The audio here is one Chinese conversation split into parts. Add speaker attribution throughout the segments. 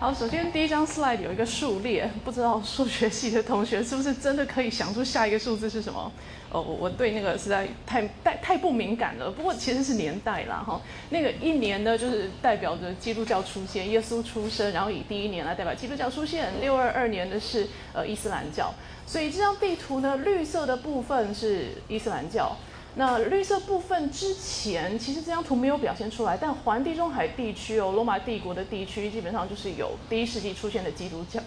Speaker 1: 好，首先第一张 slide 有一个数列，不知道数学系的同学是不是真的可以想出下一个数字是什么？哦，我对那个实在太太太不敏感了。不过其实是年代啦，哈，那个一年呢就是代表着基督教出现，耶稣出生，然后以第一年来代表基督教出现。六二二年的是呃伊斯兰教，所以这张地图呢，绿色的部分是伊斯兰教。那绿色部分之前，其实这张图没有表现出来，但环地中海地区哦，罗马帝国的地区基本上就是有第一世纪出现的基督教。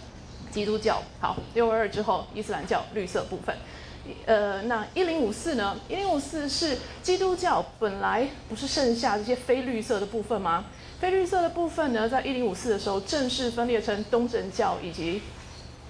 Speaker 1: 基督教好，六二二之后，伊斯兰教绿色部分。呃，那一零五四呢？一零五四是基督教本来不是剩下这些非绿色的部分吗？非绿色的部分呢，在一零五四的时候正式分裂成东正教以及。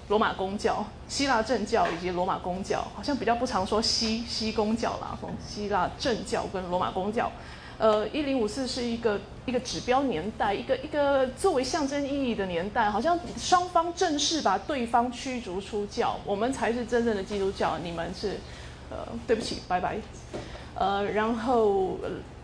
Speaker 1: 罗马公教、希腊正教以及罗马公教，好像比较不常说西西公教啦。从希腊正教跟罗马公教，呃，一零五四是一个一个指标年代，一个一个作为象征意义的年代，好像双方正式把对方驱逐出教，我们才是真正的基督教，你们是，呃，对不起，拜拜，呃，然后。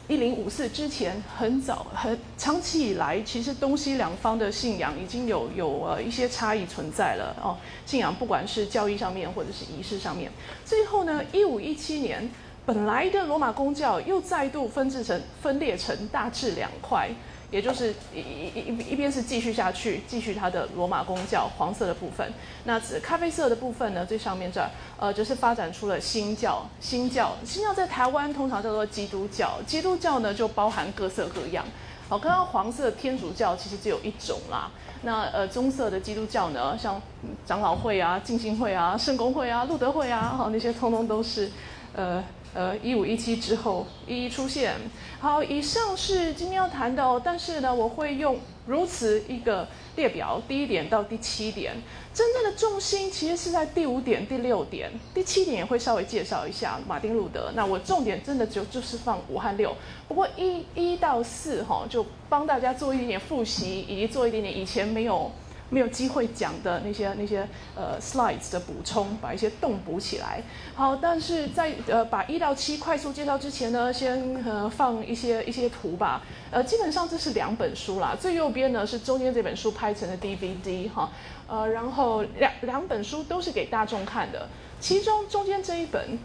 Speaker 1: 一零五四之前很早很长期以来，其实东西两方的信仰已经有有呃一些差异存在了哦。信仰不管是教义上面或者是仪式上面，最后呢，一五一七年，本来的罗马公教又再度分制成分裂成大致两块。也就是一一一一边是继续下去，继续它的罗马公教黄色的部分，那咖啡色的部分呢？最上面这儿，呃，就是发展出了新教。新教，新教在台湾通常叫做基督教。基督教呢，就包含各色各样。好，刚刚黄色天主教其实只有一种啦。那呃，棕色的基督教呢，像长老会啊、浸信会啊、圣公会啊、路德会啊，好，那些通通都是，呃。呃，一五一七之后一一出现。好，以上是今天要谈的哦。但是呢，我会用如此一个列表，第一点到第七点，真正的重心其实是在第五点、第六点、第七点也会稍微介绍一下马丁路德。那我重点真的就就是放五和六。不过一一到四哈，就帮大家做一点点复习，以及做一点点以前没有。没有机会讲的那些那些呃 slides 的补充，把一些洞补起来。好，但是在呃把一到七快速介绍之前呢，先呃放一些一些图吧。呃，基本上这是两本书啦，最右边呢是中间这本书拍成的 DVD 哈，呃，然后两两本书都是给大众看的，其中中间这一本，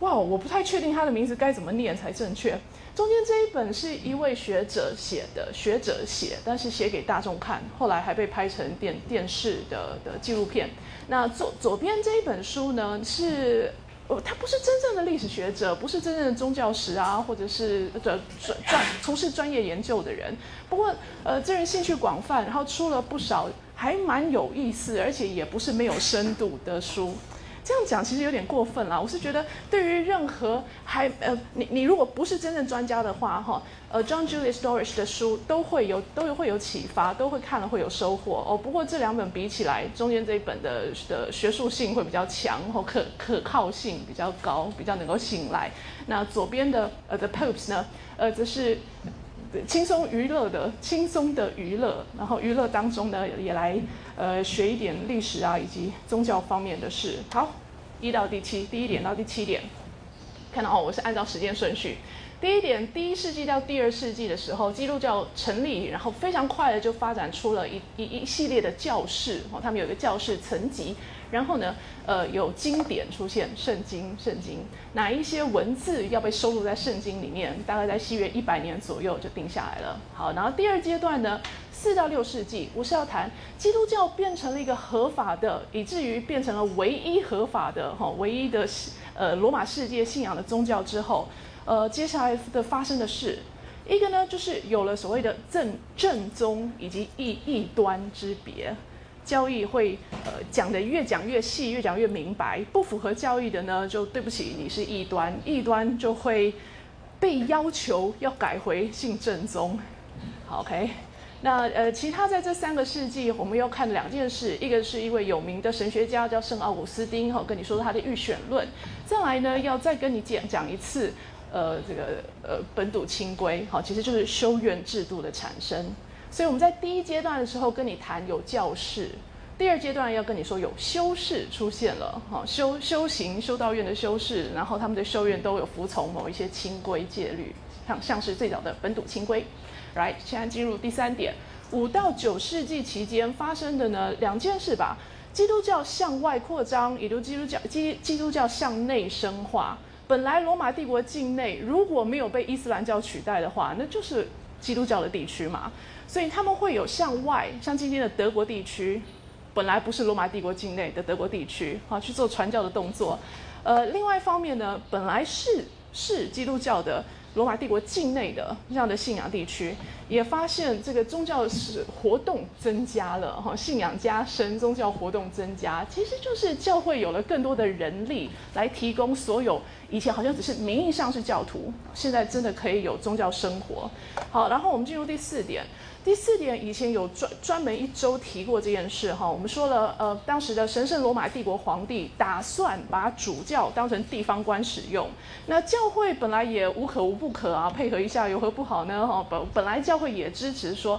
Speaker 1: 哇，我不太确定它的名字该怎么念才正确。中间这一本是一位学者写的，学者写，但是写给大众看，后来还被拍成电电视的的纪录片。那左左边这一本书呢，是呃，他不是真正的历史学者，不是真正的宗教史啊，或者是专专专从事专业研究的人。不过呃，这人兴趣广泛，然后出了不少还蛮有意思，而且也不是没有深度的书。这样讲其实有点过分啦。我是觉得，对于任何还呃，你你如果不是真正专家的话，哈，呃，John Julius Dorich 的书都会有都会有启发，都会看了会有收获哦。不过这两本比起来，中间这一本的的学术性会比较强，或可可靠性比较高，比较能够信赖。那左边的呃 The Popes 呢，呃，则是。轻松娱乐的，轻松的娱乐，然后娱乐当中呢，也来呃学一点历史啊，以及宗教方面的事。好，一到第七，第一点到第七点，看到哦，我是按照时间顺序。第一点，第一世纪到第二世纪的时候，基督教成立，然后非常快的就发展出了一一一系列的教士，哦，他们有一个教士层级。然后呢，呃，有经典出现，圣经，圣经，哪一些文字要被收录在圣经里面？大概在西元一百年左右就定下来了。好，然后第二阶段呢，四到六世纪，我是要谈基督教变成了一个合法的，以至于变成了唯一合法的，哈，唯一的，呃，罗马世界信仰的宗教之后，呃，接下来的发生的事，一个呢，就是有了所谓的正正宗以及异异端之别。教义会呃讲的越讲越细，越讲越明白。不符合教义的呢，就对不起，你是异端，异端就会被要求要改回信正宗。好，OK。那呃，其他在这三个世纪，我们要看两件事，一个是一位有名的神学家叫圣奥古斯丁，哈，跟你说他的预选论。再来呢，要再跟你讲讲一次，呃，这个呃本笃清规，好，其实就是修院制度的产生。所以我们在第一阶段的时候跟你谈有教士，第二阶段要跟你说有修士出现了，哈，修修行修道院的修士，然后他们的修院都有服从某一些清规戒律，像像是最早的本笃清规，来，现在进入第三点，五到九世纪期间发生的呢两件事吧。基督教向外扩张，也就基督教基基督教向内深化。本来罗马帝国境内如果没有被伊斯兰教取代的话，那就是基督教的地区嘛。所以他们会有向外，像今天的德国地区，本来不是罗马帝国境内的德国地区，啊，去做传教的动作。呃，另外一方面呢，本来是是基督教的。罗马帝国境内的这样的信仰地区，也发现这个宗教是活动增加了哈，信仰加深，宗教活动增加，其实就是教会有了更多的人力来提供所有以前好像只是名义上是教徒，现在真的可以有宗教生活。好，然后我们进入第四点。第四点，以前有专专门一周提过这件事哈。我们说了，呃，当时的神圣罗马帝国皇帝打算把主教当成地方官使用。那教会本来也无可无不可啊，配合一下有何不好呢？哈，本本来教会也支持说，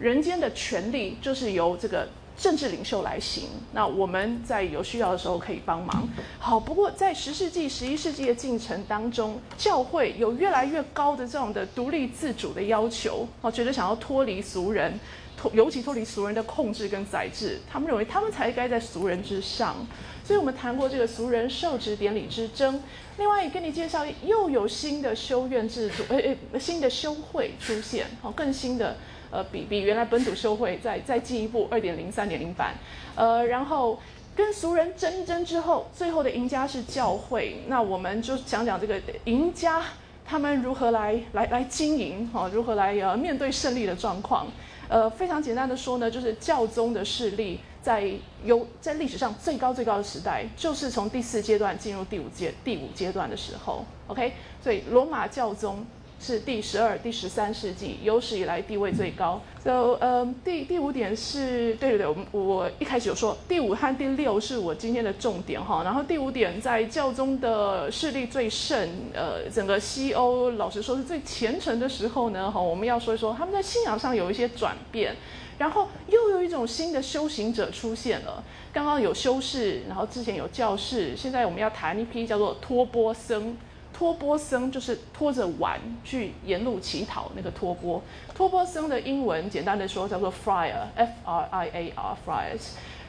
Speaker 1: 人间的权力就是由这个。政治领袖来行，那我们在有需要的时候可以帮忙。好，不过在十世纪、十一世纪的进程当中，教会有越来越高的这种的独立自主的要求，哦，觉得想要脱离俗人，脱尤其脱离俗人的控制跟宰制，他们认为他们才该在俗人之上。所以我们谈过这个俗人受职典礼之争。另外，也跟你介绍，又有新的修院制度，诶诶，新的修会出现，哦，更新的。呃，比比原来本土社会再再进一步二点零、三点零版，呃，然后跟俗人争一争之后，最后的赢家是教会。那我们就讲讲这个赢家他们如何来来来经营，哈，如何来呃面对胜利的状况。呃，非常简单的说呢，就是教宗的势力在有在历史上最高最高的时代，就是从第四阶段进入第五阶第五阶段的时候。OK，所以罗马教宗。是第十二、第十三世纪有史以来地位最高。So，呃，第第五点是对对对，我我一开始有说第五和第六是我今天的重点哈。然后第五点在教宗的势力最盛，呃，整个西欧老实说是最虔诚的时候呢哈。我们要说一说他们在信仰上有一些转变，然后又有一种新的修行者出现了。刚刚有修士，然后之前有教士，现在我们要谈一批叫做托钵僧。托钵僧就是拖着碗去沿路乞讨那个托钵。托钵僧的英文简单的说叫做 friar，f r i a r friars。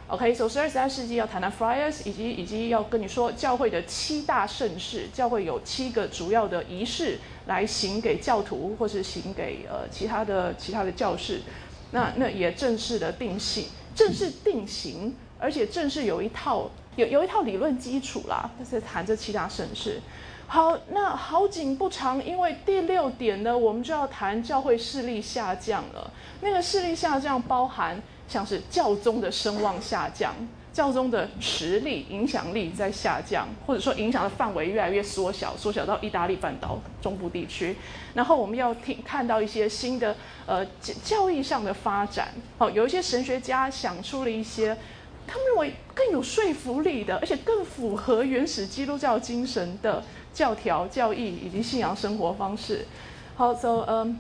Speaker 1: OK，所以十二十三世纪要谈谈 friars，以及以及要跟你说教会的七大盛事。教会有七个主要的仪式来行给教徒，或是行给呃其他的其他的教士。那那也正式的定性，正式定型，而且正式有一套有有一套理论基础啦。就是谈这七大盛事。好，那好景不长，因为第六点呢，我们就要谈教会势力下降了。那个势力下降包含像是教宗的声望下降，教宗的实力、影响力在下降，或者说影响的范围越来越缩小，缩小到意大利半岛中部地区。然后我们要听看到一些新的呃教义上的发展。好，有一些神学家想出了一些。他们认为更有说服力的，而且更符合原始基督教精神的教条、教义以及信仰生活方式。好，so 嗯，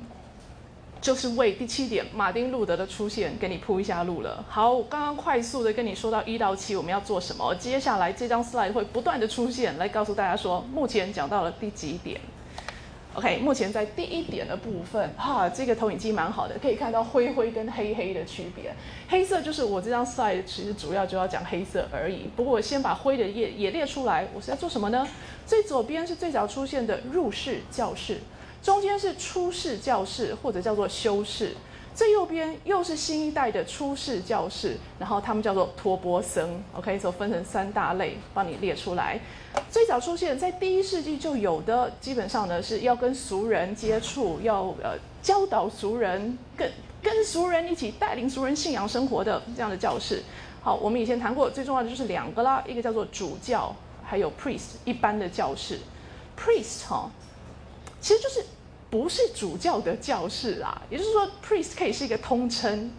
Speaker 1: 就是为第七点马丁路德的出现给你铺一下路了。好，我刚刚快速的跟你说到一到七我们要做什么，接下来这张 slide 会不断的出现，来告诉大家说目前讲到了第几点。OK，目前在第一点的部分，哈，这个投影机蛮好的，可以看到灰灰跟黑黑的区别。黑色就是我这张 slide 其实主要就要讲黑色而已。不过我先把灰的也也列出来，我是在做什么呢？最左边是最早出现的入室教室，中间是出室教室或者叫做修饰。最右边又是新一代的出世教士，然后他们叫做托钵僧，OK，所以分成三大类，帮你列出来。最早出现在第一世纪就有的，基本上呢是要跟俗人接触，要呃教导俗人，跟跟俗人一起带领俗人信仰生活的这样的教士。好，我们以前谈过，最重要的就是两个啦，一个叫做主教，还有 priest，一般的教士。priest 哈，其实就是。不是主教的教士啊，也就是说，priest 可以是一个通称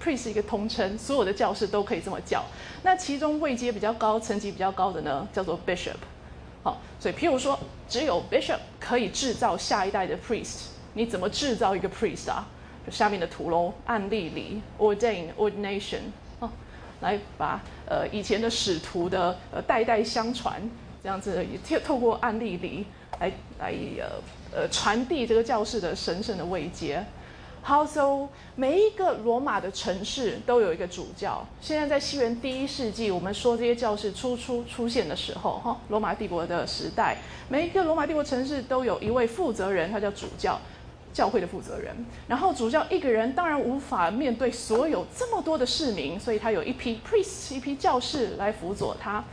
Speaker 1: ，priest 是一个通称，所有的教士都可以这么叫。那其中位阶比较高、层级比较高的呢，叫做 bishop。好，所以譬如说，只有 bishop 可以制造下一代的 priest。你怎么制造一个 priest 啊？就下面的图喽，案例里 ordain ordination 啊，来把呃以前的使徒的呃代代相传这样子，透透过案例里来来呃。呃，传递这个教士的神圣的位阶。好，so 每一个罗马的城市都有一个主教。现在在西元第一世纪，我们说这些教士初初出现的时候，哈，罗马帝国的时代，每一个罗马帝国城市都有一位负责人，他叫主教，教会的负责人。然后主教一个人当然无法面对所有这么多的市民，所以他有一批 priest，一批教士来辅佐他。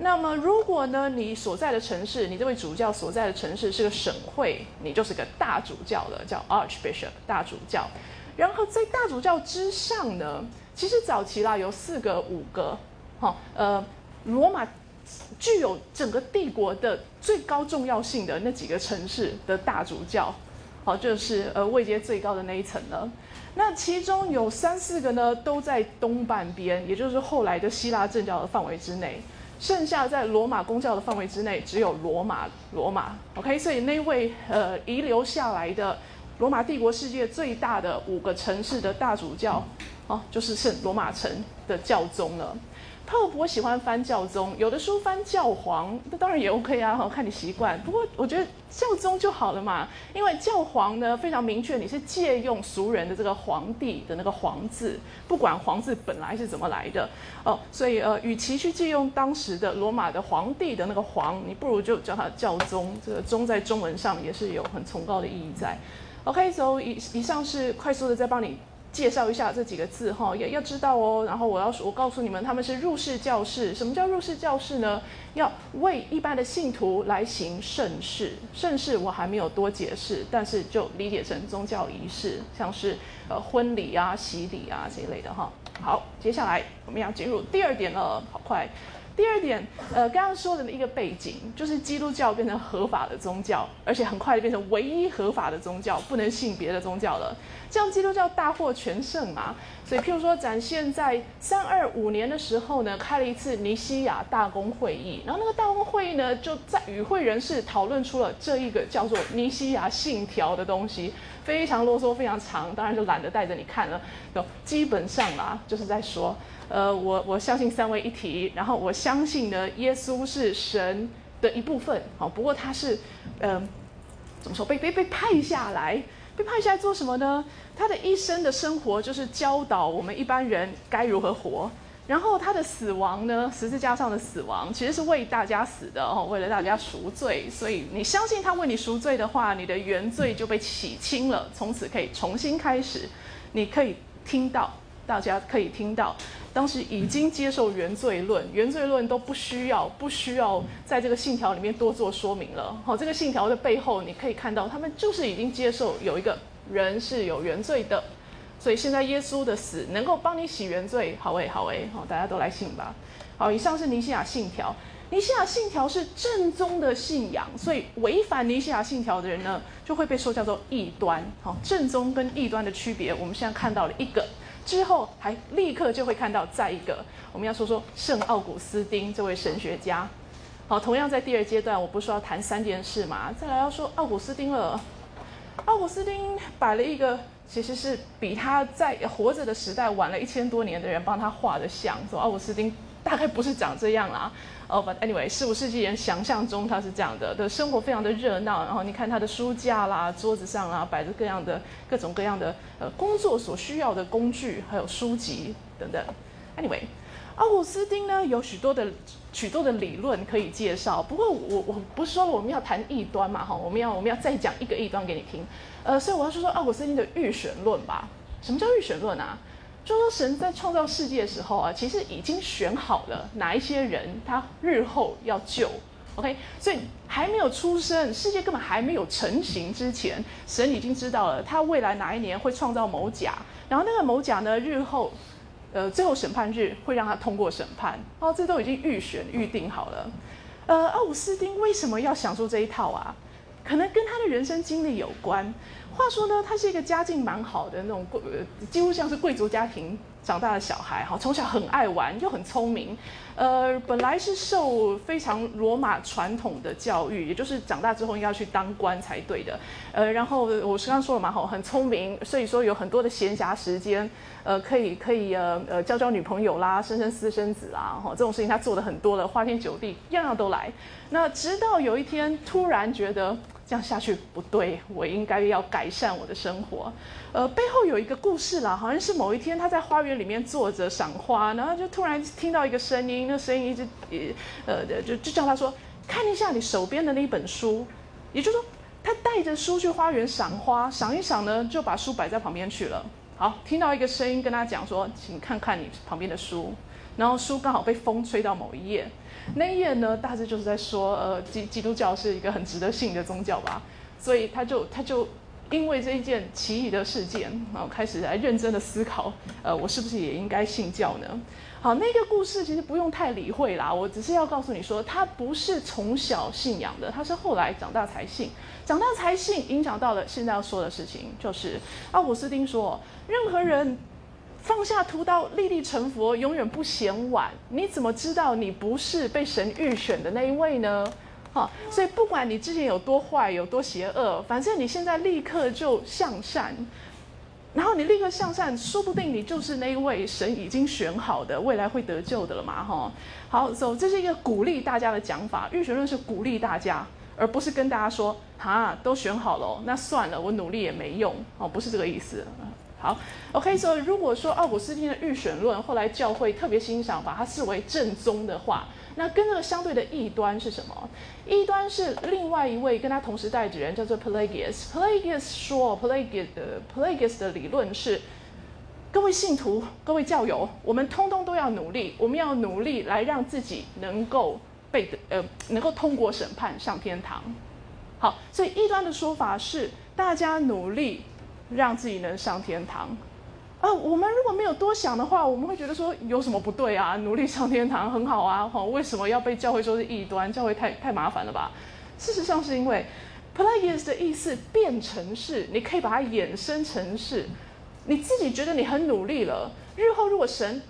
Speaker 1: 那么，如果呢，你所在的城市，你这位主教所在的城市是个省会，你就是个大主教了，叫 Archbishop 大主教。然后在大主教之上呢，其实早期啦有四个、五个，哈，呃，罗马具有整个帝国的最高重要性的那几个城市的大主教，好，就是呃位阶最高的那一层了。那其中有三四个呢，都在东半边，也就是后来的希腊正教的范围之内。剩下在罗马公教的范围之内，只有罗马，罗马，OK，所以那位呃遗留下来的罗马帝国世界最大的五个城市的大主教，哦，就是圣罗马城的教宗了。特普喜欢翻教宗，有的书翻教皇，那当然也 OK 啊，看你习惯。不过我觉得教宗就好了嘛，因为教皇呢非常明确，你是借用俗人的这个皇帝的那个皇字，不管皇字本来是怎么来的哦，所以呃，与其去借用当时的罗马的皇帝的那个皇，你不如就叫他教宗。这个宗在中文上也是有很崇高的意义在。OK，所以以以上是快速的在帮你。介绍一下这几个字哈，也要知道哦。然后我要我告诉你们，他们是入世教士。什么叫入世教士呢？要为一般的信徒来行圣事。圣事我还没有多解释，但是就理解成宗教仪式，像是呃婚礼啊、洗礼啊这一类的哈。好，接下来我们要进入第二点了，好快。第二点，呃，刚刚说的一个背景，就是基督教变成合法的宗教，而且很快就变成唯一合法的宗教，不能信别的宗教了。这样基督教大获全胜嘛？所以，譬如说，展现在三二五年的时候呢，开了一次尼西亚大公会议，然后那个大公会议呢，就在与会人士讨论出了这一个叫做尼西亚信条的东西，非常啰嗦，非常长，当然就懒得带着你看了。都基本上啦，就是在说。呃，我我相信三位一体，然后我相信呢，耶稣是神的一部分，好，不过他是，呃，怎么说被被被派下来，被派下来做什么呢？他的一生的生活就是教导我们一般人该如何活，然后他的死亡呢，十字架上的死亡其实是为大家死的哦，为了大家赎罪，所以你相信他为你赎罪的话，你的原罪就被洗清了，从此可以重新开始，你可以听到，大家可以听到。当时已经接受原罪论，原罪论都不需要不需要在这个信条里面多做说明了。好，这个信条的背后，你可以看到他们就是已经接受有一个人是有原罪的，所以现在耶稣的死能够帮你洗原罪。好诶，好诶，好，大家都来信吧。好，以上是尼西亚信条。尼西亚信条是正宗的信仰，所以违反尼西亚信条的人呢，就会被说叫做异端。好，正宗跟异端的区别，我们现在看到了一个。之后还立刻就会看到再一个，我们要说说圣奥古斯丁这位神学家。好，同样在第二阶段，我不是要谈三件事嘛？再来要说奥古斯丁了。奥古斯丁摆了一个，其实是比他在活着的时代晚了一千多年的人帮他画的像，说奥古斯丁大概不是长这样啦。哦，But anyway，十五世纪人想象中他是这样的，的生活非常的热闹。然后你看他的书架啦，桌子上啊摆着各样的各种各样的呃工作所需要的工具，还有书籍等等。Anyway，奥古斯丁呢有许多的许多的理论可以介绍。不过我我不是说了我们要谈异端嘛哈，我们要我们要再讲一个异端给你听。呃，所以我要说说奥古斯丁的预选论吧。什么叫预选论啊？就说神在创造世界的时候啊，其实已经选好了哪一些人他日后要救，OK？所以还没有出生，世界根本还没有成型之前，神已经知道了他未来哪一年会创造某甲，然后那个某甲呢，日后呃最后审判日会让他通过审判，哦，这都已经预选预定好了。呃，奥古斯丁为什么要想出这一套啊？可能跟他的人生经历有关。话说呢，他是一个家境蛮好的那种贵，几乎像是贵族家庭长大的小孩哈，从小很爱玩又很聪明，呃，本来是受非常罗马传统的教育，也就是长大之后应该要去当官才对的，呃，然后我刚刚说了嘛，哈，很聪明，所以说有很多的闲暇时间，呃，可以可以呃呃交交女朋友啦，生生私生子啦，哈，这种事情他做的很多了，花天酒地样样都来。那直到有一天突然觉得。这样下去不对，我应该要改善我的生活。呃，背后有一个故事啦，好像是某一天他在花园里面坐着赏花，然后就突然听到一个声音，那声音一直呃呃就就叫他说看一下你手边的那一本书，也就是说他带着书去花园赏花，赏一赏呢就把书摆在旁边去了。好，听到一个声音跟他讲说，请看看你旁边的书，然后书刚好被风吹到某一页。那一页呢，大致就是在说，呃，基基督教是一个很值得信的宗教吧，所以他就他就因为这一件奇异的事件，然后开始来认真的思考，呃，我是不是也应该信教呢？好，那个故事其实不用太理会啦，我只是要告诉你说，他不是从小信仰的，他是后来长大才信，长大才信，影响到了现在要说的事情，就是奥古斯丁说，任何人。放下屠刀，立地成佛，永远不嫌晚。你怎么知道你不是被神预选的那一位呢？好，所以不管你之前有多坏、有多邪恶，反正你现在立刻就向善，然后你立刻向善，说不定你就是那一位神已经选好的未来会得救的了嘛？哈，好，走，这是一个鼓励大家的讲法。预选论是鼓励大家，而不是跟大家说，哈，都选好了，那算了，我努力也没用。哦，不是这个意思。好，OK，所以如果说奥古斯丁的预选论后来教会特别欣赏，把它视为正宗的话，那跟这个相对的异端是什么？异端是另外一位跟他同时代的人，叫做 Pelagius。Pelagius 说，Pelagius 的 Pelagius 的理论是，各位信徒、各位教友，我们通通都要努力，我们要努力来让自己能够被呃能够通过审判上天堂。好，所以异端的说法是大家努力。让自己能上天堂，啊，我们如果没有多想的话，我们会觉得说有什么不对啊？努力上天堂很好啊，哈，为什么要被教会说是异端？教会太太麻烦了吧？事实上是因为 p l a g i s 的意思变成是，你可以把它衍生成是，你自己觉得你很努力了，日后如果神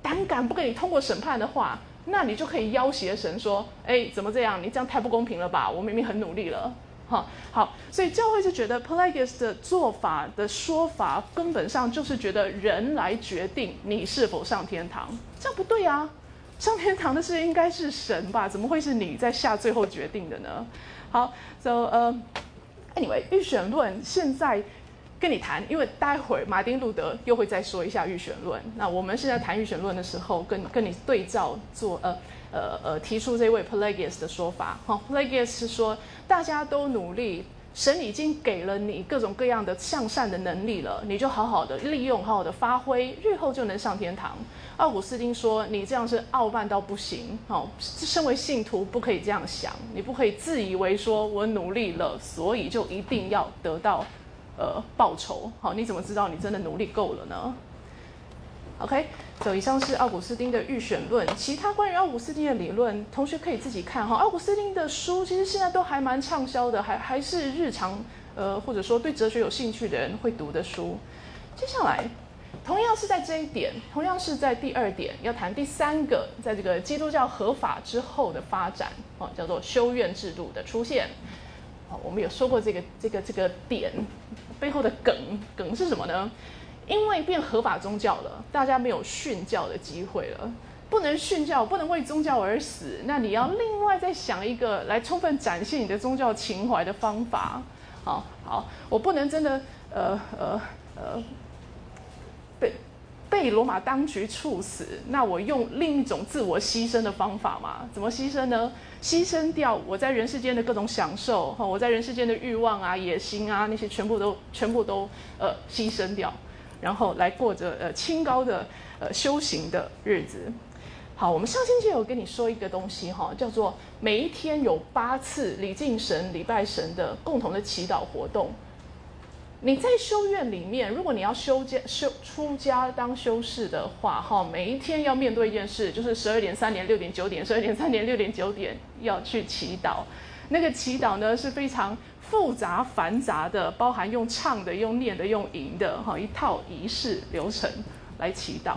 Speaker 1: 胆敢不给你通过审判的话，那你就可以要挟神说，哎，怎么这样？你这样太不公平了吧？我明明很努力了。好，好，所以教会就觉得 Pelagius 的做法的说法，根本上就是觉得人来决定你是否上天堂，这样不对啊！上天堂的事应该是神吧？怎么会是你在下最后决定的呢？好，So 呃，Anyway，预选论现在跟你谈，因为待会儿马丁路德又会再说一下预选论。那我们现在谈预选论的时候，跟跟你对照做呃。呃呃，提出这位 Pelagius 的说法，哈，Pelagius 是说大家都努力，神已经给了你各种各样的向善的能力了，你就好好的利用，好好的发挥，日后就能上天堂。奥古斯丁说，你这样是傲慢到不行，哦，身为信徒不可以这样想，你不可以自以为说我努力了，所以就一定要得到呃报酬，好，你怎么知道你真的努力够了呢？？OK，所以上是奥古斯丁的预选论。其他关于奥古斯丁的理论，同学可以自己看哈。奥古斯丁的书其实现在都还蛮畅销的，还还是日常呃或者说对哲学有兴趣的人会读的书。接下来，同样是在这一点，同样是在第二点要谈第三个，在这个基督教合法之后的发展哦，叫做修院制度的出现。好，我们有说过这个这个这个点背后的梗梗是什么呢？因为变合法宗教了，大家没有训教的机会了，不能训教，不能为宗教而死。那你要另外再想一个来充分展现你的宗教情怀的方法。好好，我不能真的呃呃呃被被罗马当局处死，那我用另一种自我牺牲的方法嘛？怎么牺牲呢？牺牲掉我在人世间的各种享受，哈，我在人世间的欲望啊、野心啊那些全部都全部都呃牺牲掉。然后来过着呃清高的呃修行的日子。好，我们上星期有跟你说一个东西哈，叫做每一天有八次礼敬神、礼拜神的共同的祈祷活动。你在修院里面，如果你要修家修出家当修士的话，哈，每一天要面对一件事，就是十二点、三点、六点、九点，十二点、三点、六点、九点要去祈祷。那个祈祷呢是非常。复杂繁杂的，包含用唱的、用念的、用吟的，哈，一套仪式流程来祈祷。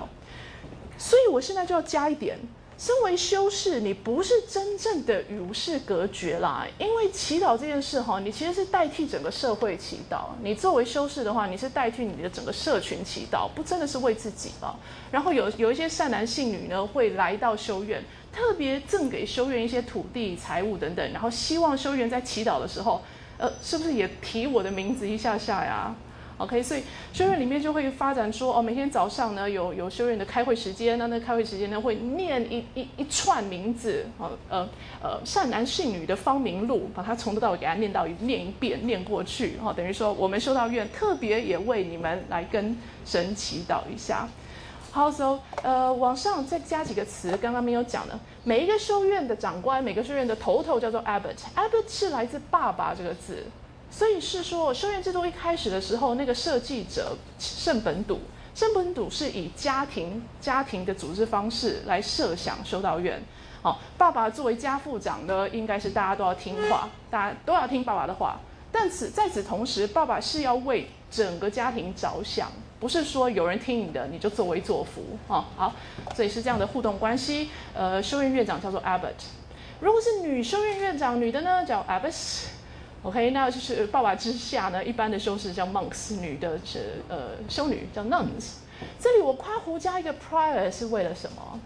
Speaker 1: 所以我现在就要加一点：，身为修士，你不是真正的与世隔绝啦。因为祈祷这件事，哈，你其实是代替整个社会祈祷。你作为修士的话，你是代替你的整个社群祈祷，不真的是为自己了。然后有有一些善男信女呢，会来到修院，特别赠给修院一些土地、财物等等，然后希望修院在祈祷的时候。呃，是不是也提我的名字一下下呀？OK，所以修院里面就会发展说，哦，每天早上呢有有修院的开会时间，那那开会时间呢会念一一一串名字，哦，呃呃善男信女的芳名录，把它从头到尾给它念到念一遍，念过去，哈，等于说我们修道院特别也为你们来跟神祈祷一下。好，so 呃往上再加几个词，刚刚没有讲的，每一个修院的长官，每个修院的头头叫做 abbot，abbot 是来自爸爸这个字。所以是说，修院制度一开始的时候，那个设计者圣本笃，圣本笃是以家庭家庭的组织方式来设想修道院。好，爸爸作为家父长呢，应该是大家都要听话，大家都要听爸爸的话。但此在此同时，爸爸是要为整个家庭着想，不是说有人听你的你就作威作福。哦，好，所以是这样的互动关系。呃，修院院长叫做 abbot，如果是女修院院长，女的呢叫 abbess。OK，那就是爸爸之下呢，一般的修士叫 monks，女的是呃修女叫 nuns。这里我夸胡加一个 prior 是为了什么？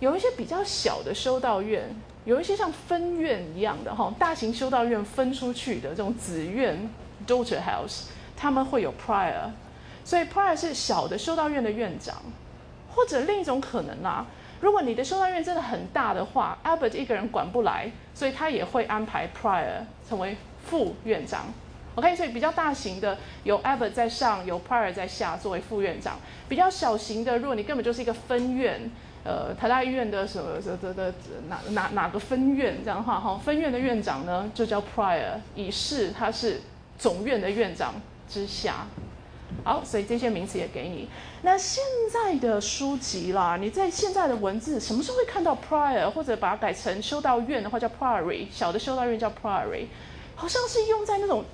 Speaker 1: 有一些比较小的修道院，有一些像分院一样的哈，大型修道院分出去的这种子院 daughter house，他们会有 prior，所以 prior 是小的修道院的院长，或者另一种可能啦，如果你的修道院真的很大的话，Albert 一个人管不来，所以他也会安排 prior 成为。副院长，OK，所以比较大型的有 Albert 在上，有 Prior 在下作为副院长。比较小型的，如果你根本就是一个分院，呃，台大医院的什么的的的哪哪哪个分院这样的话，哈，分院的院长呢就叫 Prior，以示他是总院的院长之下。好，所以这些名词也给你。那现在的书籍啦，你在现在的文字什么时候会看到 Prior，或者把它改成修道院的话叫 Priory，小的修道院叫 Priory。好像是用在那种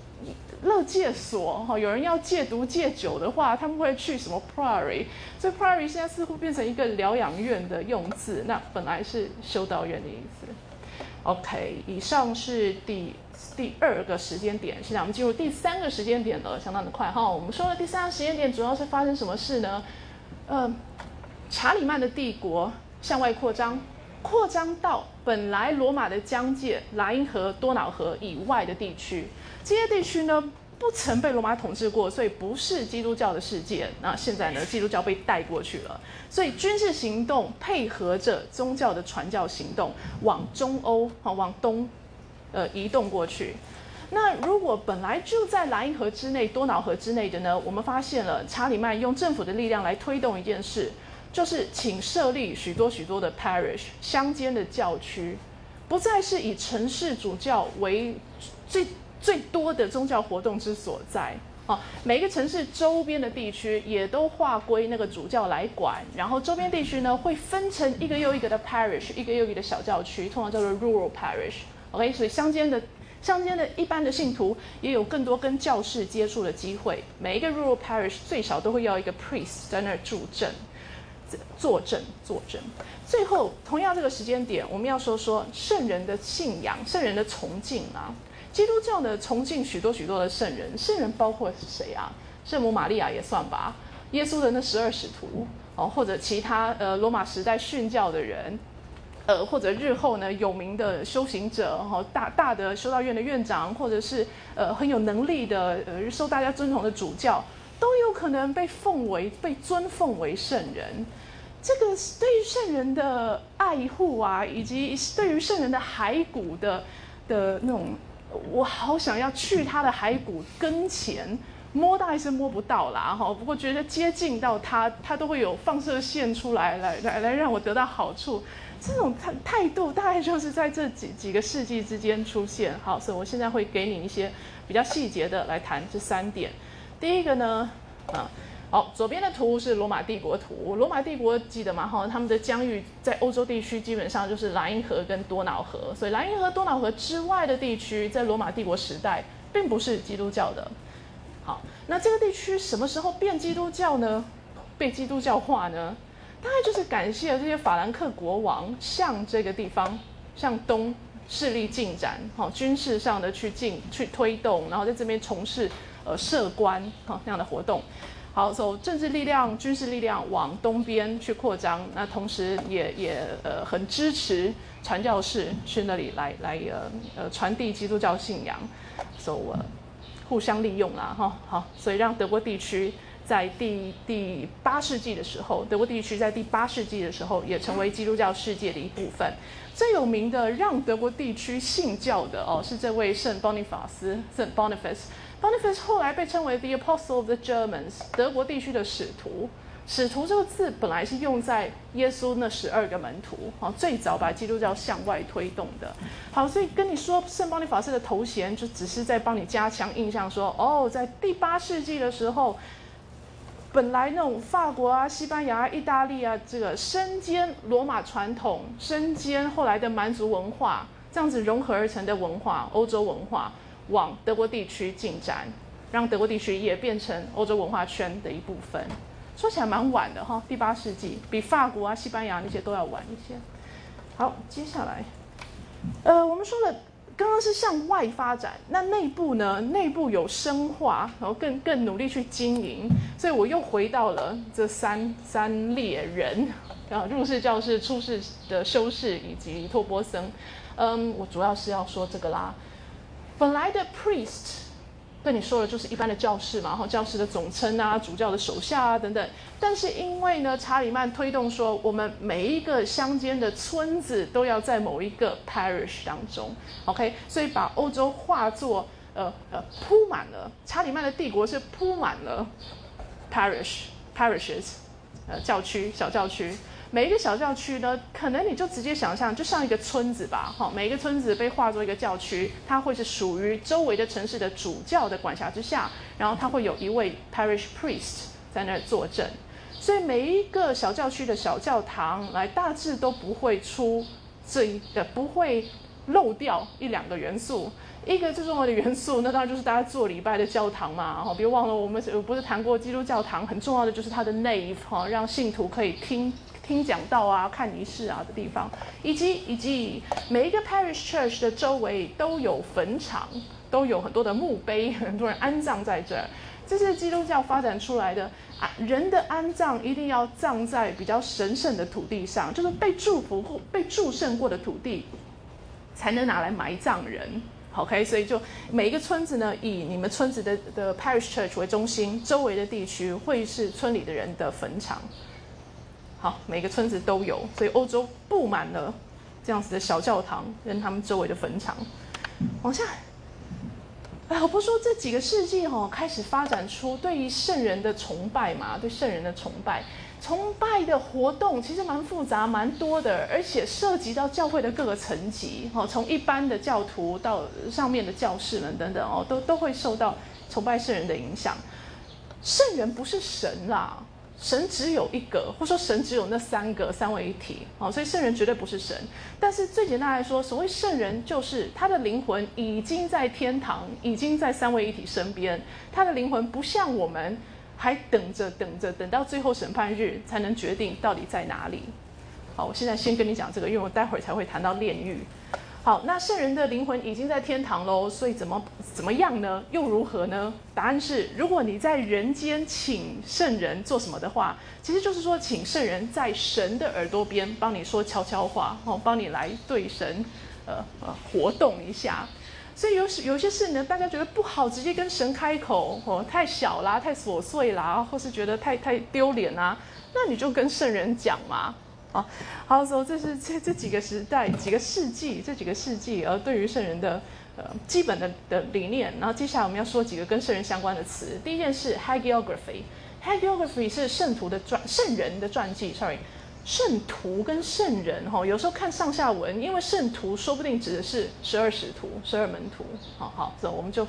Speaker 1: 乐戒所哈，有人要戒毒戒酒的话，他们会去什么 priory？所以 priory 现在似乎变成一个疗养院的用字，那本来是修道院的意思。OK，以上是第第二个时间点，现在我们进入第三个时间点了，相当的快哈。我们说的第三个时间点主要是发生什么事呢？呃，查理曼的帝国向外扩张。扩张到本来罗马的疆界莱茵河、多瑙河以外的地区，这些地区呢不曾被罗马统治过，所以不是基督教的世界。那现在呢，基督教被带过去了，所以军事行动配合着宗教的传教行动，往中欧啊往东，呃移动过去。那如果本来就在莱茵河之内、多瑙河之内的呢，我们发现了查理曼用政府的力量来推动一件事。就是请设立许多许多的 parish 乡间的教区，不再是以城市主教为最最多的宗教活动之所在。哦，每个城市周边的地区也都划归那个主教来管，然后周边地区呢会分成一个又一个的 parish，一个又一个的小教区，通常叫做 rural parish。OK，所以乡间的乡间的一般的信徒也有更多跟教士接触的机会。每一个 rural parish 最少都会要一个 priest 在那儿助阵。作证，作证。最后，同样这个时间点，我们要说说圣人的信仰、圣人的崇敬啊。基督教的，崇敬许多许多的圣人，圣人包括是谁啊？圣母玛利亚也算吧。耶稣的那十二使徒哦，或者其他呃罗马时代殉教的人，呃，或者日后呢有名的修行者哈，大大的修道院的院长，或者是呃很有能力的呃受大家尊崇的主教。都有可能被奉为、被尊奉为圣人。这个对于圣人的爱护啊，以及对于圣人的骸骨的的那种，我好想要去他的骸骨跟前摸，大概是摸不到啦哈。不过觉得接近到他，他都会有放射线出来，来来来让我得到好处。这种态态度大概就是在这几几个世纪之间出现。好，所以我现在会给你一些比较细节的来谈这三点。第一个呢，啊，好，左边的图是罗马帝国图。罗马帝国记得吗？哈，他们的疆域在欧洲地区基本上就是莱茵河跟多瑙河，所以莱茵河、多瑙河之外的地区，在罗马帝国时代并不是基督教的。好，那这个地区什么时候变基督教呢？被基督教化呢？大概就是感谢这些法兰克国王向这个地方向东势力进展，好，军事上的去进去推动，然后在这边从事。呃，设官哈那样的活动，好，走政治力量、军事力量往东边去扩张，那同时也也呃很支持传教士去那里来来呃呃传递基督教信仰，走呃互相利用啦哈。好，所以让德国地区在第第八世纪的时候，德国地区在第八世纪的时候也成为基督教世界的一部分。最有名的让德国地区信教的哦，是这位圣邦尼法斯，圣 Boniface。Boniface 后来被称为 The Apostle of the Germans，德国地区的使徒。使徒这个字本来是用在耶稣那十二个门徒，好，最早把基督教向外推动的。好，所以跟你说圣邦尼法师的头衔，就只是在帮你加强印象，说哦，在第八世纪的时候，本来那种法国啊、西班牙、意大利啊，这个身兼罗马传统、身兼后来的蛮族文化，这样子融合而成的文化，欧洲文化。往德国地区进展，让德国地区也变成欧洲文化圈的一部分。说起来蛮晚的哈，第八世纪比法国啊、西班牙那些都要晚一些。好，接下来，呃，我们说了，刚刚是向外发展，那内部呢？内部有深化，然后更更努力去经营。所以我又回到了这三三列人啊，入世、教士、出世的修士以及托波僧。嗯，我主要是要说这个啦。本来的 priest 跟你说的就是一般的教士嘛，然后教士的总称啊，主教的手下啊等等。但是因为呢，查理曼推动说，我们每一个乡间的村子都要在某一个 parish 当中，OK，所以把欧洲化作呃呃铺满了。查理曼的帝国是铺满了 parish parishes，呃教区小教区。每一个小教区呢，可能你就直接想象，就像一个村子吧，哈，每一个村子被划作一个教区，它会是属于周围的城市的主教的管辖之下，然后它会有一位 parish priest 在那儿坐镇，所以每一个小教区的小教堂，来大致都不会出这一呃不会漏掉一两个元素，一个最重要的元素，那当然就是大家做礼拜的教堂嘛，哈，别忘了我们不是谈过基督教堂很重要的就是它的 nave 哈，让信徒可以听。听讲道啊、看仪式啊的地方，以及以及每一个 parish church 的周围都有坟场，都有很多的墓碑，很多人安葬在这儿。这是基督教发展出来的啊，人的安葬一定要葬在比较神圣的土地上，就是被祝福或被祝圣过的土地，才能拿来埋葬人。OK，所以就每一个村子呢，以你们村子的的 parish church 为中心，周围的地区会是村里的人的坟场。好，每个村子都有，所以欧洲布满了这样子的小教堂跟他们周围的坟场。往下，哎，我不说这几个世纪哦，开始发展出对于圣人的崇拜嘛，对圣人的崇拜，崇拜的活动其实蛮复杂、蛮多的，而且涉及到教会的各个层级，哈，从一般的教徒到上面的教士们等等哦，都都会受到崇拜圣人的影响。圣人不是神啦。神只有一个，或者说神只有那三个三位一体，哦，所以圣人绝对不是神。但是最简单来说，所谓圣人就是他的灵魂已经在天堂，已经在三位一体身边。他的灵魂不像我们，还等着等着，等到最后审判日才能决定到底在哪里。好，我现在先跟你讲这个，因为我待会儿才会谈到炼狱。好，那圣人的灵魂已经在天堂喽，所以怎么怎么样呢？又如何呢？答案是，如果你在人间请圣人做什么的话，其实就是说，请圣人在神的耳朵边帮你说悄悄话，哦，帮你来对神，呃呃活动一下。所以有时有些事呢，大家觉得不好直接跟神开口，哦，太小啦，太琐碎啦，或是觉得太太丢脸啊，那你就跟圣人讲嘛。好，好，说这是这这几个时代、几个世纪、这几个世纪，而对于圣人的呃基本的的理念。然后接下来我们要说几个跟圣人相关的词。第一件事，hagiography，hagiography 是圣徒的传、圣人的传记。Sorry，圣徒跟圣人哈，有时候看上下文，因为圣徒说不定指的是十二使徒、十二门徒。好好，这我们就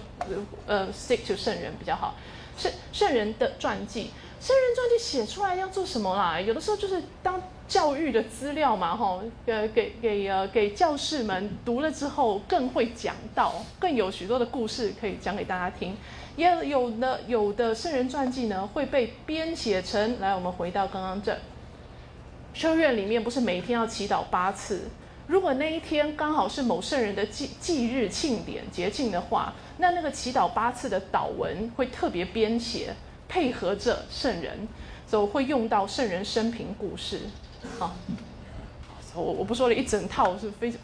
Speaker 1: 呃 stick to 圣人比较好。圣圣人的传记，圣人传记写出来要做什么啦？有的时候就是当。教育的资料嘛，哈，呃，给给呃给教士们读了之后，更会讲到，更有许多的故事可以讲给大家听。也有的有的圣人传记呢，会被编写成来。我们回到刚刚这，修院里面不是每天要祈祷八次？如果那一天刚好是某圣人的忌忌日、庆典、节庆的话，那那个祈祷八次的祷文会特别编写。配合着圣人，所以会用到圣人生平故事。好，我我不说了一整套是非常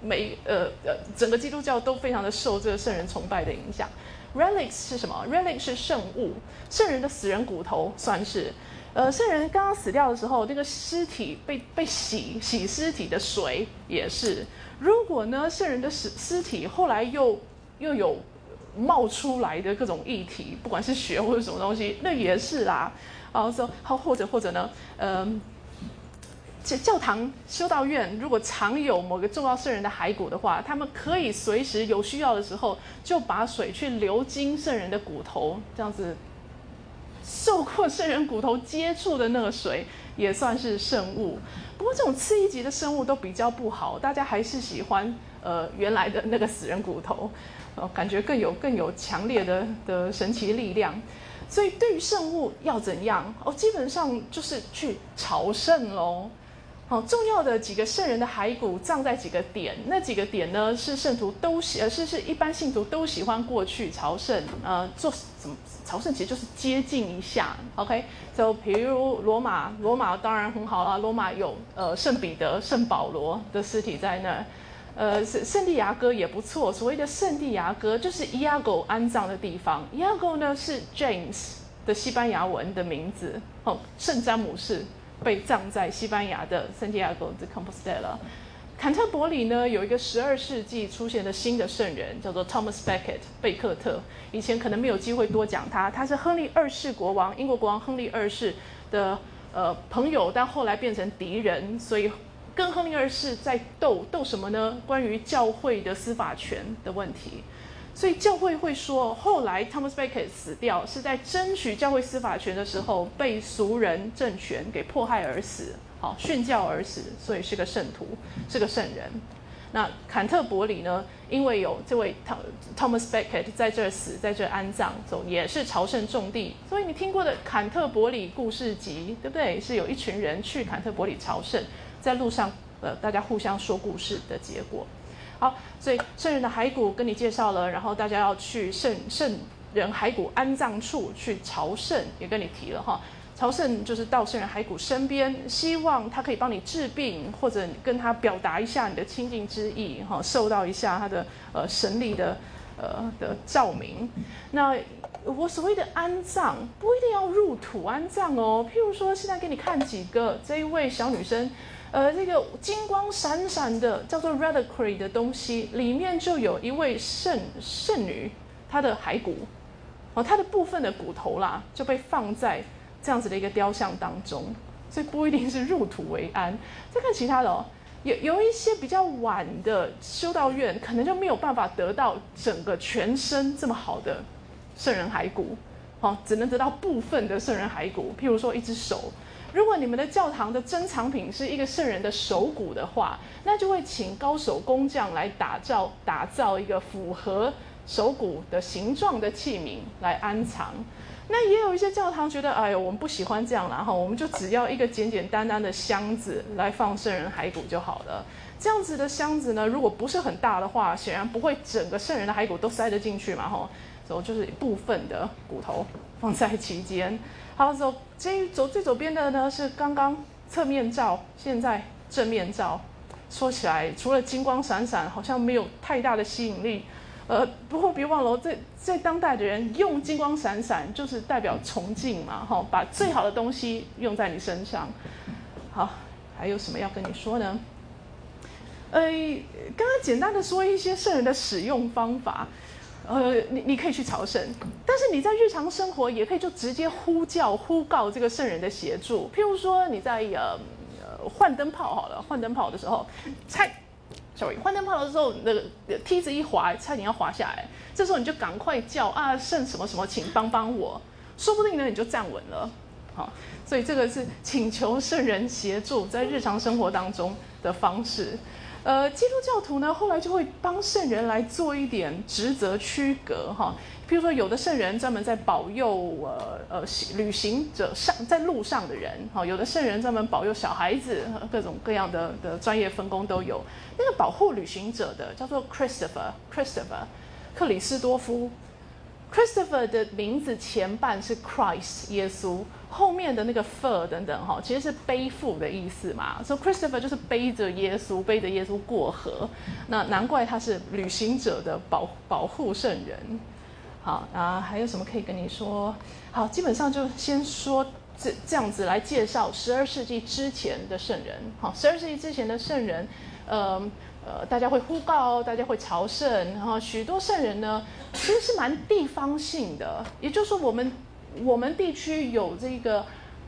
Speaker 1: 每呃呃整个基督教都非常的受这个圣人崇拜的影响。Relics 是什么？Relic 是圣物，圣人的死人骨头算是。呃，圣人刚刚死掉的时候，那个尸体被被洗洗尸体的水也是。如果呢，圣人的尸尸体后来又又有冒出来的各种液体，不管是血或者什么东西，那也是啦。啊，说好或者或者呢，嗯。教教堂修道院如果藏有某个重要圣人的骸骨的话，他们可以随时有需要的时候就把水去流经圣人的骨头，这样子受过圣人骨头接触的那个水也算是圣物。不过这种次一级的生物都比较不好，大家还是喜欢呃原来的那个死人骨头，呃感觉更有更有强烈的的神奇力量。所以对于圣物要怎样哦，基本上就是去朝圣喽。哦，重要的几个圣人的骸骨葬在几个点，那几个点呢是圣徒都喜，呃是是一般信徒都喜欢过去朝圣，呃做什么朝圣其实就是接近一下，OK？就比如罗马，罗马当然很好啦，罗马有呃圣彼得、圣保罗的尸体在那，呃圣圣地亚哥也不错，所谓的圣地亚哥就是伊亚狗安葬的地方，伊亚狗呢是 James 的西班牙文的名字，哦圣詹姆士。被葬在西班牙的圣地亚哥的 Compostela。坎特伯里呢，有一个十二世纪出现的新的圣人，叫做 Thomas Becket 贝克特。以前可能没有机会多讲他，他是亨利二世国王，英国国王亨利二世的呃朋友，但后来变成敌人，所以跟亨利二世在斗斗什么呢？关于教会的司法权的问题。所以教会会说，后来 Thomas Becket 死掉是在争取教会司法权的时候被俗人政权给迫害而死，好殉教而死，所以是个圣徒，是个圣人。那坎特伯里呢？因为有这位 Thomas Becket 在这死，在这安葬，走也是朝圣重地。所以你听过的坎特伯里故事集，对不对？是有一群人去坎特伯里朝圣，在路上，呃，大家互相说故事的结果。好，所以圣人的骸骨跟你介绍了，然后大家要去圣圣人骸骨安葬处去朝圣，也跟你提了哈。朝圣就是到圣人骸骨身边，希望他可以帮你治病，或者跟他表达一下你的亲近之意，哈，受到一下他的呃神力的呃的照明。那我所谓的安葬，不一定要入土安葬哦。譬如说，现在给你看几个这一位小女生。呃，这个金光闪闪的叫做 reliquary 的东西，里面就有一位圣圣女，她的骸骨，哦，她的部分的骨头啦，就被放在这样子的一个雕像当中，所以不一定是入土为安。再看其他的哦，有有一些比较晚的修道院，可能就没有办法得到整个全身这么好的圣人骸骨，哦，只能得到部分的圣人骸骨，譬如说一只手。如果你们的教堂的珍藏品是一个圣人的手骨的话，那就会请高手工匠来打造打造一个符合手骨的形状的器皿来安藏。那也有一些教堂觉得，哎呦，我们不喜欢这样然后我们就只要一个简简单单的箱子来放圣人骸骨就好了。这样子的箱子呢，如果不是很大的话，显然不会整个圣人的骸骨都塞得进去嘛，吼，所以就是部分的骨头放在其间。好，走这走最左边的呢是刚刚侧面照，现在正面照。说起来，除了金光闪闪，好像没有太大的吸引力。呃，不过别忘了，在在当代的人用金光闪闪，就是代表崇敬嘛，哈，把最好的东西用在你身上。好，还有什么要跟你说呢？呃，刚刚简单的说一些圣人的使用方法。呃，你你可以去朝圣，但是你在日常生活也可以就直接呼叫、呼告这个圣人的协助。譬如说你在呃呃换灯泡好了，换灯泡的时候，菜，sorry，换灯泡的时候那个梯子一滑，差点要滑下来，这时候你就赶快叫啊圣什么什么，请帮帮我，说不定呢你就站稳了。好，所以这个是请求圣人协助在日常生活当中的方式。呃，基督教徒呢，后来就会帮圣人来做一点职责区隔哈。譬如说，有的圣人专门在保佑呃呃旅行者上在路上的人哈，有的圣人专门保佑小孩子，各种各样的的专业分工都有。那个保护旅行者的叫做 Christopher Christopher 克里斯多夫 Christopher 的名字前半是 Christ 耶稣，后面的那个 fur 等等哈，其实是背负的意思嘛。所以 Christopher 就是背着耶稣，背着耶稣过河。那难怪他是旅行者的保保护圣人。好啊，还有什么可以跟你说？好，基本上就先说这这样子来介绍十二世纪之前的圣人。好，十二世纪之前的圣人，呃呃，大家会呼告，大家会朝圣，然后许多圣人呢。其实是蛮地方性的，也就是说，我们我们地区有这个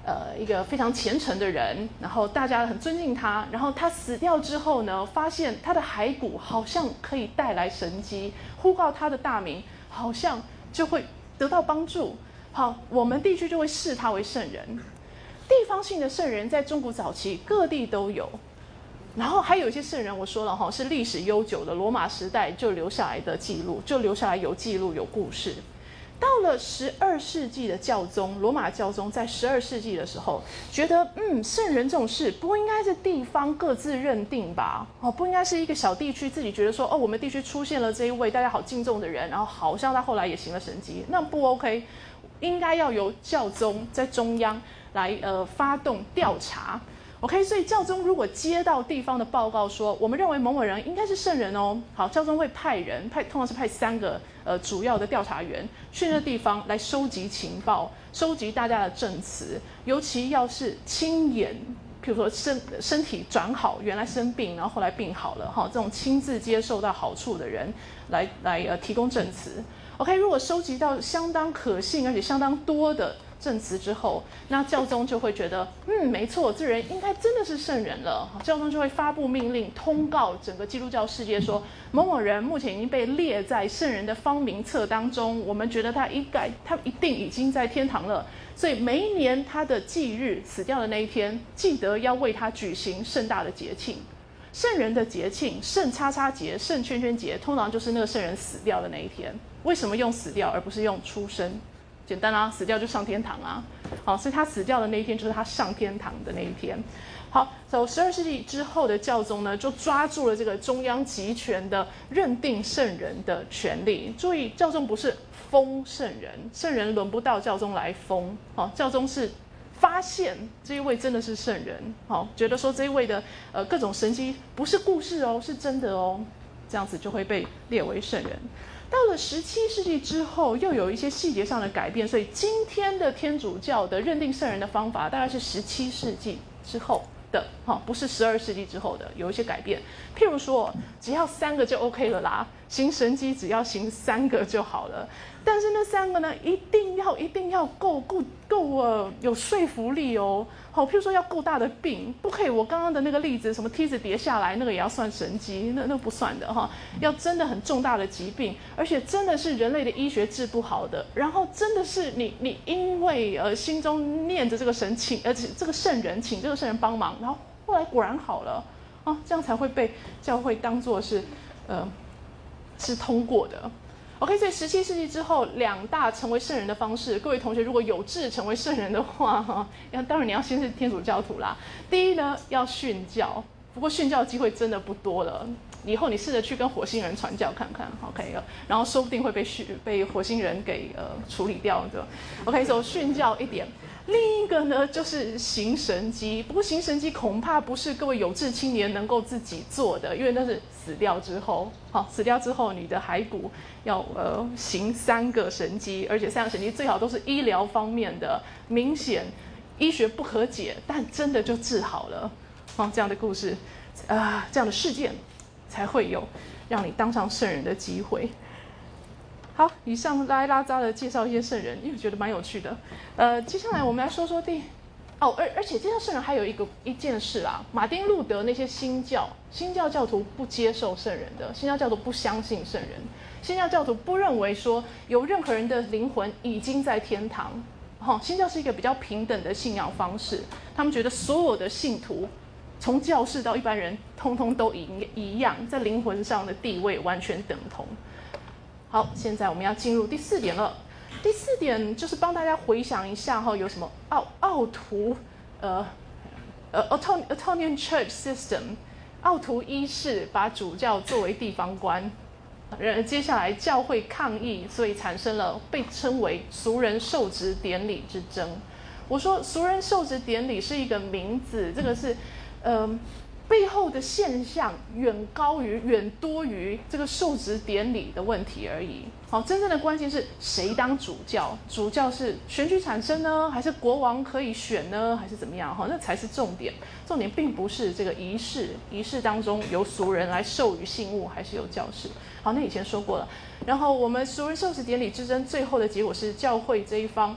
Speaker 1: 呃一个非常虔诚的人，然后大家很尊敬他，然后他死掉之后呢，发现他的骸骨好像可以带来神迹，呼告他的大名，好像就会得到帮助。好，我们地区就会视他为圣人。地方性的圣人在中古早期各地都有。然后还有一些圣人，我说了哈，是历史悠久的罗马时代就留下来的记录，就留下来有记录有故事。到了十二世纪的教宗，罗马教宗在十二世纪的时候，觉得嗯，圣人这种事不应该是地方各自认定吧？哦，不应该是一个小地区自己觉得说，哦，我们地区出现了这一位大家好敬重的人，然后好像他后来也行了神迹，那不 OK，应该要由教宗在中央来呃发动调查。OK，所以教宗如果接到地方的报告说，我们认为某某人应该是圣人哦，好，教宗会派人派，通常是派三个呃主要的调查员去那地方来收集情报，收集大家的证词，尤其要是亲眼，譬如说身身体转好，原来生病，然后后来病好了，哈，这种亲自接受到好处的人来来呃提供证词。OK，如果收集到相当可信而且相当多的。证词之后，那教宗就会觉得，嗯，没错，这人应该真的是圣人了。教宗就会发布命令，通告整个基督教世界说，某某人目前已经被列在圣人的方名册当中。我们觉得他应该，他一定已经在天堂了。所以每一年他的忌日死掉的那一天，记得要为他举行盛大的节庆。圣人的节庆，圣叉叉节、圣圈圈节，通常就是那个圣人死掉的那一天。为什么用死掉而不是用出生？简单啊，死掉就上天堂啊！好，所以他死掉的那一天就是他上天堂的那一天。好，走十二世纪之后的教宗呢，就抓住了这个中央集权的认定圣人的权利。注意，教宗不是封圣人，圣人轮不到教宗来封。好，教宗是发现这一位真的是圣人，好，觉得说这一位的呃各种神迹不是故事哦，是真的哦，这样子就会被列为圣人。到了十七世纪之后，又有一些细节上的改变，所以今天的天主教的认定圣人的方法，大概是十七世纪之后的，哈，不是十二世纪之后的，有一些改变。譬如说，只要三个就 OK 了啦，行神迹只要行三个就好了。但是那三个呢，一定要一定要够够够呃有说服力哦。好，譬如说要够大的病，不可以。我刚刚的那个例子，什么梯子跌下来，那个也要算神迹，那那不算的哈。要真的很重大的疾病，而且真的是人类的医学治不好的，然后真的是你你因为呃心中念着这个神请，而且这个圣人请这个圣人帮忙，然后后来果然好了啊，这样才会被教会当做是呃是通过的。OK，在十七世纪之后，两大成为圣人的方式，各位同学如果有志成为圣人的话，哈，要当然你要先是天主教徒啦。第一呢，要训教，不过训教机会真的不多了。以后你试着去跟火星人传教看看，OK，然后说不定会被训被火星人给呃处理掉的。OK，所以训教一点。另一个呢，就是行神机。不过行神机恐怕不是各位有志青年能够自己做的，因为那是死掉之后，好，死掉之后你的骸骨要呃行三个神机，而且三个神机最好都是医疗方面的，明显医学不可解，但真的就治好了，哦，这样的故事，啊，这样的事件才会有让你当上圣人的机会。好，以上拉拉扎的介绍一些圣人，因为觉得蛮有趣的。呃，接下来我们来说说第，哦，而而且介绍圣人还有一个一件事啊，马丁路德那些新教新教教徒不接受圣人的，新教教徒不相信圣人，新教教徒不认为说有任何人的灵魂已经在天堂。哈，新教是一个比较平等的信仰方式，他们觉得所有的信徒，从教士到一般人，通通都一一样，在灵魂上的地位完全等同。好，现在我们要进入第四点了。第四点就是帮大家回想一下哈，有什么奥奥图，呃呃，Autonomian Church System，奥图一世把主教作为地方官，然而接下来教会抗议，所以产生了被称为俗人受职典礼之争。我说俗人受职典礼是一个名字，这个是，嗯。背后的现象远高于、远多于这个受职典礼的问题而已。好，真正的关键是谁当主教？主教是选举产生呢，还是国王可以选呢，还是怎么样？哈，那才是重点。重点并不是这个仪式，仪式当中由俗人来授予信物，还是由教士。好，那以前说过了。然后我们俗人受职典礼之争，最后的结果是教会这一方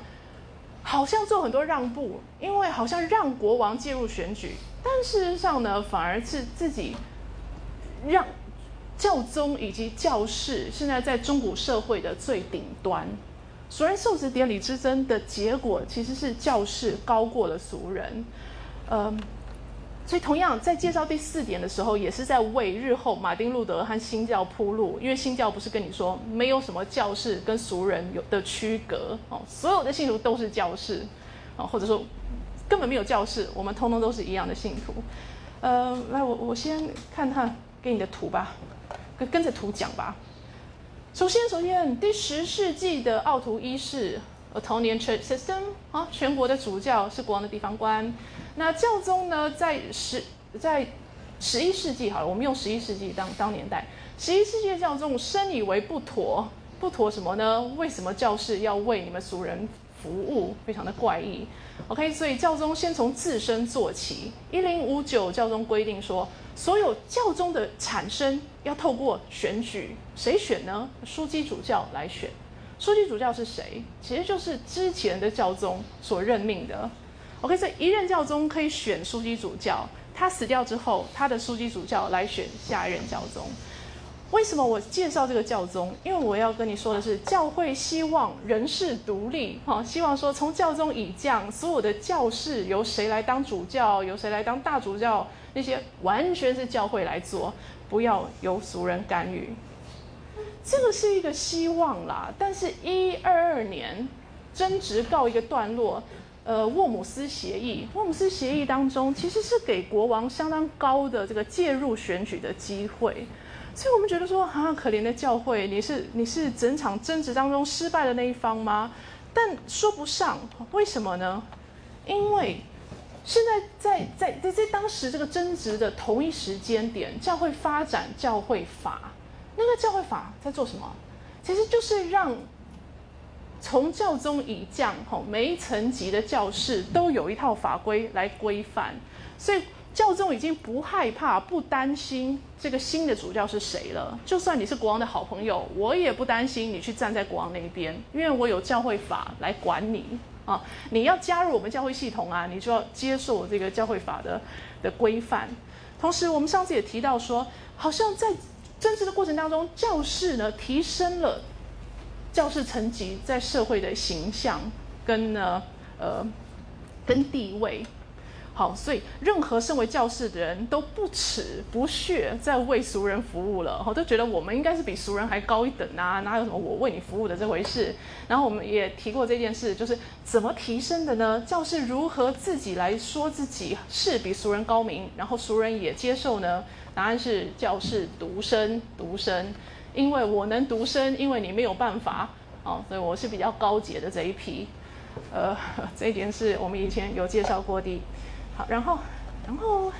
Speaker 1: 好像做很多让步，因为好像让国王介入选举。但事实上呢，反而是自己让教宗以及教士现在在中古社会的最顶端。俗人受职典礼之争的结果，其实是教士高过了俗人。嗯，所以同样在介绍第四点的时候，也是在为日后马丁路德和新教铺路。因为新教不是跟你说没有什么教士跟俗人有的区隔哦，所有的信徒都是教士哦，或者说。根本没有教室，我们通通都是一样的信徒。呃，来，我我先看看给你的图吧，跟跟着图讲吧。首先，首先，第十世纪的奥图一世 （Antonian Church System） 啊，全国的主教是国王的地方官。那教宗呢，在十在十一世纪，好了，我们用十一世纪当当年代。十一世纪的教宗深以为不妥，不妥什么呢？为什么教士要为你们俗人服务？非常的怪异。OK，所以教宗先从自身做起。一零五九教宗规定说，所有教宗的产生要透过选举，谁选呢？枢机主教来选。枢机主教是谁？其实就是之前的教宗所任命的。OK，所以一任教宗可以选枢机主教，他死掉之后，他的枢机主教来选下一任教宗。为什么我介绍这个教宗？因为我要跟你说的是，教会希望人事独立，哈，希望说从教宗以降，所有的教士由谁来当主教，由谁来当大主教，那些完全是教会来做，不要由俗人干预。这个是一个希望啦，但是，一二二年争执告一个段落，呃，沃姆斯协议，沃姆斯协议当中其实是给国王相当高的这个介入选举的机会。所以我们觉得说，啊，可怜的教会，你是你是整场争执当中失败的那一方吗？但说不上，为什么呢？因为现在在在在在当时这个争执的同一时间点，教会发展教会法，那个教会法在做什么？其实就是让从教宗以降，吼每一层级的教士都有一套法规来规范，所以。教宗已经不害怕、不担心这个新的主教是谁了。就算你是国王的好朋友，我也不担心你去站在国王那一边，因为我有教会法来管你啊！你要加入我们教会系统啊，你就要接受这个教会法的的规范。同时，我们上次也提到说，好像在政治的过程当中，教士呢提升了教士层级在社会的形象跟呢呃跟地位。好，所以任何身为教士的人都不耻不屑在为俗人服务了，哈，都觉得我们应该是比俗人还高一等啊，哪有什么我为你服务的这回事？然后我们也提过这件事，就是怎么提升的呢？教士如何自己来说自己是比俗人高明，然后俗人也接受呢？答案是教士独身，独身，因为我能独身，因为你没有办法，哦，所以我是比较高洁的这一批，呃，这一点是我们以前有介绍过的。好，然后，然后，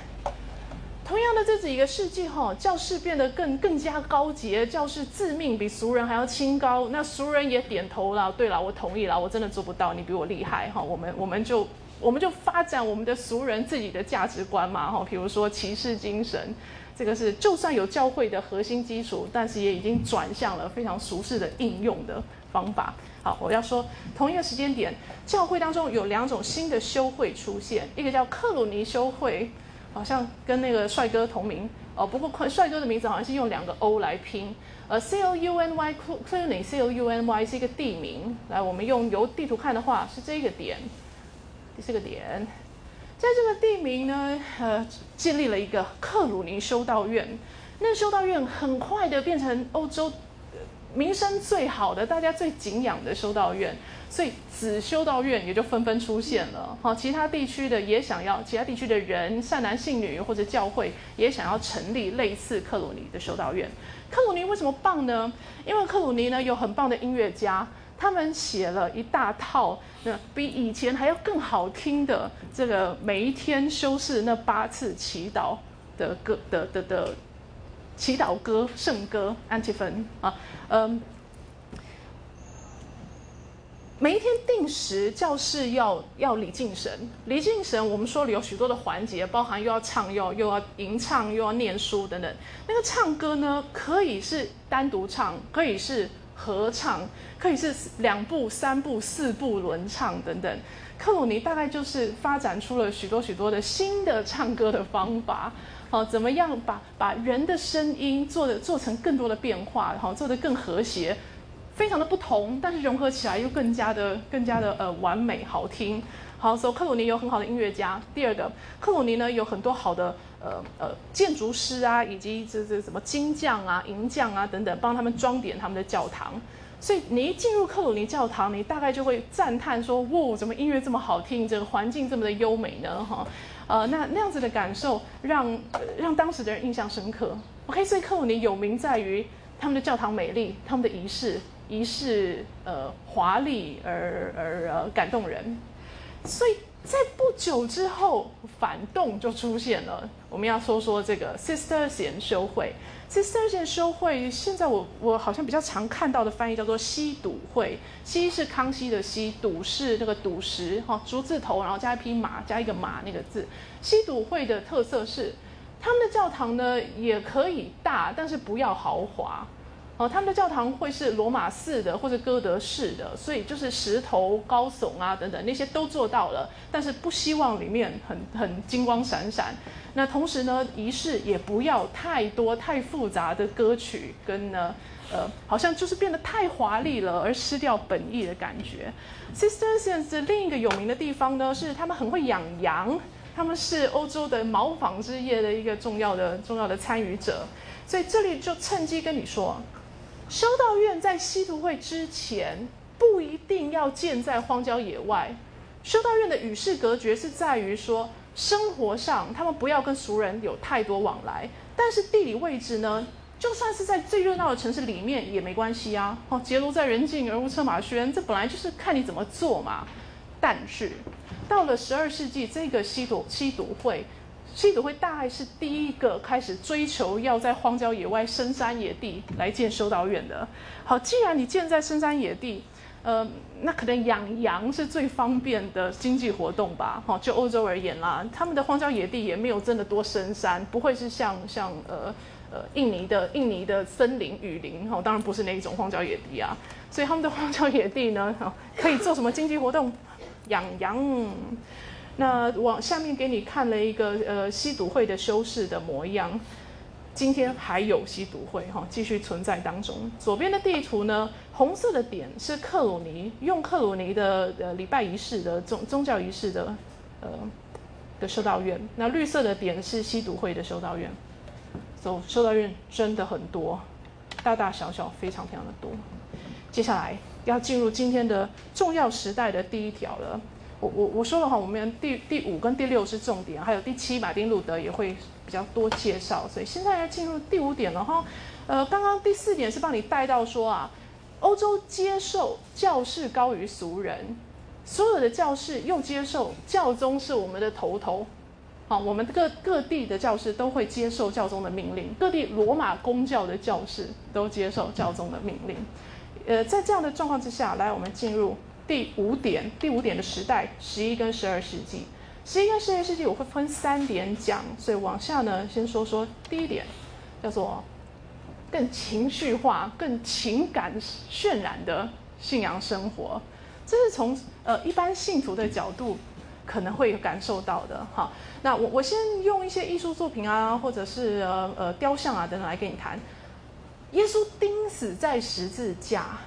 Speaker 1: 同样的这几个世纪哈，教士变得更更加高洁，教士自命比俗人还要清高，那俗人也点头了，对了，我同意了，我真的做不到，你比我厉害哈，我们我们就我们就发展我们的俗人自己的价值观嘛哈，比如说骑士精神，这个是就算有教会的核心基础，但是也已经转向了非常俗世的应用的方法。我要说，同一个时间点，教会当中有两种新的修会出现，一个叫克鲁尼修会，好像跟那个帅哥同名哦。不过帅哥的名字好像是用两个 O 来拼，呃，C O U N Y c l u n y C O U N Y 是一个地名。来，我们用由地图看的话，是这个点，第四个点，在这个地名呢，呃，建立了一个克鲁尼修道院。那修道院很快的变成欧洲。名声最好的、大家最敬仰的修道院，所以子修道院也就纷纷出现了。好，其他地区的也想要，其他地区的人善男信女或者教会也想要成立类似克鲁尼的修道院。克鲁尼为什么棒呢？因为克鲁尼呢有很棒的音乐家，他们写了一大套，那比以前还要更好听的这个每一天修饰那八次祈祷的歌的的的祈祷歌圣歌安提芬啊，嗯，每一天定时教室要要礼敬神，礼敬神我们说有许多的环节，包含又要唱又要又要吟唱又要念书等等。那个唱歌呢，可以是单独唱，可以是合唱，可以是两部、三部、四部轮唱等等。克鲁尼大概就是发展出了许多许多的新的唱歌的方法。好，怎么样把把人的声音做的做成更多的变化，好做的更和谐，非常的不同，但是融合起来又更加的更加的呃完美好听。好，所以克鲁尼有很好的音乐家。第二个，克鲁尼呢有很多好的呃呃建筑师啊，以及这这什么金匠啊、银匠啊等等，帮他们装点他们的教堂。所以你一进入克鲁尼教堂，你大概就会赞叹说：哇，怎么音乐这么好听，这个环境这么的优美呢？哈。呃，那那样子的感受让让当时的人印象深刻。OK，所以克鲁尼有名在于他们的教堂美丽，他们的仪式仪式呃华丽而而呃感动人。所以在不久之后，反动就出现了。我们要说说这个 Sister 贤修会。这三线修会现在我我好像比较常看到的翻译叫做西笃会，西是康熙的西，笃是那个笃实哈，竹字头，然后加一匹马，加一个马那个字。西笃会的特色是，他们的教堂呢也可以大，但是不要豪华。哦，他们的教堂会是罗马式的或者哥德式的，所以就是石头高耸啊等等那些都做到了，但是不希望里面很 很金光闪闪。那同时呢，仪式也不要太多太复杂的歌曲跟呢，呃，好像就是变得太华丽了，而失掉本意的感觉。Cistercians 另一个有名的地方呢，是他们很会养羊，他们是欧洲的毛纺织业的一个重要的重要的参与者，所以这里就趁机跟你说。修道院在西图会之前不一定要建在荒郊野外。修道院的与世隔绝是在于说，生活上他们不要跟俗人有太多往来，但是地理位置呢，就算是在最热闹的城市里面也没关系啊。哦，结庐在人境而无车马喧，这本来就是看你怎么做嘛。但是到了十二世纪，这个西毒西毒会。西笃会大概是第一个开始追求要在荒郊野外、深山野地来建修道院的。好，既然你建在深山野地，呃，那可能养羊是最方便的经济活动吧。好，就欧洲而言啦，他们的荒郊野地也没有真的多深山，不会是像像呃呃印尼的印尼的森林雨林。哈，当然不是那一种荒郊野地啊。所以他们的荒郊野地呢，可以做什么经济活动？养羊。那往下面给你看了一个呃西笃会的修饰的模样，今天还有西笃会哈继续存在当中。左边的地图呢，红色的点是克鲁尼用克鲁尼的呃礼拜仪式的宗宗教仪式的呃的修道院，那绿色的点是西笃会的修道院。走修道院真的很多，大大小小非常非常的多。接下来要进入今天的重要时代的第一条了。我我我说的话，我们第第五跟第六是重点，还有第七马丁路德也会比较多介绍，所以现在要进入第五点了哈。呃，刚刚第四点是帮你带到说啊，欧洲接受教士高于俗人，所有的教士又接受教宗是我们的头头，好，我们各各地的教士都会接受教宗的命令，各地罗马公教的教士都接受教宗的命令。呃，在这样的状况之下，来我们进入。第五点，第五点的时代，十一跟十二世纪，十一跟十二世纪我会分三点讲，所以往下呢，先说说第一点，叫做更情绪化、更情感渲染的信仰生活，这是从呃一般信徒的角度可能会感受到的。哈，那我我先用一些艺术作品啊，或者是呃呃雕像啊等等来跟你谈，耶稣钉死在十字架。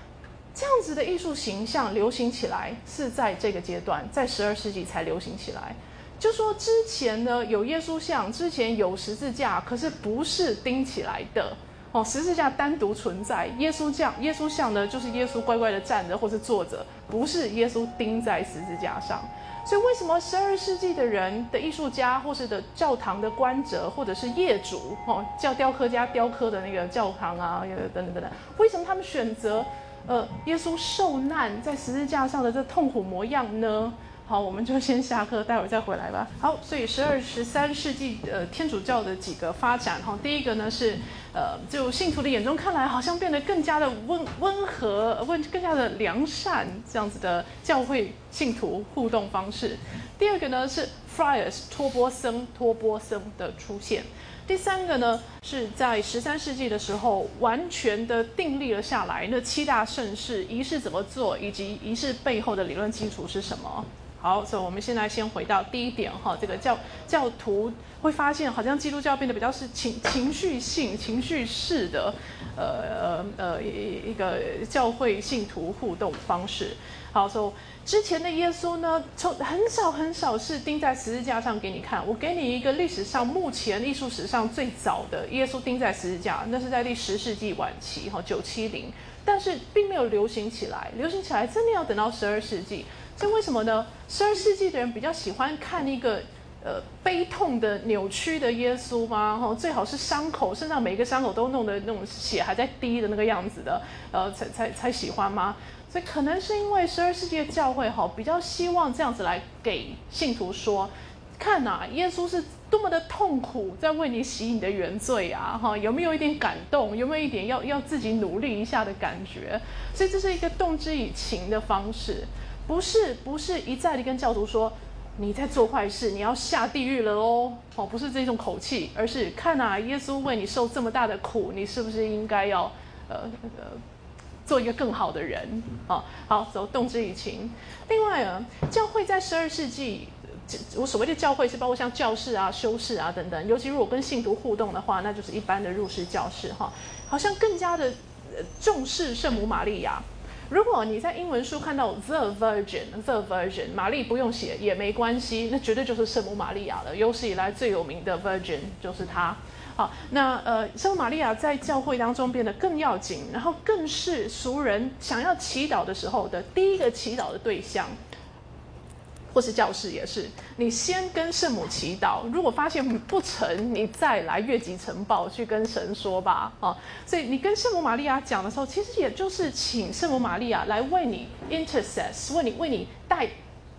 Speaker 1: 这样子的艺术形象流行起来是在这个阶段，在十二世纪才流行起来。就说之前呢有耶稣像，之前有十字架，可是不是钉起来的。哦，十字架单独存在，耶稣像耶稣像呢，就是耶稣乖乖的站着或是坐着，不是耶稣钉在十字架上。所以为什么十二世纪的人的艺术家，或是的教堂的官者，或者是业主，哦，叫雕刻家雕刻的那个教堂啊，等等等等，为什么他们选择呃耶稣受难在十字架上的这痛苦模样呢？好，我们就先下课，待会再回来吧。好，所以十二、十三世纪呃天主教的几个发展哈，第一个呢是呃就信徒的眼中看来好像变得更加的温温和，温更加的良善这样子的教会信徒互动方式。第二个呢是 friars 托波僧托波僧的出现。第三个呢是在十三世纪的时候完全的订立了下来，那七大盛事仪式怎么做，以及仪式背后的理论基础是什么。好，所以我们现在先回到第一点哈，这个教教徒会发现，好像基督教变得比较是情情绪性、情绪式的，呃呃呃一一个教会信徒互动方式。好，说之前的耶稣呢，从很少很少是钉在十字架上给你看。我给你一个历史上目前艺术史上最早的耶稣钉在十字架，那是在第十世纪晚期哈，九七零，但是并没有流行起来，流行起来真的要等到十二世纪。这为什么呢？十二世纪的人比较喜欢看一个呃悲痛的、扭曲的耶稣吗？哈，最好是伤口身上每一个伤口都弄得那种血还在滴的那个样子的，呃，才才才喜欢吗？所以可能是因为十二世纪的教会哈，比较希望这样子来给信徒说，看呐，耶稣是多么的痛苦，在为你洗你的原罪啊！哈，有没有一点感动？有没有一点要要自己努力一下的感觉？所以这是一个动之以情的方式。不是不是一再的跟教徒说你在做坏事，你要下地狱了哦哦，不是这种口气，而是看啊，耶稣为你受这么大的苦，你是不是应该要呃呃做一个更好的人啊？好，走动之以情。另外啊，教会在十二世纪，我所谓的教会是包括像教士啊、修士啊等等，尤其如果跟信徒互动的话，那就是一般的入室教士哈，好像更加的重视圣母玛利亚。如果你在英文书看到 the virgin，the virgin，玛丽不用写也没关系，那绝对就是圣母玛利亚了。有史以来最有名的 virgin 就是她。好，那呃，圣母玛利亚在教会当中变得更要紧，然后更是俗人想要祈祷的时候的第一个祈祷的对象。或是教室也是，你先跟圣母祈祷，如果发现不成，你再来越级呈报去跟神说吧，啊，所以你跟圣母玛利亚讲的时候，其实也就是请圣母玛利亚来为你 intercess，为你为你代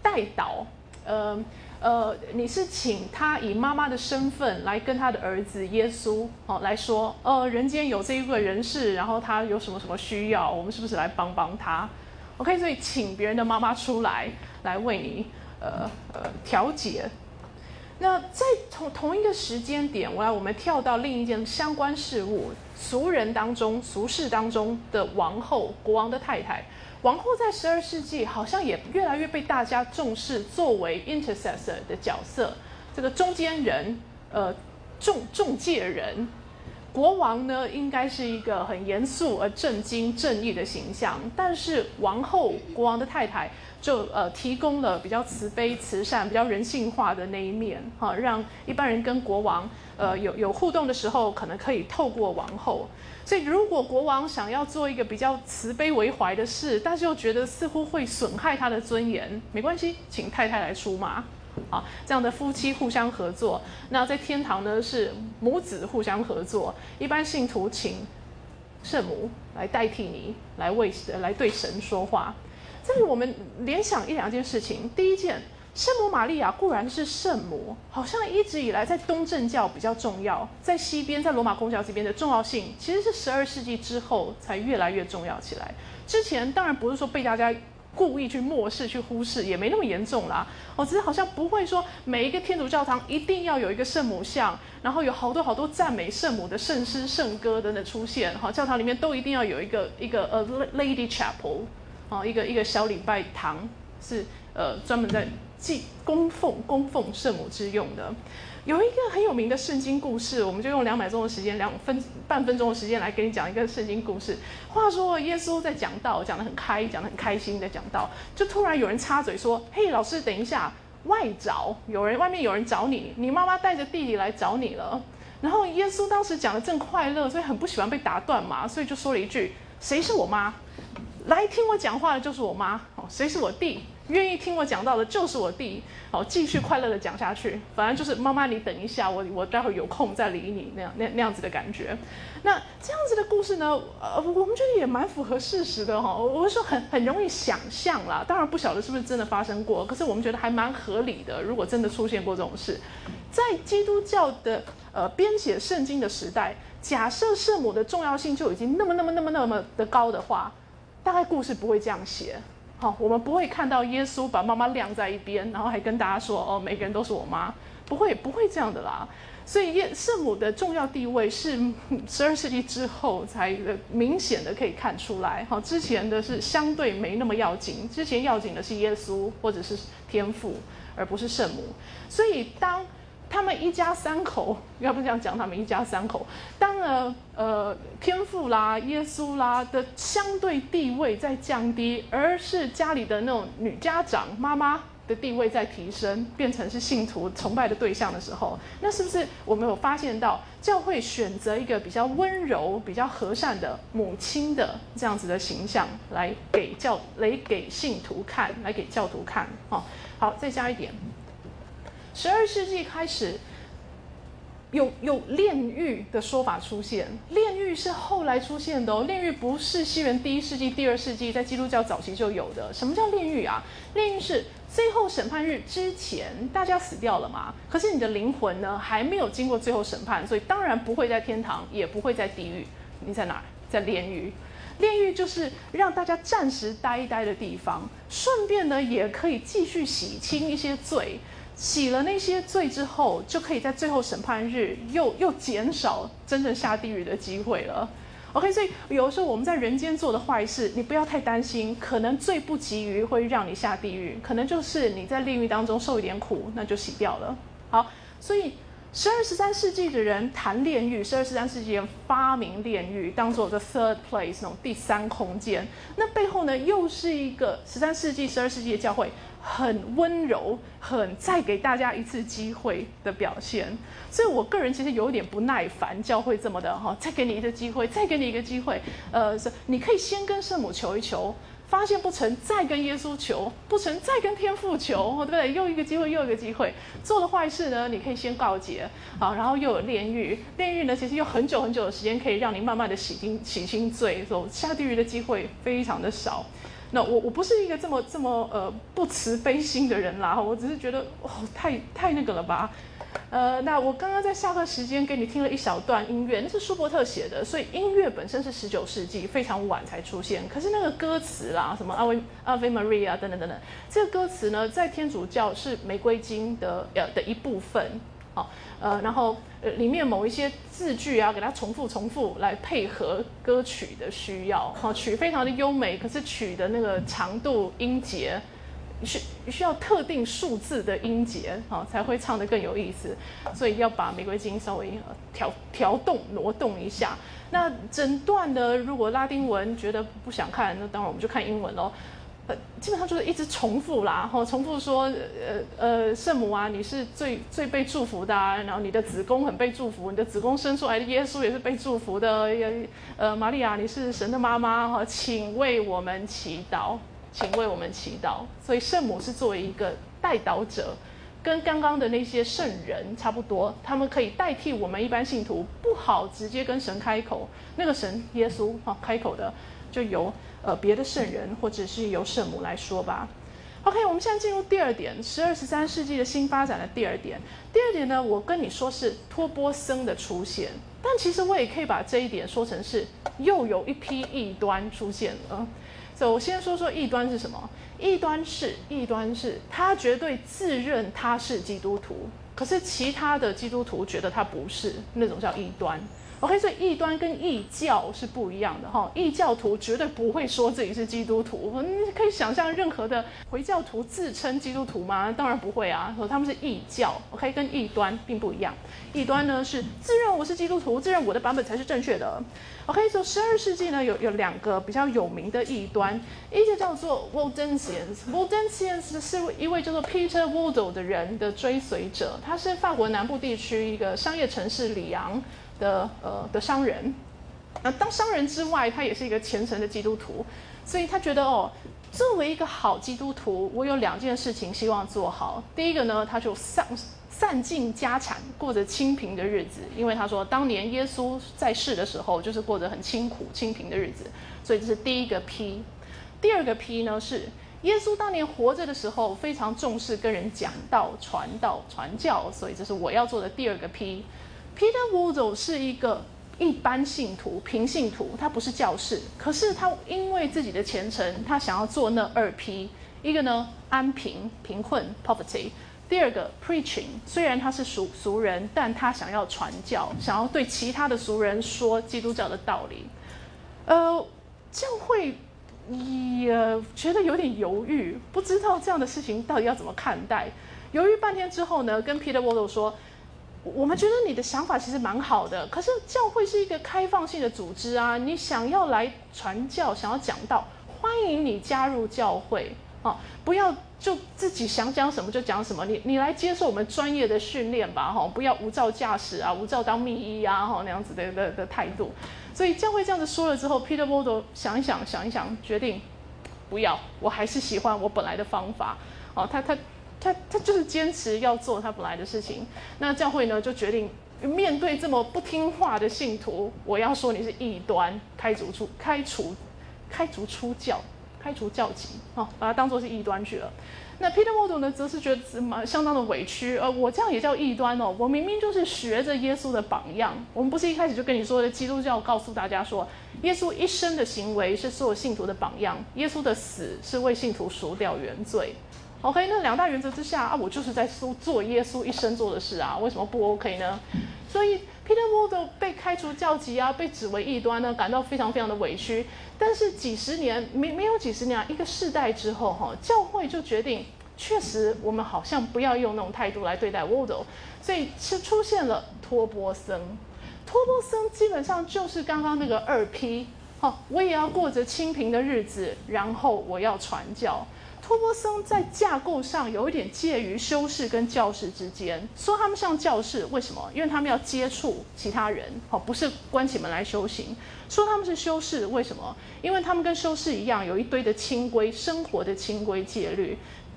Speaker 1: 代祷，呃呃，你是请他以妈妈的身份来跟他的儿子耶稣哦来说，呃，人间有这一个人士，然后他有什么什么需要，我们是不是来帮帮他？OK，所以请别人的妈妈出来来为你。呃呃，调解。那在同同一个时间点，我来我们跳到另一件相关事物，俗人当中、俗世当中的王后、国王的太太。王后在十二世纪好像也越来越被大家重视，作为 intercessor 的角色，这个中间人，呃，中中介人。国王呢，应该是一个很严肃而正经、正义的形象，但是王后、国王的太太。就呃提供了比较慈悲、慈善、比较人性化的那一面，哈，让一般人跟国王呃有有互动的时候，可能可以透过王后。所以，如果国王想要做一个比较慈悲为怀的事，但是又觉得似乎会损害他的尊严，没关系，请太太来出马，啊，这样的夫妻互相合作。那在天堂呢，是母子互相合作。一般信徒请圣母来代替你，来为来对神说话。这里我们联想一两件事情。第一件，圣母玛利亚固然是圣母，好像一直以来在东正教比较重要，在西边，在罗马公教这边的重要性，其实是十二世纪之后才越来越重要起来。之前当然不是说被大家故意去漠视、去忽视，也没那么严重啦。哦，只是好像不会说每一个天主教堂一定要有一个圣母像，然后有好多好多赞美圣母的圣诗、圣歌等等出现。哈，教堂里面都一定要有一个一个呃 Lady Chapel。哦，一个一个小礼拜堂是呃专门在祭供奉供奉圣母之用的。有一个很有名的圣经故事，我们就用两百钟的时间，两分半分钟的时间来给你讲一个圣经故事。话说耶稣在讲道，讲得很开，讲得很开心在讲道，就突然有人插嘴说：“嘿，老师，等一下，外找有人，外面有人找你，你妈妈带着弟弟来找你了。”然后耶稣当时讲的正快乐，所以很不喜欢被打断嘛，所以就说了一句：“谁是我妈？来听我讲话的就是我妈。哦，谁是我弟？愿意听我讲到的就是我弟。好，继续快乐的讲下去。反正就是妈妈，你等一下，我我待会有空再理你那样那那样子的感觉。那这样子的故事呢，呃，我们觉得也蛮符合事实的哈。我是说很很容易想象啦，当然不晓得是不是真的发生过，可是我们觉得还蛮合理的。如果真的出现过这种事。”在基督教的呃编写圣经的时代，假设圣母的重要性就已经那么那么那么那么的高的话，大概故事不会这样写。好，我们不会看到耶稣把妈妈晾在一边，然后还跟大家说哦，每个人都是我妈，不会不会这样的啦。所以耶圣母的重要地位是十二世纪之后才明显的可以看出来。好，之前的是相对没那么要紧，之前要紧的是耶稣或者是天父，而不是圣母。所以当他们一家三口，要不这样讲，他们一家三口，当然呃天父啦、耶稣啦的相对地位在降低，而是家里的那种女家长妈妈的地位在提升，变成是信徒崇拜的对象的时候，那是不是我们有发现到教会选择一个比较温柔、比较和善的母亲的这样子的形象来给教来给信徒看，来给教徒看？哦，好，再加一点。十二世纪开始，有有炼狱的说法出现。炼狱是后来出现的哦，炼狱不是西元第一世纪、第二世纪在基督教早期就有的。什么叫炼狱啊？炼狱是最后审判日之前，大家死掉了嘛？可是你的灵魂呢，还没有经过最后审判，所以当然不会在天堂，也不会在地狱。你在哪儿？在炼狱。炼狱就是让大家暂时待一待的地方，顺便呢，也可以继续洗清一些罪。洗了那些罪之后，就可以在最后审判日又又减少真正下地狱的机会了。OK，所以有的时候我们在人间做的坏事，你不要太担心，可能罪不急于会让你下地狱，可能就是你在炼狱当中受一点苦，那就洗掉了。好，所以十二十三世纪的人谈炼狱，十二十三世纪人发明炼狱，当做 the third place 那种第三空间，那背后呢，又是一个十三世纪、十二世纪的教会。很温柔，很再给大家一次机会的表现，所以我个人其实有点不耐烦，教会这么的哈，再给你一次机会，再给你一个机会，呃，是你可以先跟圣母求一求，发现不成，再跟耶稣求，不成，再跟天父求，对不对？又一个机会，又一个机会，做了坏事呢，你可以先告诫，好，然后又有炼狱，炼狱呢，其实有很久很久的时间可以让你慢慢的洗清洗清罪，所以下地狱的机会非常的少。那我我不是一个这么这么呃不慈悲心的人啦，我只是觉得哦太太那个了吧，呃，那我刚刚在下课时间给你听了一小段音乐，那是舒伯特写的，所以音乐本身是十九世纪非常晚才出现，可是那个歌词啦，什么阿维阿维玛利亚等等等等，这个歌词呢，在天主教是玫瑰经的呃的一部分。好，呃，然后呃，里面某一些字句啊，给它重复重复来配合歌曲的需要。好，曲非常的优美，可是曲的那个长度音节需需要特定数字的音节，好才会唱得更有意思。所以要把玫瑰金稍微调调动挪动一下。那整段的如果拉丁文觉得不想看，那当然我们就看英文喽。基本上就是一直重复啦，然后重复说，呃呃，圣母啊，你是最最被祝福的，然后你的子宫很被祝福，你的子宫生出来的耶稣也是被祝福的，呃，玛利亚你是神的妈妈哈，请为我们祈祷，请为我们祈祷。所以圣母是作为一个代祷者，跟刚刚的那些圣人差不多，他们可以代替我们一般信徒，不好直接跟神开口，那个神耶稣哈开口的，就由。呃，别的圣人或者是由圣母来说吧。OK，我们现在进入第二点，十二十三世纪的新发展的第二点。第二点呢，我跟你说是托波僧的出现，但其实我也可以把这一点说成是又有一批异端出现了。所以我先说说异端是什么？异端是异端是他绝对自认他是基督徒，可是其他的基督徒觉得他不是，那种叫异端。OK，所以异端跟异教是不一样的哈。异教徒绝对不会说自己是基督徒，你可以想象任何的回教徒自称基督徒吗？当然不会啊，说他们是异教。OK，跟异端并不一样。异端呢是自认我是基督徒，自认我的版本才是正确的。OK，所以十二世纪呢有有两个比较有名的异端，一个叫做 Waldensians。Waldensians 是一位叫做 Peter Wardle 的人的追随者，他是法国南部地区一个商业城市里昂。的呃的商人，那当商人之外，他也是一个虔诚的基督徒，所以他觉得哦，作为一个好基督徒，我有两件事情希望做好。第一个呢，他就散散尽家产，过着清贫的日子，因为他说当年耶稣在世的时候，就是过着很清苦清贫的日子，所以这是第一个 P。第二个 P 呢是耶稣当年活着的时候，非常重视跟人讲道、传道、传教，所以这是我要做的第二个 P。Peter Wardle 是一个一般信徒、平信徒，他不是教士，可是他因为自己的虔诚，他想要做那二批。一个呢，安贫、贫困 （poverty）；第二个，preaching。虽然他是俗俗人，但他想要传教，想要对其他的俗人说基督教的道理。呃，教会也觉得有点犹豫，不知道这样的事情到底要怎么看待。犹豫半天之后呢，跟 Peter Wardle 说。我们觉得你的想法其实蛮好的，可是教会是一个开放性的组织啊，你想要来传教，想要讲道，欢迎你加入教会啊！不要就自己想讲什么就讲什么，你你来接受我们专业的训练吧，哈！不要无照驾驶啊，无照当秘医啊，哈那样子的的的态度。所以教会这样子说了之后，Peter w a d 想一想，想一想，决定不要，我还是喜欢我本来的方法。哦，他他。他他就是坚持要做他本来的事情，那教会呢就决定面对这么不听话的信徒，我要说你是异端，开除出开除开除出教，开除教籍，哦，把它当做是异端去了。那 Peter Wardle 呢，则是觉得蛮相当的委屈，呃，我这样也叫异端哦，我明明就是学着耶稣的榜样，我们不是一开始就跟你说的，基督教告诉大家说，耶稣一生的行为是所有信徒的榜样，耶稣的死是为信徒赎掉原罪。OK，那两大原则之下啊，我就是在做做耶稣一生做的事啊，为什么不 OK 呢？所以 Peter Wardle 被开除教籍啊，被指为异端呢，感到非常非常的委屈。但是几十年没没有几十年啊，一个世代之后哈，教会就决定，确实我们好像不要用那种态度来对待 Wardle，所以是出现了托波森。托波森基本上就是刚刚那个二批，哦，我也要过着清贫的日子，然后我要传教。托波僧在架构上有一点介于修士跟教士之间，说他们像教士，为什么？因为他们要接触其他人，好，不是关起门来修行。说他们是修士，为什么？因为他们跟修士一样，有一堆的清规，生活的清规戒律。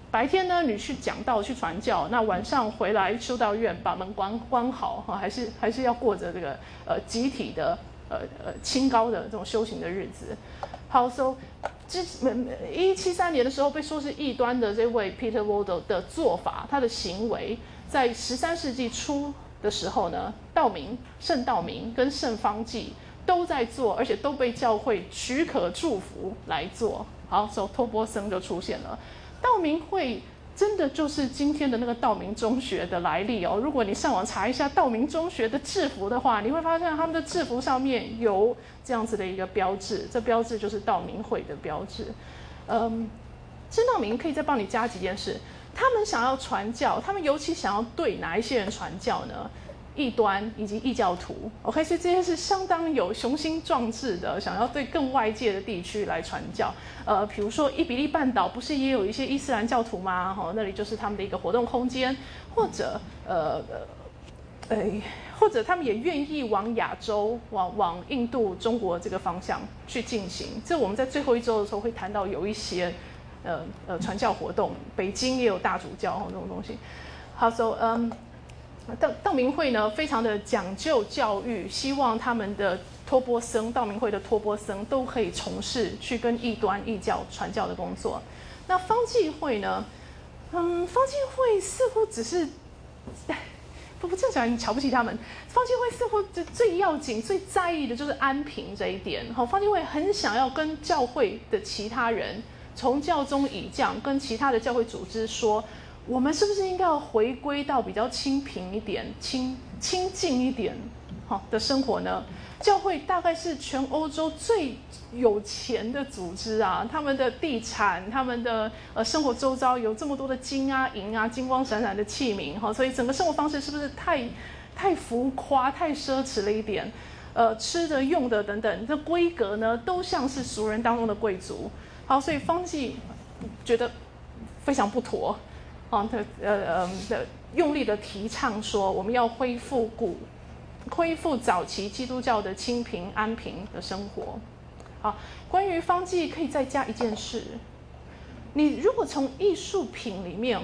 Speaker 1: 白天呢，你去讲道、去传教，那晚上回来修道院把门关关好，哈，还是还是要过着这个呃集体的呃呃清高的这种修行的日子。好，so。之一七三年的时候被说是异端的这位 Peter Wardle 的做法，他的行为，在十三世纪初的时候呢，道明、圣道明跟圣方济都在做，而且都被教会许可祝福来做。好，所以托波森就出现了，道明会。真的就是今天的那个道明中学的来历哦。如果你上网查一下道明中学的制服的话，你会发现他们的制服上面有这样子的一个标志，这标志就是道明会的标志。嗯，真道明可以再帮你加几件事。他们想要传教，他们尤其想要对哪一些人传教呢？异端以及异教徒，OK，所以这些是相当有雄心壮志的，想要对更外界的地区来传教。呃，比如说伊比利半岛不是也有一些伊斯兰教徒吗？哈，那里就是他们的一个活动空间，或者呃呃，或者他们也愿意往亚洲、往往印度、中国这个方向去进行。这我们在最后一周的时候会谈到有一些呃呃传教活动，北京也有大主教哈这种东西。好，so 嗯。道道明会呢，非常的讲究教育，希望他们的托钵僧，道明会的托钵僧都可以从事去跟异端异教传教的工作。那方济会呢，嗯，方济会似乎只是，不 不，正常你瞧不起他们。方济会似乎最最要紧、最在意的就是安平这一点。好，方济会很想要跟教会的其他人，从教宗以降，跟其他的教会组织说。我们是不是应该要回归到比较清贫一点、清清静一点好的生活呢？教会大概是全欧洲最有钱的组织啊，他们的地产，他们的呃生活周遭有这么多的金啊银啊，金光闪闪的器皿哈，所以整个生活方式是不是太太浮夸、太奢侈了一点？呃，吃的、用的等等，这规格呢，都像是俗人当中的贵族。好，所以方济觉得非常不妥，他呃呃的用力的提倡说，我们要恢复古。恢复早期基督教的清贫安平的生活。好，关于方剂可以再加一件事：你如果从艺术品里面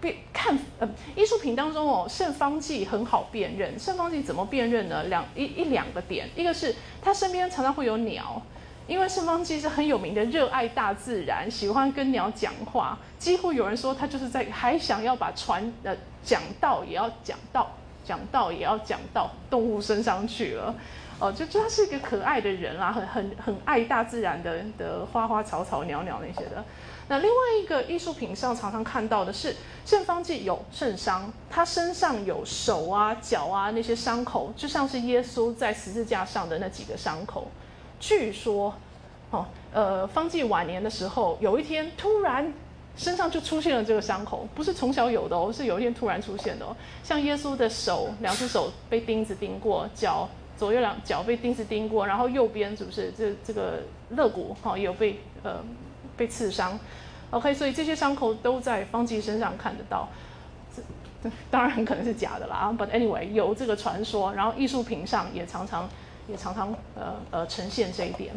Speaker 1: 辨看，呃，艺术品当中哦，圣方剂很好辨认。圣方剂怎么辨认呢？两一一两个点，一个是他身边常常会有鸟，因为圣方剂是很有名的，热爱大自然，喜欢跟鸟讲话。几乎有人说他就是在还想要把传呃讲道也要讲道。讲到也要讲到动物身上去了，哦，就就他是一个可爱的人啦，很很很爱大自然的的花花草草鸟鸟那些的。那另外一个艺术品上常常看到的是圣方济有圣伤，他身上有手啊脚啊那些伤口，就像是耶稣在十字架上的那几个伤口。据说，哦，呃，方济晚年的时候，有一天突然。身上就出现了这个伤口，不是从小有的哦，是有一天突然出现的哦。像耶稣的手，两只手被钉子钉过，脚左右两脚被钉子钉过，然后右边是不是这这个肋骨哈也有被呃被刺伤？OK，所以这些伤口都在方济身上看得到。这当然很可能是假的啦，But anyway，有这个传说，然后艺术品上也常常也常常呃呃呈现这一点。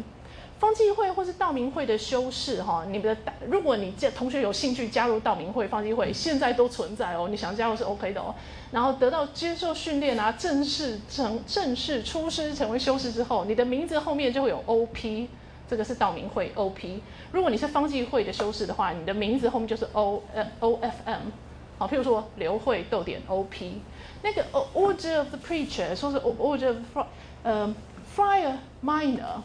Speaker 1: 方济会或是道明会的修士哈，你们的如果你这同学有兴趣加入道明会、方济会，现在都存在哦。你想加入是 OK 的哦。然后得到接受训练啊，正式成正式出师成为修士之后，你的名字后面就会有 OP，这个是道明会 OP。如果你是方济会的修士的话，你的名字后面就是 O OFM。好，譬如说刘慧逗点 OP，那个 Order of the Preacher 说是 Order of Fr 呃 Friar Minor。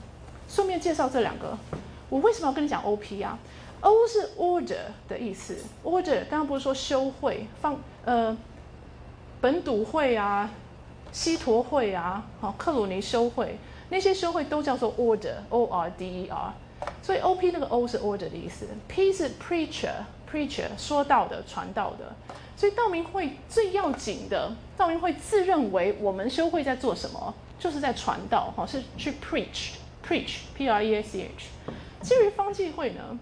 Speaker 1: 顺便介绍这两个，我为什么要跟你讲 O P 啊？O 是 order 的意思，order 刚刚不是说修会放呃本笃会啊、西陀会啊、好克鲁尼修会。那些修会都叫做 order，O R D E R，所以 O P 那个 O 是 order 的意思，P 是 preacher，preacher 说到的、传道的，所以道明会最要紧的，道明会自认为我们修会在做什么，就是在传道，哈，是去 preach。Preach, P-R-E-A-C-H。至于方济会呢？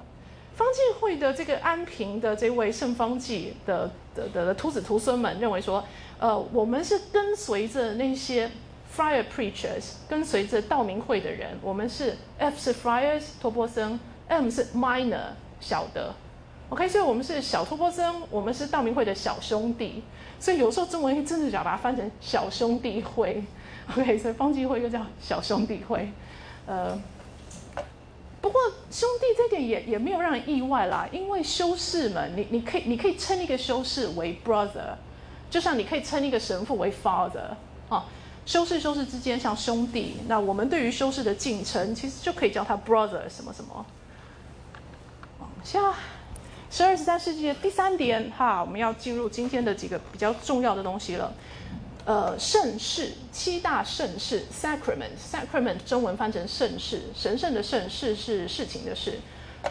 Speaker 1: 方济会的这个安平的这位圣方济的的的徒子徒孙们认为说，呃，我们是跟随着那些 Friar Preachers，跟随着道明会的人。我们是 F 是 Friars 托钵僧，M 是 Minor 小的。OK，所以我们是小托钵僧，我们是道明会的小兄弟。所以有时候中文真的要把它翻成小兄弟会。OK，所以方济会又叫小兄弟会。呃，不过兄弟这点也也没有让人意外啦，因为修士们，你你可以你可以称一个修士为 brother，就像你可以称一个神父为 father 啊，修士修士之间像兄弟，那我们对于修士的敬称，其实就可以叫他 brother 什么什么。往下，十二十三世纪的第三点哈，我们要进入今天的几个比较重要的东西了。呃，盛世七大盛世，sacrament，sacrament 中文翻成盛世，神圣的盛世是事情的事。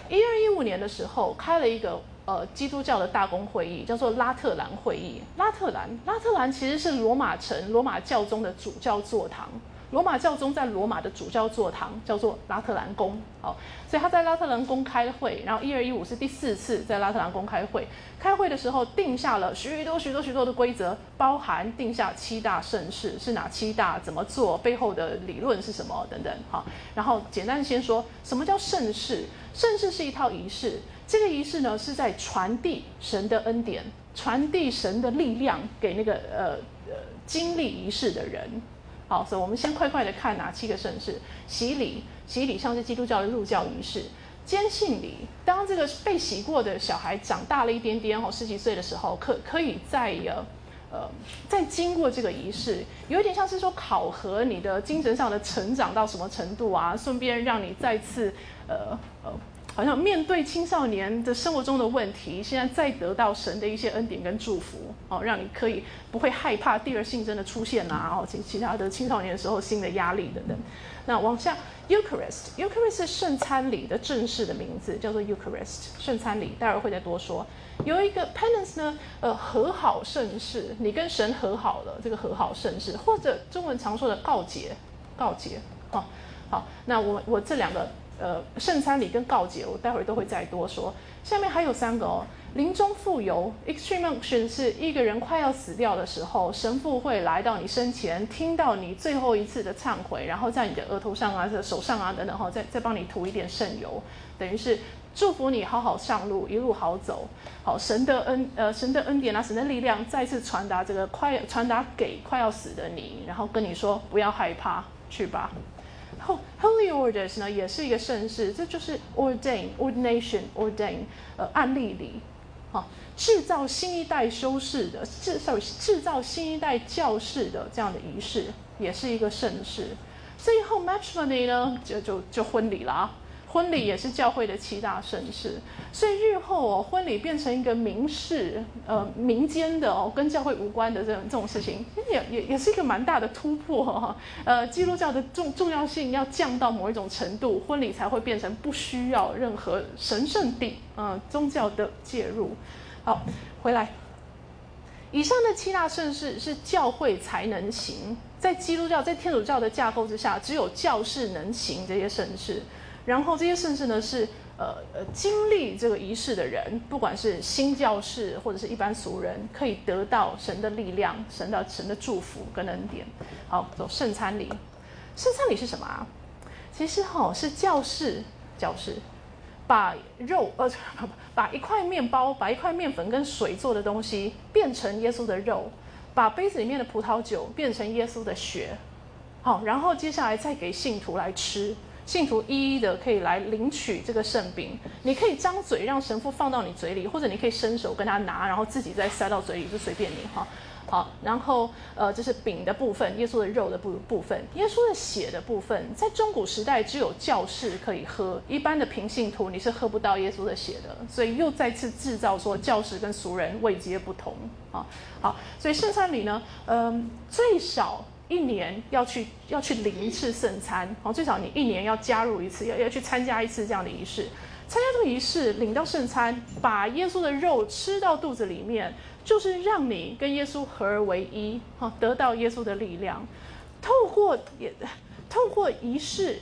Speaker 1: 一二一五年的时候，开了一个呃基督教的大公会议，叫做拉特兰会议。拉特兰，拉特兰其实是罗马城罗马教宗的主教座堂。罗马教宗在罗马的主教座堂叫做拉特兰宫，好，所以他在拉特兰宫开会，然后一二一五是第四次在拉特兰宫开会。开会的时候定下了许多许多许多的规则，包含定下七大盛事是哪七大，怎么做，背后的理论是什么等等，好。然后简单先说什么叫盛世？盛世是一套仪式，这个仪式呢是在传递神的恩典，传递神的力量给那个呃呃经历仪式的人。好，所以我们先快快的看哪七个盛世：洗礼，洗礼像是基督教的入教仪式；坚信礼，当这个被洗过的小孩长大了一点点哦，十几岁的时候，可可以再呃呃再经过这个仪式，有一点像是说考核你的精神上的成长到什么程度啊，顺便让你再次呃呃好像面对青少年的生活中的问题，现在再得到神的一些恩典跟祝福，哦，让你可以不会害怕第二性征的出现啊，哦，其其他的青少年的时候新的压力等等。那往下，Eucharist，Eucharist 是圣餐礼的正式的名字，叫做 Eucharist 圣餐礼，待会儿会再多说。有一个 Penance 呢，呃，和好盛世，你跟神和好了，这个和好盛世，或者中文常说的告解，告解，好，好，那我我这两个。呃，圣餐礼跟告解，我待会儿都会再多说。下面还有三个哦，临终复游 （Extreme Unction） 是一个人快要死掉的时候，神父会来到你身前，听到你最后一次的忏悔，然后在你的额头上啊、这手上啊等等哈，再再帮你涂一点圣油，等于是祝福你好好上路，一路好走。好，神的恩呃，神的恩典啊，神的力量再次传达这个快传达给快要死的你，然后跟你说不要害怕，去吧。Holy Orders 呢，也是一个盛世，这就是 ordain ordination ordain 呃案例里，好制造新一代修士的制造制造新一代教士的这样的仪式，也是一个盛世。最后 matrimony 呢，就就就婚礼了啊。婚礼也是教会的七大盛事，所以日后哦，婚礼变成一个民事，呃，民间的哦，跟教会无关的这种这种事情，也也也是一个蛮大的突破哈。呃，基督教的重重要性要降到某一种程度，婚礼才会变成不需要任何神圣地，呃，宗教的介入。好，回来，以上的七大盛事是教会才能行，在基督教在天主教的架构之下，只有教士能行这些盛事。然后这些圣事呢，是呃呃经历这个仪式的人，不管是新教士或者是一般俗人，可以得到神的力量、神的神的祝福跟恩典。好，走圣餐礼。圣餐礼是什么啊？其实哈是教士教士把肉呃不不 把一块面包、把一块面粉跟水做的东西变成耶稣的肉，把杯子里面的葡萄酒变成耶稣的血。好，然后接下来再给信徒来吃。信徒一一的可以来领取这个圣饼，你可以张嘴让神父放到你嘴里，或者你可以伸手跟他拿，然后自己再塞到嘴里，就随便你哈。好，然后呃，这是饼的部分，耶稣的肉的部部分，耶稣的血的部分，在中古时代只有教士可以喝，一般的平信徒你是喝不到耶稣的血的，所以又再次制造说教士跟俗人位阶不同啊。好，所以圣餐礼呢，嗯，最少。一年要去要去领一次圣餐，哦，最少你一年要加入一次，要要去参加一次这样的仪式。参加这个仪式，领到圣餐，把耶稣的肉吃到肚子里面，就是让你跟耶稣合而为一，好，得到耶稣的力量。透过也透过仪式。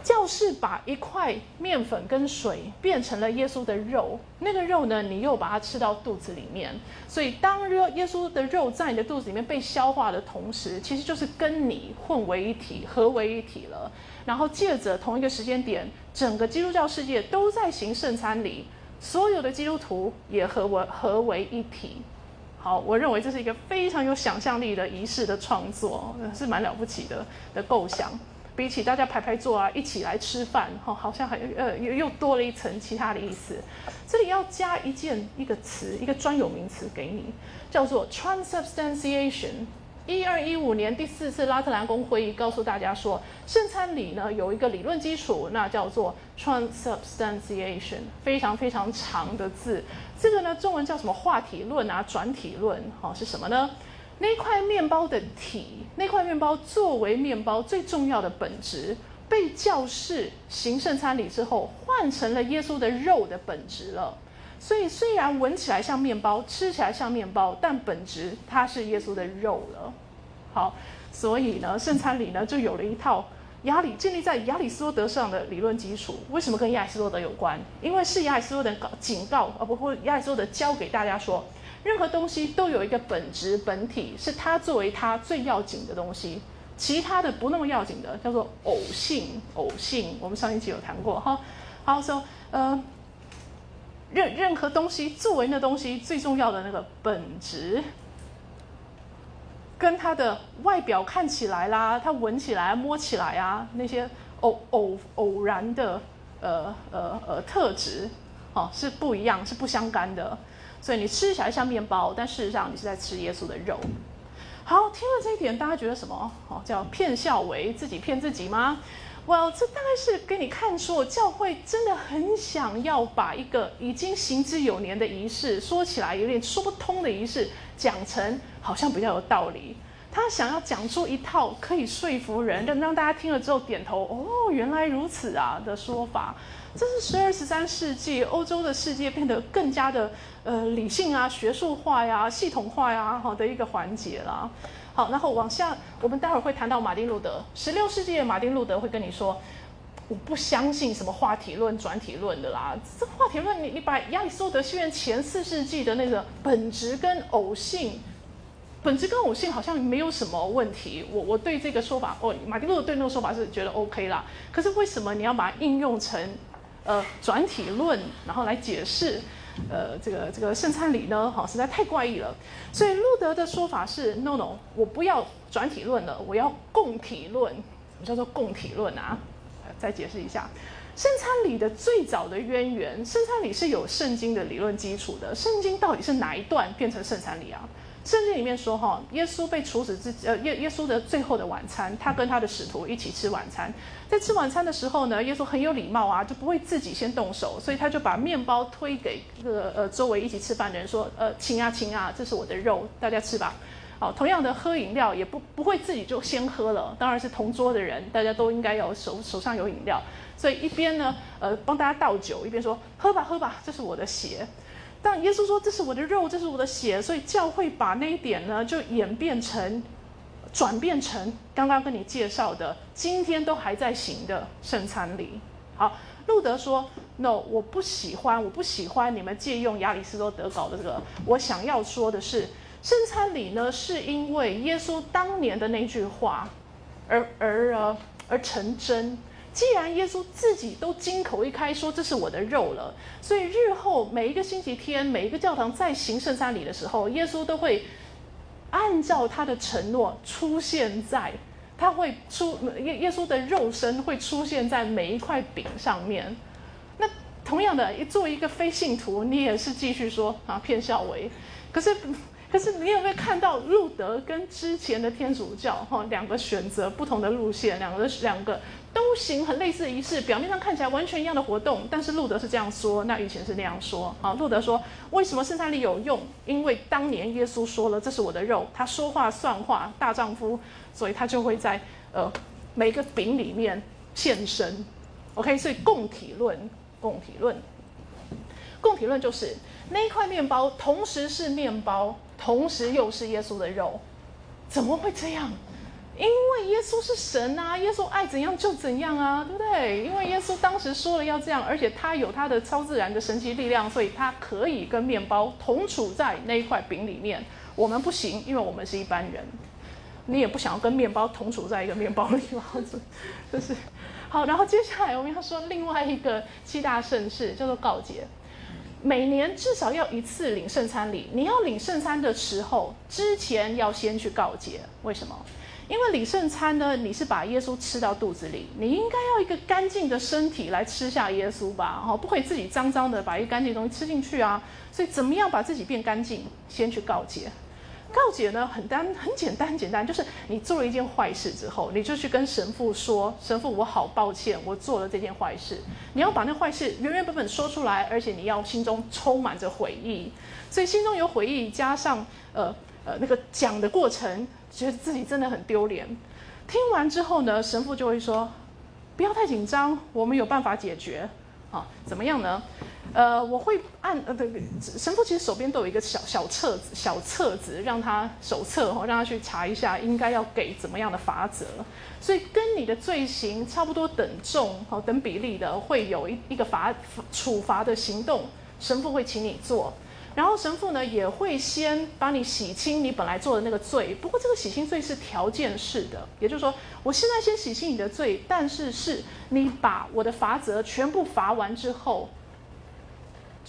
Speaker 1: 教士把一块面粉跟水变成了耶稣的肉，那个肉呢，你又把它吃到肚子里面。所以，当热耶稣的肉在你的肚子里面被消化的同时，其实就是跟你混为一体、合为一体了。然后，借着同一个时间点，整个基督教世界都在行圣餐礼，所有的基督徒也合为合为一体。好，我认为这是一个非常有想象力的仪式的创作，是蛮了不起的的构想。比起大家排排坐啊，一起来吃饭，哈，好像还呃又又多了一层其他的意思。这里要加一件一个词，一个专有名词给你，叫做 transubstantiation。一二一五年第四次拉特兰公会议告诉大家说，圣餐礼呢有一个理论基础，那叫做 transubstantiation，非常非常长的字。这个呢中文叫什么话题论啊，转体论，好是什么呢？那块面包的体，那块面包作为面包最重要的本质，被教士行圣餐礼之后，换成了耶稣的肉的本质了。所以虽然闻起来像面包，吃起来像面包，但本质它是耶稣的肉了。好，所以呢，圣餐礼呢就有了一套亚里建立在亚里士多德上的理论基础。为什么跟亚里士多德有关？因为是亚里士多德告警告，而不或亚里士多德教给大家说。任何东西都有一个本质本体，是它作为它最要紧的东西，其他的不那么要紧的叫做偶性。偶性，我们上一集有谈过哈。好，说呃，任任何东西作为那东西最重要的那个本质，跟它的外表看起来啦，它闻起来、摸起来啊，那些偶偶偶然的呃呃呃特质，哦，是不一样，是不相干的。所以你吃起来像面包，但事实上你是在吃耶稣的肉。好，听了这一点，大家觉得什么？哦，叫骗笑为自己骗自己吗？well，这大概是给你看出，教会真的很想要把一个已经行之有年的仪式，说起来有点说不通的仪式，讲成好像比较有道理。他想要讲出一套可以说服人，让让大家听了之后点头，哦，原来如此啊的说法。这是十二十三世纪欧洲的世界变得更加的呃理性啊、学术化呀、系统化呀好的一个环节啦。好，然后往下，我们待会儿会谈到马丁路德。十六世纪的马丁路德会跟你说，我不相信什么话题论、转体论的啦。这话题论，你你把亚里士多德西元前四世纪的那个本质跟偶性。本质跟偶性好像没有什么问题，我我对这个说法，哦，马丁路德对那个说法是觉得 OK 啦。可是为什么你要把它应用成，呃，转体论，然后来解释，呃，这个这个圣餐礼呢？哈，实在太怪异了。所以路德的说法是 No No，我不要转体论了，我要共体论。什么叫做共体论啊？再解释一下，圣餐礼的最早的渊源，圣餐礼是有圣经的理论基础的。圣经到底是哪一段变成圣餐礼啊？圣经里面说，哈，耶稣被处死之，呃，耶耶稣的最后的晚餐，他跟他的使徒一起吃晚餐。在吃晚餐的时候呢，耶稣很有礼貌啊，就不会自己先动手，所以他就把面包推给这个呃周围一起吃饭的人，说，呃，请啊，请啊，这是我的肉，大家吃吧。好，同样的喝饮料也不不会自己就先喝了，当然是同桌的人，大家都应该有手手上有饮料，所以一边呢，呃，帮大家倒酒，一边说，喝吧，喝吧，这是我的血。但耶稣说：“这是我的肉，这是我的血。”所以教会把那一点呢，就演变成、转变成刚刚跟你介绍的，今天都还在行的圣餐礼。好，路德说：“No，我不喜欢，我不喜欢你们借用亚里士多德搞的这个。我想要说的是，圣餐礼呢，是因为耶稣当年的那句话而而呃而成真。”既然耶稣自己都金口一开说这是我的肉了，所以日后每一个星期天，每一个教堂在行圣餐礼的时候，耶稣都会按照他的承诺出现在，他会出耶耶稣的肉身会出现在每一块饼上面。那同样的，作为一个非信徒，你也是继续说啊骗笑为，可是可是你有没有看到路德跟之前的天主教哈两个选择不同的路线，两个两个。都行很类似的仪式，表面上看起来完全一样的活动，但是路德是这样说，那以前是那样说。好，路德说为什么圣餐礼有用？因为当年耶稣说了这是我的肉，他说话算话，大丈夫，所以他就会在呃每个饼里面现身。OK，所以共体论，共体论，共体论就是那一块面包同时是面包，同时又是耶稣的肉，怎么会这样？因为耶稣是神啊，耶稣爱怎样就怎样啊，对不对？因为耶稣当时说了要这样，而且他有他的超自然的神奇力量，所以他可以跟面包同处在那一块饼里面。我们不行，因为我们是一般人。你也不想要跟面包同处在一个面包里吗？就是好。然后接下来我们要说另外一个七大盛事，叫做告捷。每年至少要一次领圣餐礼。你要领圣餐的时候，之前要先去告捷。为什么？因为礼圣餐呢，你是把耶稣吃到肚子里，你应该要一个干净的身体来吃下耶稣吧？哈，不可以自己脏脏的把一个干净的东西吃进去啊！所以怎么样把自己变干净？先去告解。告解呢，很单，很简单，很简单，就是你做了一件坏事之后，你就去跟神父说：“神父，我好抱歉，我做了这件坏事。”你要把那坏事原原本本说出来，而且你要心中充满着悔意。所以心中有悔意，加上呃呃那个讲的过程。觉得自己真的很丢脸。听完之后呢，神父就会说：“不要太紧张，我们有办法解决。”啊，怎么样呢？呃，我会按呃，对，神父其实手边都有一个小小册子，小册子让他手册哈，让他去查一下应该要给怎么样的法则。所以跟你的罪行差不多等重哈，等比例的，会有一一个罚处罚的行动，神父会请你做。然后神父呢也会先帮你洗清你本来做的那个罪，不过这个洗清罪是条件式的，也就是说，我现在先洗清你的罪，但是是你把我的罚则全部罚完之后，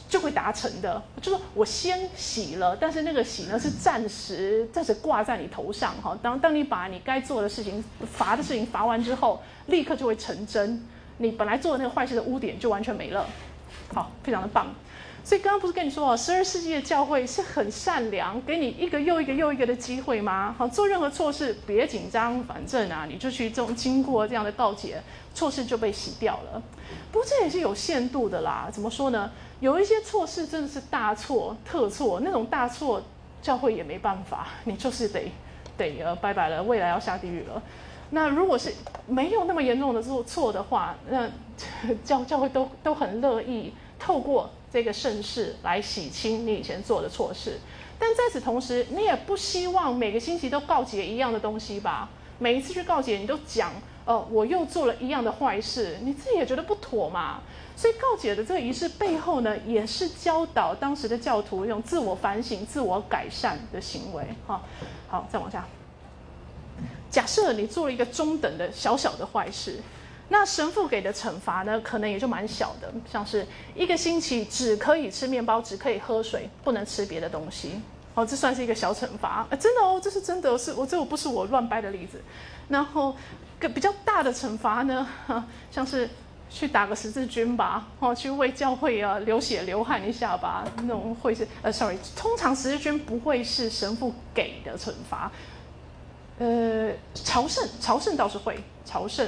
Speaker 1: 就会达成的。就是我先洗了，但是那个洗呢是暂时暂时挂在你头上哈。当当你把你该做的事情罚的事情罚完之后，立刻就会成真，你本来做的那个坏事的污点就完全没了。好，非常的棒。所以刚刚不是跟你说啊，十二世纪的教会是很善良，给你一个又一个又一个的机会吗？好，做任何错事别紧张，反正啊，你就去这种经过这样的告解，错事就被洗掉了。不过这也是有限度的啦。怎么说呢？有一些错事真的是大错特错，那种大错教会也没办法，你就是得得呃拜拜了，未来要下地狱了。那如果是没有那么严重的错错的话，那 教教会都都很乐意透过。这个盛世来洗清你以前做的错事，但在此同时，你也不希望每个星期都告诫一样的东西吧？每一次去告诫，你都讲，呃，我又做了一样的坏事，你自己也觉得不妥嘛？所以告解的这个仪式背后呢，也是教导当时的教徒用自我反省、自我改善的行为。哈，好，再往下。假设你做了一个中等的小小的坏事。那神父给的惩罚呢，可能也就蛮小的，像是一个星期只可以吃面包，只可以喝水，不能吃别的东西。哦，这算是一个小惩罚，真的哦，这是真的，是我这我不是我乱掰的例子。然后个比较大的惩罚呢，像是去打个十字军吧，哦，去为教会啊流血流汗一下吧，那种会是呃，sorry，通常十字军不会是神父给的惩罚。呃，朝圣朝圣倒是会朝圣。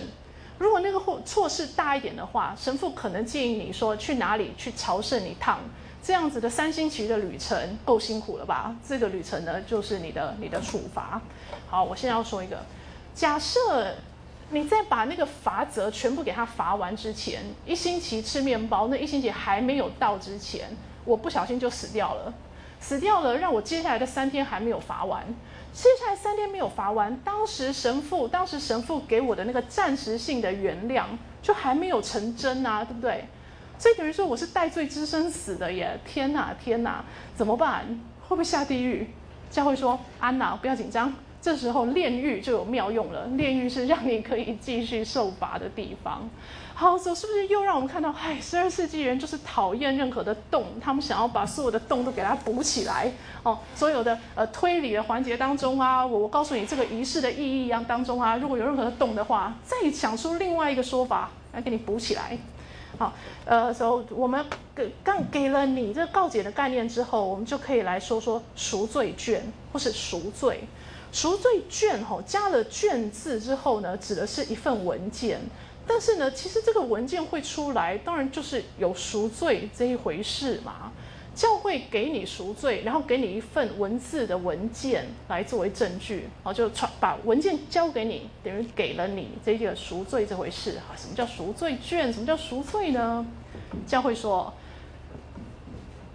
Speaker 1: 如果那个错错事大一点的话，神父可能建议你说去哪里去朝圣一趟，这样子的三星期的旅程够辛苦了吧？这个旅程呢，就是你的你的处罚。好，我现在要说一个，假设你在把那个罚则全部给他罚完之前，一星期吃面包，那一星期还没有到之前，我不小心就死掉了，死掉了，让我接下来的三天还没有罚完。接下来三天没有罚完，当时神父当时神父给我的那个暂时性的原谅，就还没有成真啊，对不对？所以等于说我是戴罪之身死的耶！天哪，天哪，怎么办？会不会下地狱？教会说：安娜，不要紧张。这时候炼狱就有妙用了，炼狱是让你可以继续受罚的地方。好，走是不是又让我们看到，嗨，十二世纪人就是讨厌任何的洞，他们想要把所有的洞都给它补起来。哦，所有的呃推理的环节当中啊，我我告诉你这个仪式的意义样当中啊，如果有任何的洞的话，再想出另外一个说法来给你补起来。好，呃，所以我们给刚给了你这个告解的概念之后，我们就可以来说说赎罪券或是赎罪。赎罪券吼加了券字之后呢，指的是一份文件，但是呢，其实这个文件会出来，当然就是有赎罪这一回事嘛。教会给你赎罪，然后给你一份文字的文件来作为证据，然后，就传把文件交给你，等于给了你这个赎罪这回事。哈，什么叫赎罪券？什么叫赎罪呢？教会说，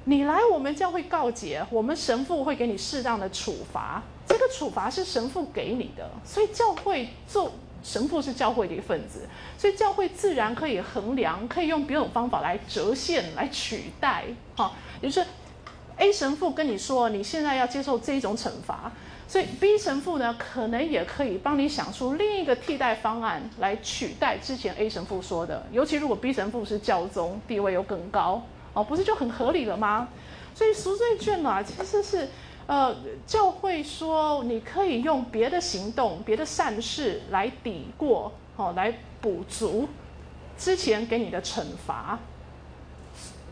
Speaker 1: 你来我们教会告解，我们神父会给你适当的处罚。这个处罚是神父给你的，所以教会做神父是教会的一份子，所以教会自然可以衡量，可以用别种方法来折现来取代。哈，也就是 A 神父跟你说你现在要接受这一种惩罚，所以 B 神父呢可能也可以帮你想出另一个替代方案来取代之前 A 神父说的。尤其如果 B 神父是教宗，地位又更高，哦，不是就很合理了吗？所以赎罪券啊，其实是。呃，教会说你可以用别的行动、别的善事来抵过，哦，来补足之前给你的惩罚。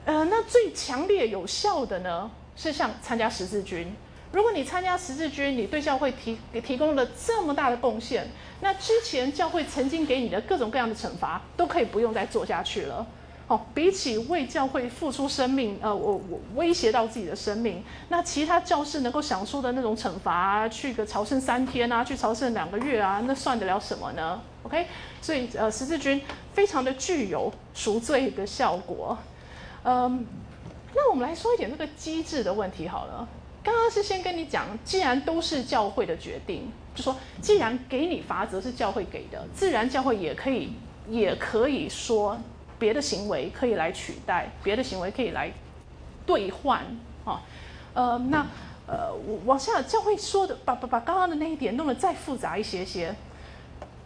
Speaker 1: 呃，那最强烈有效的呢，是像参加十字军。如果你参加十字军，你对教会提提供了这么大的贡献，那之前教会曾经给你的各种各样的惩罚，都可以不用再做下去了。哦，比起为教会付出生命，呃，我我威胁到自己的生命，那其他教士能够想出的那种惩罚，去个朝圣三天啊，去朝圣两个月啊，那算得了什么呢？OK，所以呃，十字军非常的具有赎罪的效果。嗯，那我们来说一点这个机制的问题好了。刚刚是先跟你讲，既然都是教会的决定，就说既然给你罚则是教会给的，自然教会也可以也可以说。别的行为可以来取代，别的行为可以来兑换，哈，呃，那呃，往下教会说的，把把把刚刚的那一点弄得再复杂一些些，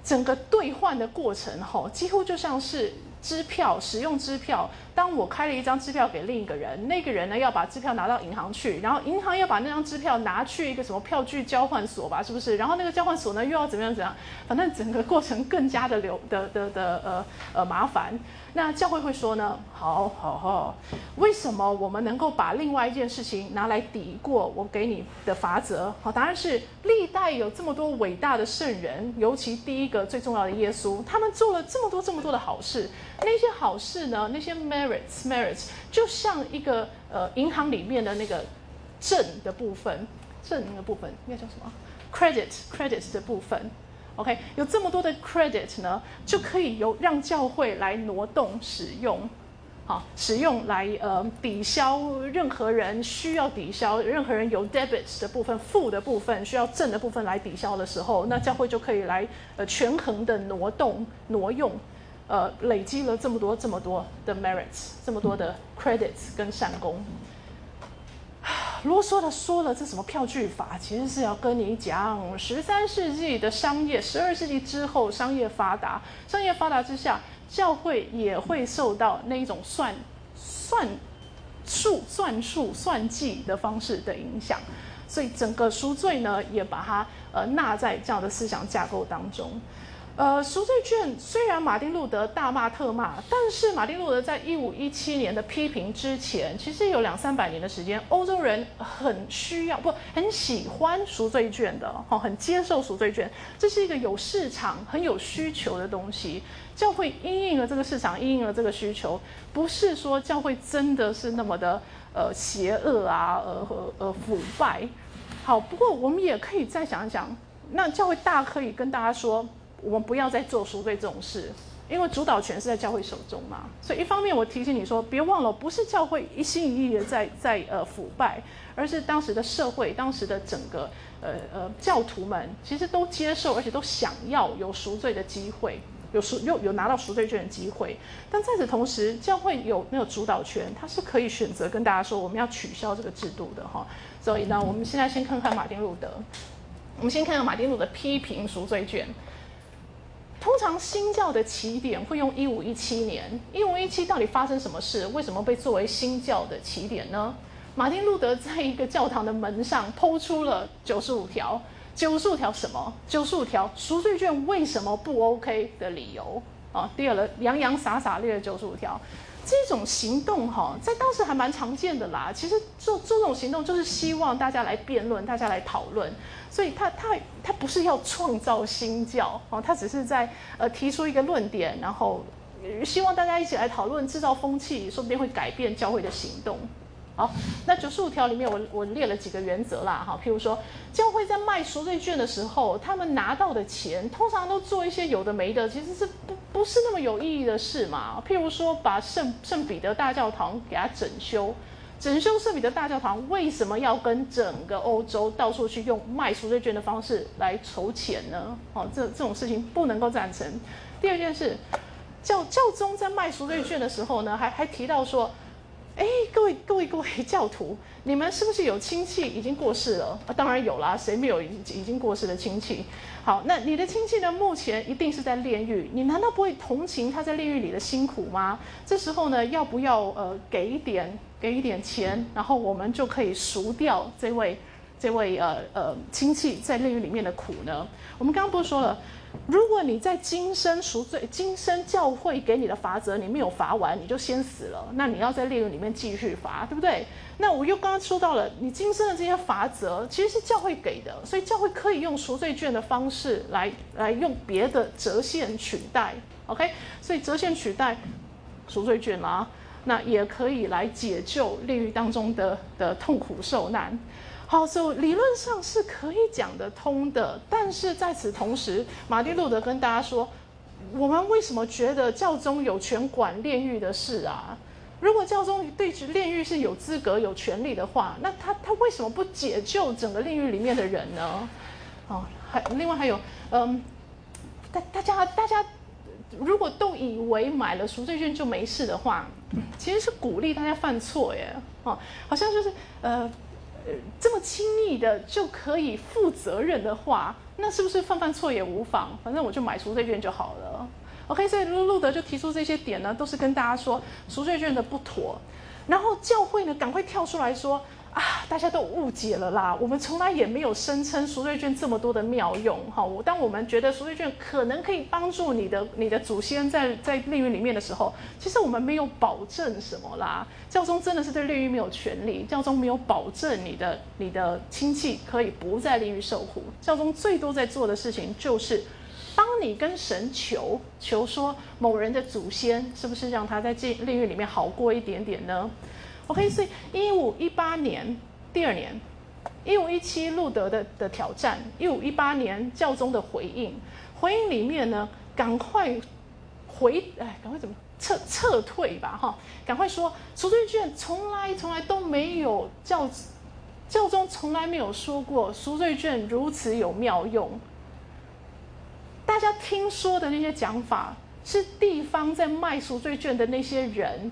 Speaker 1: 整个兑换的过程，吼，几乎就像是支票，使用支票，当我开了一张支票给另一个人，那个人呢要把支票拿到银行去，然后银行要把那张支票拿去一个什么票据交换所吧，是不是？然后那个交换所呢又要怎么样怎样？反正整个过程更加的流的的的呃呃麻烦。那教会会说呢？好好好，为什么我们能够把另外一件事情拿来抵过我给你的法则？好，答案是历代有这么多伟大的圣人，尤其第一个最重要的耶稣，他们做了这么多这么多的好事。那些好事呢？那些 merits merits 就像一个呃银行里面的那个正的部分，正那个部分应该叫什么？credit credit 的部分。OK，有这么多的 credit 呢，就可以由让教会来挪动使用，好，使用来呃抵消任何人需要抵消，任何人有 debit 的部分负的部分需要正的部分来抵消的时候，那教会就可以来呃权衡的挪动挪用，呃累积了这么多这么多的 merits，这么多的 credits 跟善功。啰嗦的说了，这什么票据法，其实是要跟你讲，十三世纪的商业，十二世纪之后商业发达，商业发达之下，教会也会受到那一种算算数、算数、算计的方式的影响，所以整个赎罪呢，也把它呃纳在这样的思想架构当中。呃，赎罪券虽然马丁路德大骂特骂，但是马丁路德在一五一七年的批评之前，其实有两三百年的时间，欧洲人很需要不很喜欢赎罪券的，哦，很接受赎罪券，这是一个有市场、很有需求的东西。教会因应了这个市场，因应了这个需求，不是说教会真的是那么的呃邪恶啊，呃呃腐败。好，不过我们也可以再想一想，那教会大可以跟大家说。我们不要再做赎罪这种事，因为主导权是在教会手中嘛。所以一方面我提醒你说，别忘了，不是教会一心一意的在在呃腐败，而是当时的社会，当时的整个呃呃教徒们其实都接受，而且都想要有赎罪的机会，有赎有有拿到赎罪券的机会。但在此同时，教会有没有主导权？他是可以选择跟大家说，我们要取消这个制度的哈。所以呢，我们现在先看看马丁路德，我们先看看马丁路德批评赎罪券。通常新教的起点会用一五一七年，一五一七到底发生什么事？为什么被作为新教的起点呢？马丁路德在一个教堂的门上抛出了九十五条，九十五条什么？九十五条赎罪券为什么不 OK 的理由啊？第二了，洋洋洒洒列了九十五条。这种行动哈，在当时还蛮常见的啦。其实做做这种行动，就是希望大家来辩论，大家来讨论。所以他他他不是要创造新教哦，他只是在呃提出一个论点，然后希望大家一起来讨论，制造风气，说不定会改变教会的行动。好，那九十五条里面，我我列了几个原则啦，哈，譬如说，教会在卖赎罪券的时候，他们拿到的钱，通常都做一些有的没的，其实是不不是那么有意义的事嘛。譬如说，把圣圣彼得大教堂给它整修，整修圣彼得大教堂，为什么要跟整个欧洲到处去用卖赎罪券的方式来筹钱呢？哦，这这种事情不能够赞成。第二件事，教教宗在卖赎罪券的时候呢，还还提到说。哎，各位各位各位 教徒，你们是不是有亲戚已经过世了？啊，当然有啦，谁没有已已经过世的亲戚？好，那你的亲戚呢？目前一定是在炼狱，你难道不会同情他在炼狱里的辛苦吗？这时候呢，要不要呃给一点给一点钱，然后我们就可以赎掉这位这位呃呃亲戚在炼狱里面的苦呢？我们刚刚不是说了？如果你在今生赎罪，今生教会给你的罚则你没有罚完，你就先死了。那你要在炼狱里面继续罚，对不对？那我又刚刚说到了，你今生的这些罚则其实是教会给的，所以教会可以用赎罪券的方式来来用别的折现取代。OK，所以折现取代赎罪券啊，那也可以来解救炼狱当中的的痛苦受难。好，所以理论上是可以讲得通的，但是在此同时，马丁路德跟大家说，我们为什么觉得教宗有权管炼狱的事啊？如果教宗对炼狱是有资格、有权利的话，那他他为什么不解救整个炼狱里面的人呢？哦，还另外还有，嗯，大大家大家如果都以为买了赎罪券就没事的话，其实是鼓励大家犯错耶。哦，好像就是呃。这么轻易的就可以负责任的话，那是不是犯犯错也无妨？反正我就买赎罪券就好了。OK，所以路路德就提出这些点呢，都是跟大家说赎罪券的不妥。然后教会呢，赶快跳出来说。啊，大家都误解了啦！我们从来也没有声称赎罪券这么多的妙用，哈。当我们觉得赎罪券可能可以帮助你的、你的祖先在在炼狱里面的时候，其实我们没有保证什么啦。教宗真的是对炼狱没有权利，教宗没有保证你的、你的亲戚可以不在炼狱受苦。教宗最多在做的事情就是当你跟神求求说，某人的祖先是不是让他在这炼狱里面好过一点点呢？OK，所以一五一八年第二年，一五一七路德的的挑战，一五一八年教宗的回应，回应里面呢，赶快回，哎，赶快怎么撤撤退吧，哈，赶快说赎罪券从来从来都没有教教宗从来没有说过赎罪券如此有妙用，大家听说的那些讲法是地方在卖赎罪券的那些人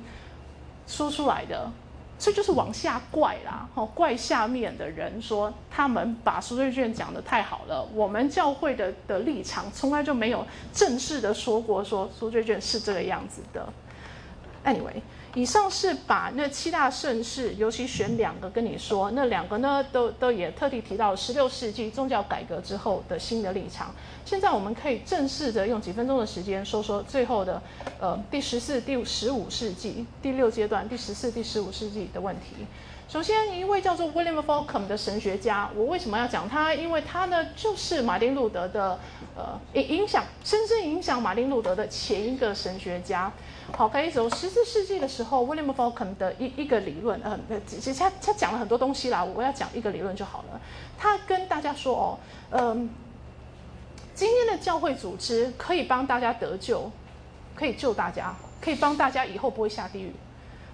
Speaker 1: 说出来的。所以就是往下怪啦，哦，怪下面的人说他们把赎罪券讲得太好了。我们教会的的立场从来就没有正式的说过说赎罪券是这个样子的。Anyway。以上是把那七大盛世，尤其选两个跟你说，那两个呢，都都也特地提到十六世纪宗教改革之后的新的立场。现在我们可以正式的用几分钟的时间说说最后的，呃，第十四、第十五世纪第六阶段，第十四、第十五世纪的问题。首先，一位叫做 William f a l c o m 的神学家，我为什么要讲他？因为他呢，就是马丁路德的，呃，影影响，深深影响马丁路德的前一个神学家。好，可以走十四世纪的时候，William f a l c o m 的一一个理论，呃，其实他他讲了很多东西啦，我要讲一个理论就好了。他跟大家说哦，嗯，今天的教会组织可以帮大家得救，可以救大家，可以帮大家以后不会下地狱。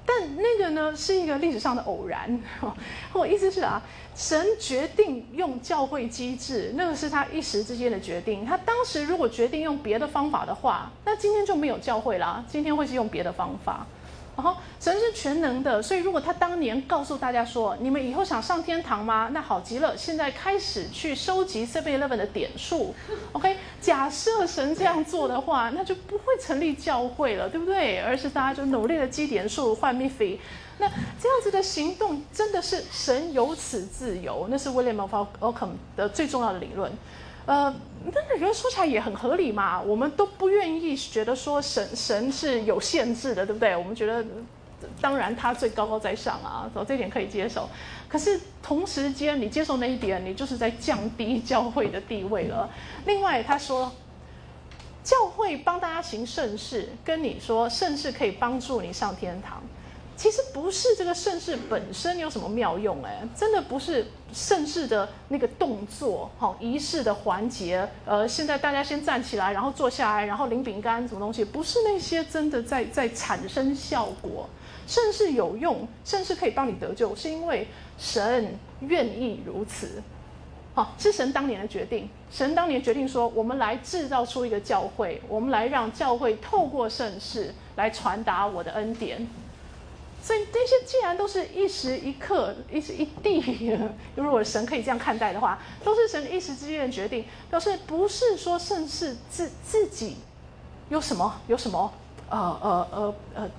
Speaker 1: 但那个呢，是一个历史上的偶然。我意思是啊，神决定用教会机制，那个是他一时之间的决定。他当时如果决定用别的方法的话，那今天就没有教会啦。今天会是用别的方法。然后神是全能的，所以如果他当年告诉大家说，你们以后想上天堂吗？那好极了，现在开始去收集 Seven Eleven 的点数。OK，假设神这样做的话，那就不会成立教会了，对不对？而是大家就努力的积点数换 m i f y 那这样子的行动真的是神有此自由，那是 William of Ockham 的最重要的理论。呃，那觉得说起来也很合理嘛。我们都不愿意觉得说神神是有限制的，对不对？我们觉得，当然他最高高在上啊，走这点可以接受。可是同时间，你接受那一点，你就是在降低教会的地位了。另外，他说，教会帮大家行盛事，跟你说盛事可以帮助你上天堂。其实不是这个盛世本身有什么妙用哎，真的不是盛世的那个动作，好仪式的环节。呃，现在大家先站起来，然后坐下来，然后领饼干什么东西，不是那些真的在在产生效果。盛世有用，盛世可以帮你得救，是因为神愿意如此。好，是神当年的决定。神当年决定说，我们来制造出一个教会，我们来让教会透过盛世来传达我的恩典。所以这些既然都是一时一刻、一时一地，如果神可以这样看待的话，都是神一时之间的决定，表示不是说圣是自自己有什么有什么呃呃呃呃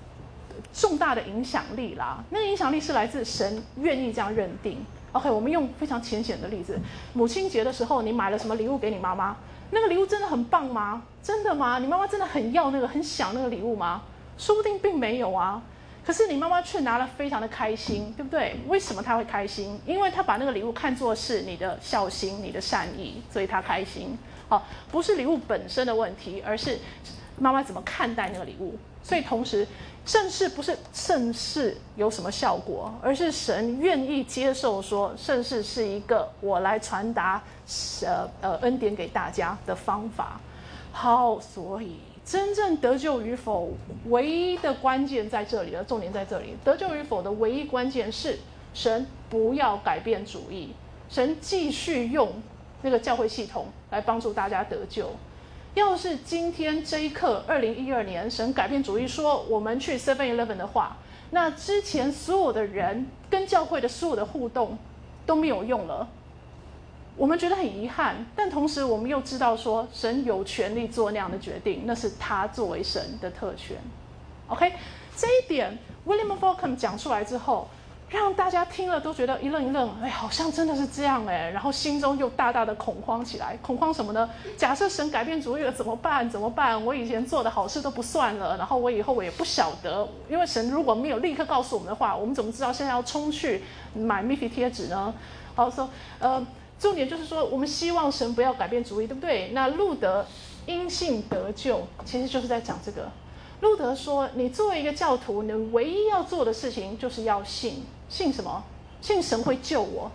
Speaker 1: 重大的影响力啦。那个影响力是来自神愿意这样认定。OK，我们用非常浅显的例子：母亲节的时候，你买了什么礼物给你妈妈？那个礼物真的很棒吗？真的吗？你妈妈真的很要那个、很想那个礼物吗？说不定并没有啊。可是你妈妈却拿了非常的开心，对不对？为什么她会开心？因为她把那个礼物看作是你的孝心、你的善意，所以她开心。好，不是礼物本身的问题，而是妈妈怎么看待那个礼物。所以同时，盛世不是盛世有什么效果，而是神愿意接受说盛世是一个我来传达呃呃恩典给大家的方法。好，所以。真正得救与否，唯一的关键在这里了。重点在这里，得救与否的唯一关键是神不要改变主意，神继续用那个教会系统来帮助大家得救。要是今天这一刻，二零一二年，神改变主意说我们去 Seven Eleven 的话，那之前所有的人跟教会的所有的互动都没有用了。我们觉得很遗憾，但同时我们又知道说，神有权利做那样的决定，那是他作为神的特权。OK，这一点 William f a l c o n 讲出来之后。让大家听了都觉得一愣一愣，哎，好像真的是这样哎，然后心中又大大的恐慌起来。恐慌什么呢？假设神改变主意了怎么办？怎么办？我以前做的好事都不算了，然后我以后我也不晓得，因为神如果没有立刻告诉我们的话，我们怎么知道现在要冲去买密皮贴纸呢？好说，呃，重点就是说，我们希望神不要改变主意，对不对？那路德因信得救，其实就是在讲这个。路德说：“你作为一个教徒，你唯一要做的事情就是要信。”信什么？信神会救我。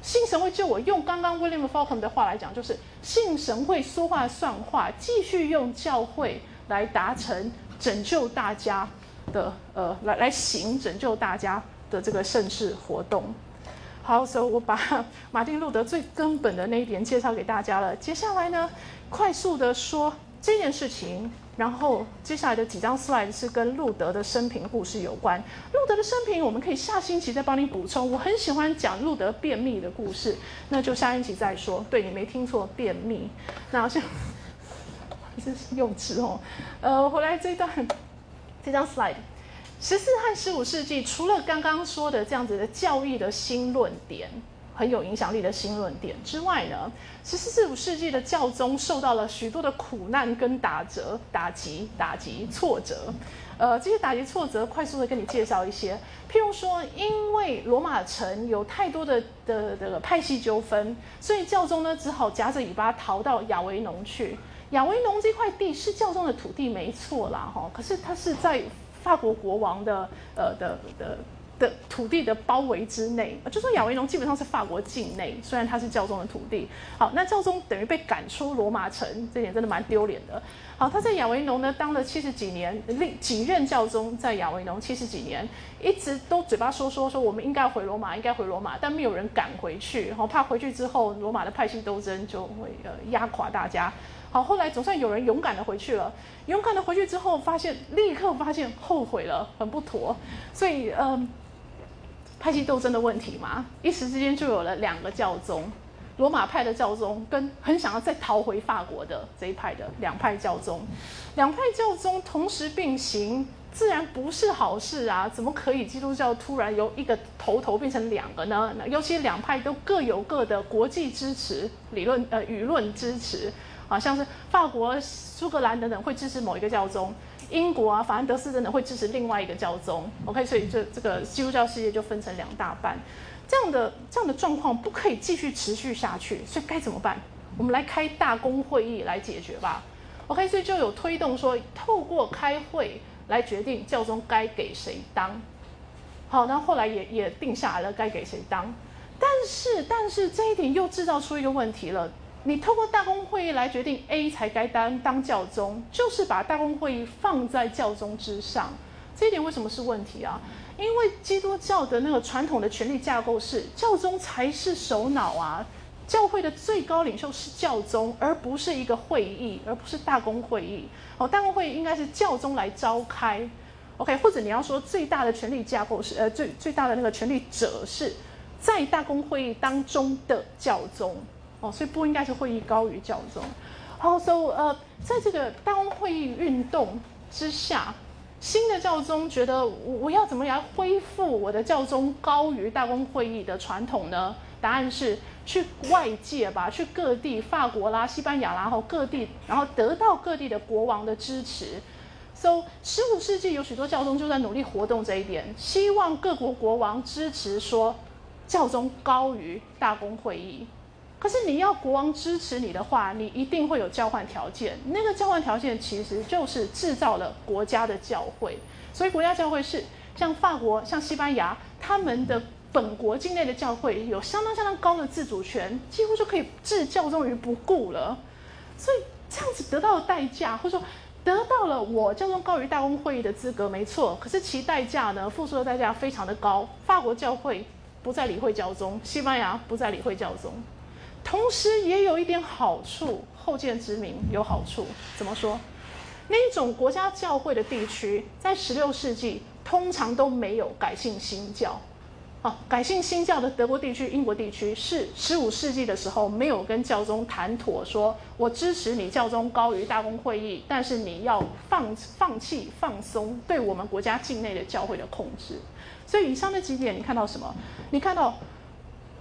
Speaker 1: 信神会救我。用刚刚 William faulcon 的话来讲，就是信神会说话算话，继续用教会来达成拯救大家的呃，来来行拯救大家的这个盛世活动。好，所以我把 马丁路德最根本的那一点介绍给大家了。接下来呢，快速的说这件事情。然后接下来的几张 slide 是跟路德的生平故事有关。路德的生平，我们可以下星期再帮你补充。我很喜欢讲路德便秘的故事，那就下星期再说。对你没听错，便秘。那好像 真是幼稚哦。呃，回来这段这张 slide，十四和十五世纪，除了刚刚说的这样子的教育的新论点。很有影响力的新论点之外呢，十四、十五世纪的教宗受到了许多的苦难跟打折、打击、打击、挫折。呃，这些打击、挫折，快速的跟你介绍一些。譬如说，因为罗马城有太多的的的派系纠纷，所以教宗呢只好夹着尾巴逃到亚维农去。亚维农这块地是教宗的土地，没错啦，哈。可是它是在法国国王的呃的的。的土地的包围之内，就说亚维农基本上是法国境内，虽然它是教宗的土地。好，那教宗等于被赶出罗马城，这点真的蛮丢脸的。好，他在亚维农呢当了七十几年，历几任教宗在亚维农七十几年，一直都嘴巴说说说我们应该回罗马，应该回罗马，但没有人敢回去，好怕回去之后罗马的派系斗争就会呃压垮大家。好，后来总算有人勇敢的回去了，勇敢的回去之后，发现立刻发现后悔了，很不妥，所以嗯。派系斗争的问题嘛，一时之间就有了两个教宗，罗马派的教宗跟很想要再逃回法国的这一派的两派教宗，两派教宗同时并行，自然不是好事啊！怎么可以基督教突然由一个头头变成两个呢？尤其两派都各有各的国际支持、理论呃舆论支持，啊，像是法国、苏格兰等等会支持某一个教宗。英国啊，法兰德斯等等会支持另外一个教宗，OK，所以这这个基督教世界就分成两大半，这样的这样的状况不可以继续持续下去，所以该怎么办？我们来开大公会议来解决吧，OK，所以就有推动说，透过开会来决定教宗该给谁当。好，那后来也也定下来了该给谁当，但是但是这一点又制造出一个问题了。你透过大公会议来决定 A 才该当当教宗，就是把大公会议放在教宗之上，这一点为什么是问题啊？因为基督教的那个传统的权力架构是教宗才是首脑啊，教会的最高领袖是教宗，而不是一个会议，而不是大公会议。哦，大公会议应该是教宗来召开，OK？或者你要说最大的权力架构是呃最最大的那个权力者是在大公会议当中的教宗。哦，所以不应该是会议高于教宗。好，so 呃，在这个大公会议运动之下，新的教宗觉得我我要怎么来恢复我的教宗高于大公会议的传统呢？答案是去外界吧，去各地，法国啦、西班牙啦，然后各地，然后得到各地的国王的支持。So 十五世纪有许多教宗就在努力活动这一点，希望各国国王支持说教宗高于大公会议。可是你要国王支持你的话，你一定会有交换条件。那个交换条件其实就是制造了国家的教会。所以国家教会是像法国、像西班牙，他们的本国境内的教会有相当相当高的自主权，几乎就可以置教宗于不顾了。所以这样子得到的代价，或者说得到了我教宗高于大公会议的资格，没错。可是其代价呢，付出的代价非常的高。法国教会不再理会教宗，西班牙不再理会教宗。同时也有一点好处，后见之明有好处。怎么说？那一种国家教会的地区，在十六世纪通常都没有改信新教，哦，改信新教的德国地区、英国地区是十五世纪的时候没有跟教宗谈妥，说我支持你教宗高于大公会议，但是你要放放弃、放松对我们国家境内的教会的控制。所以以上的几点，你看到什么？你看到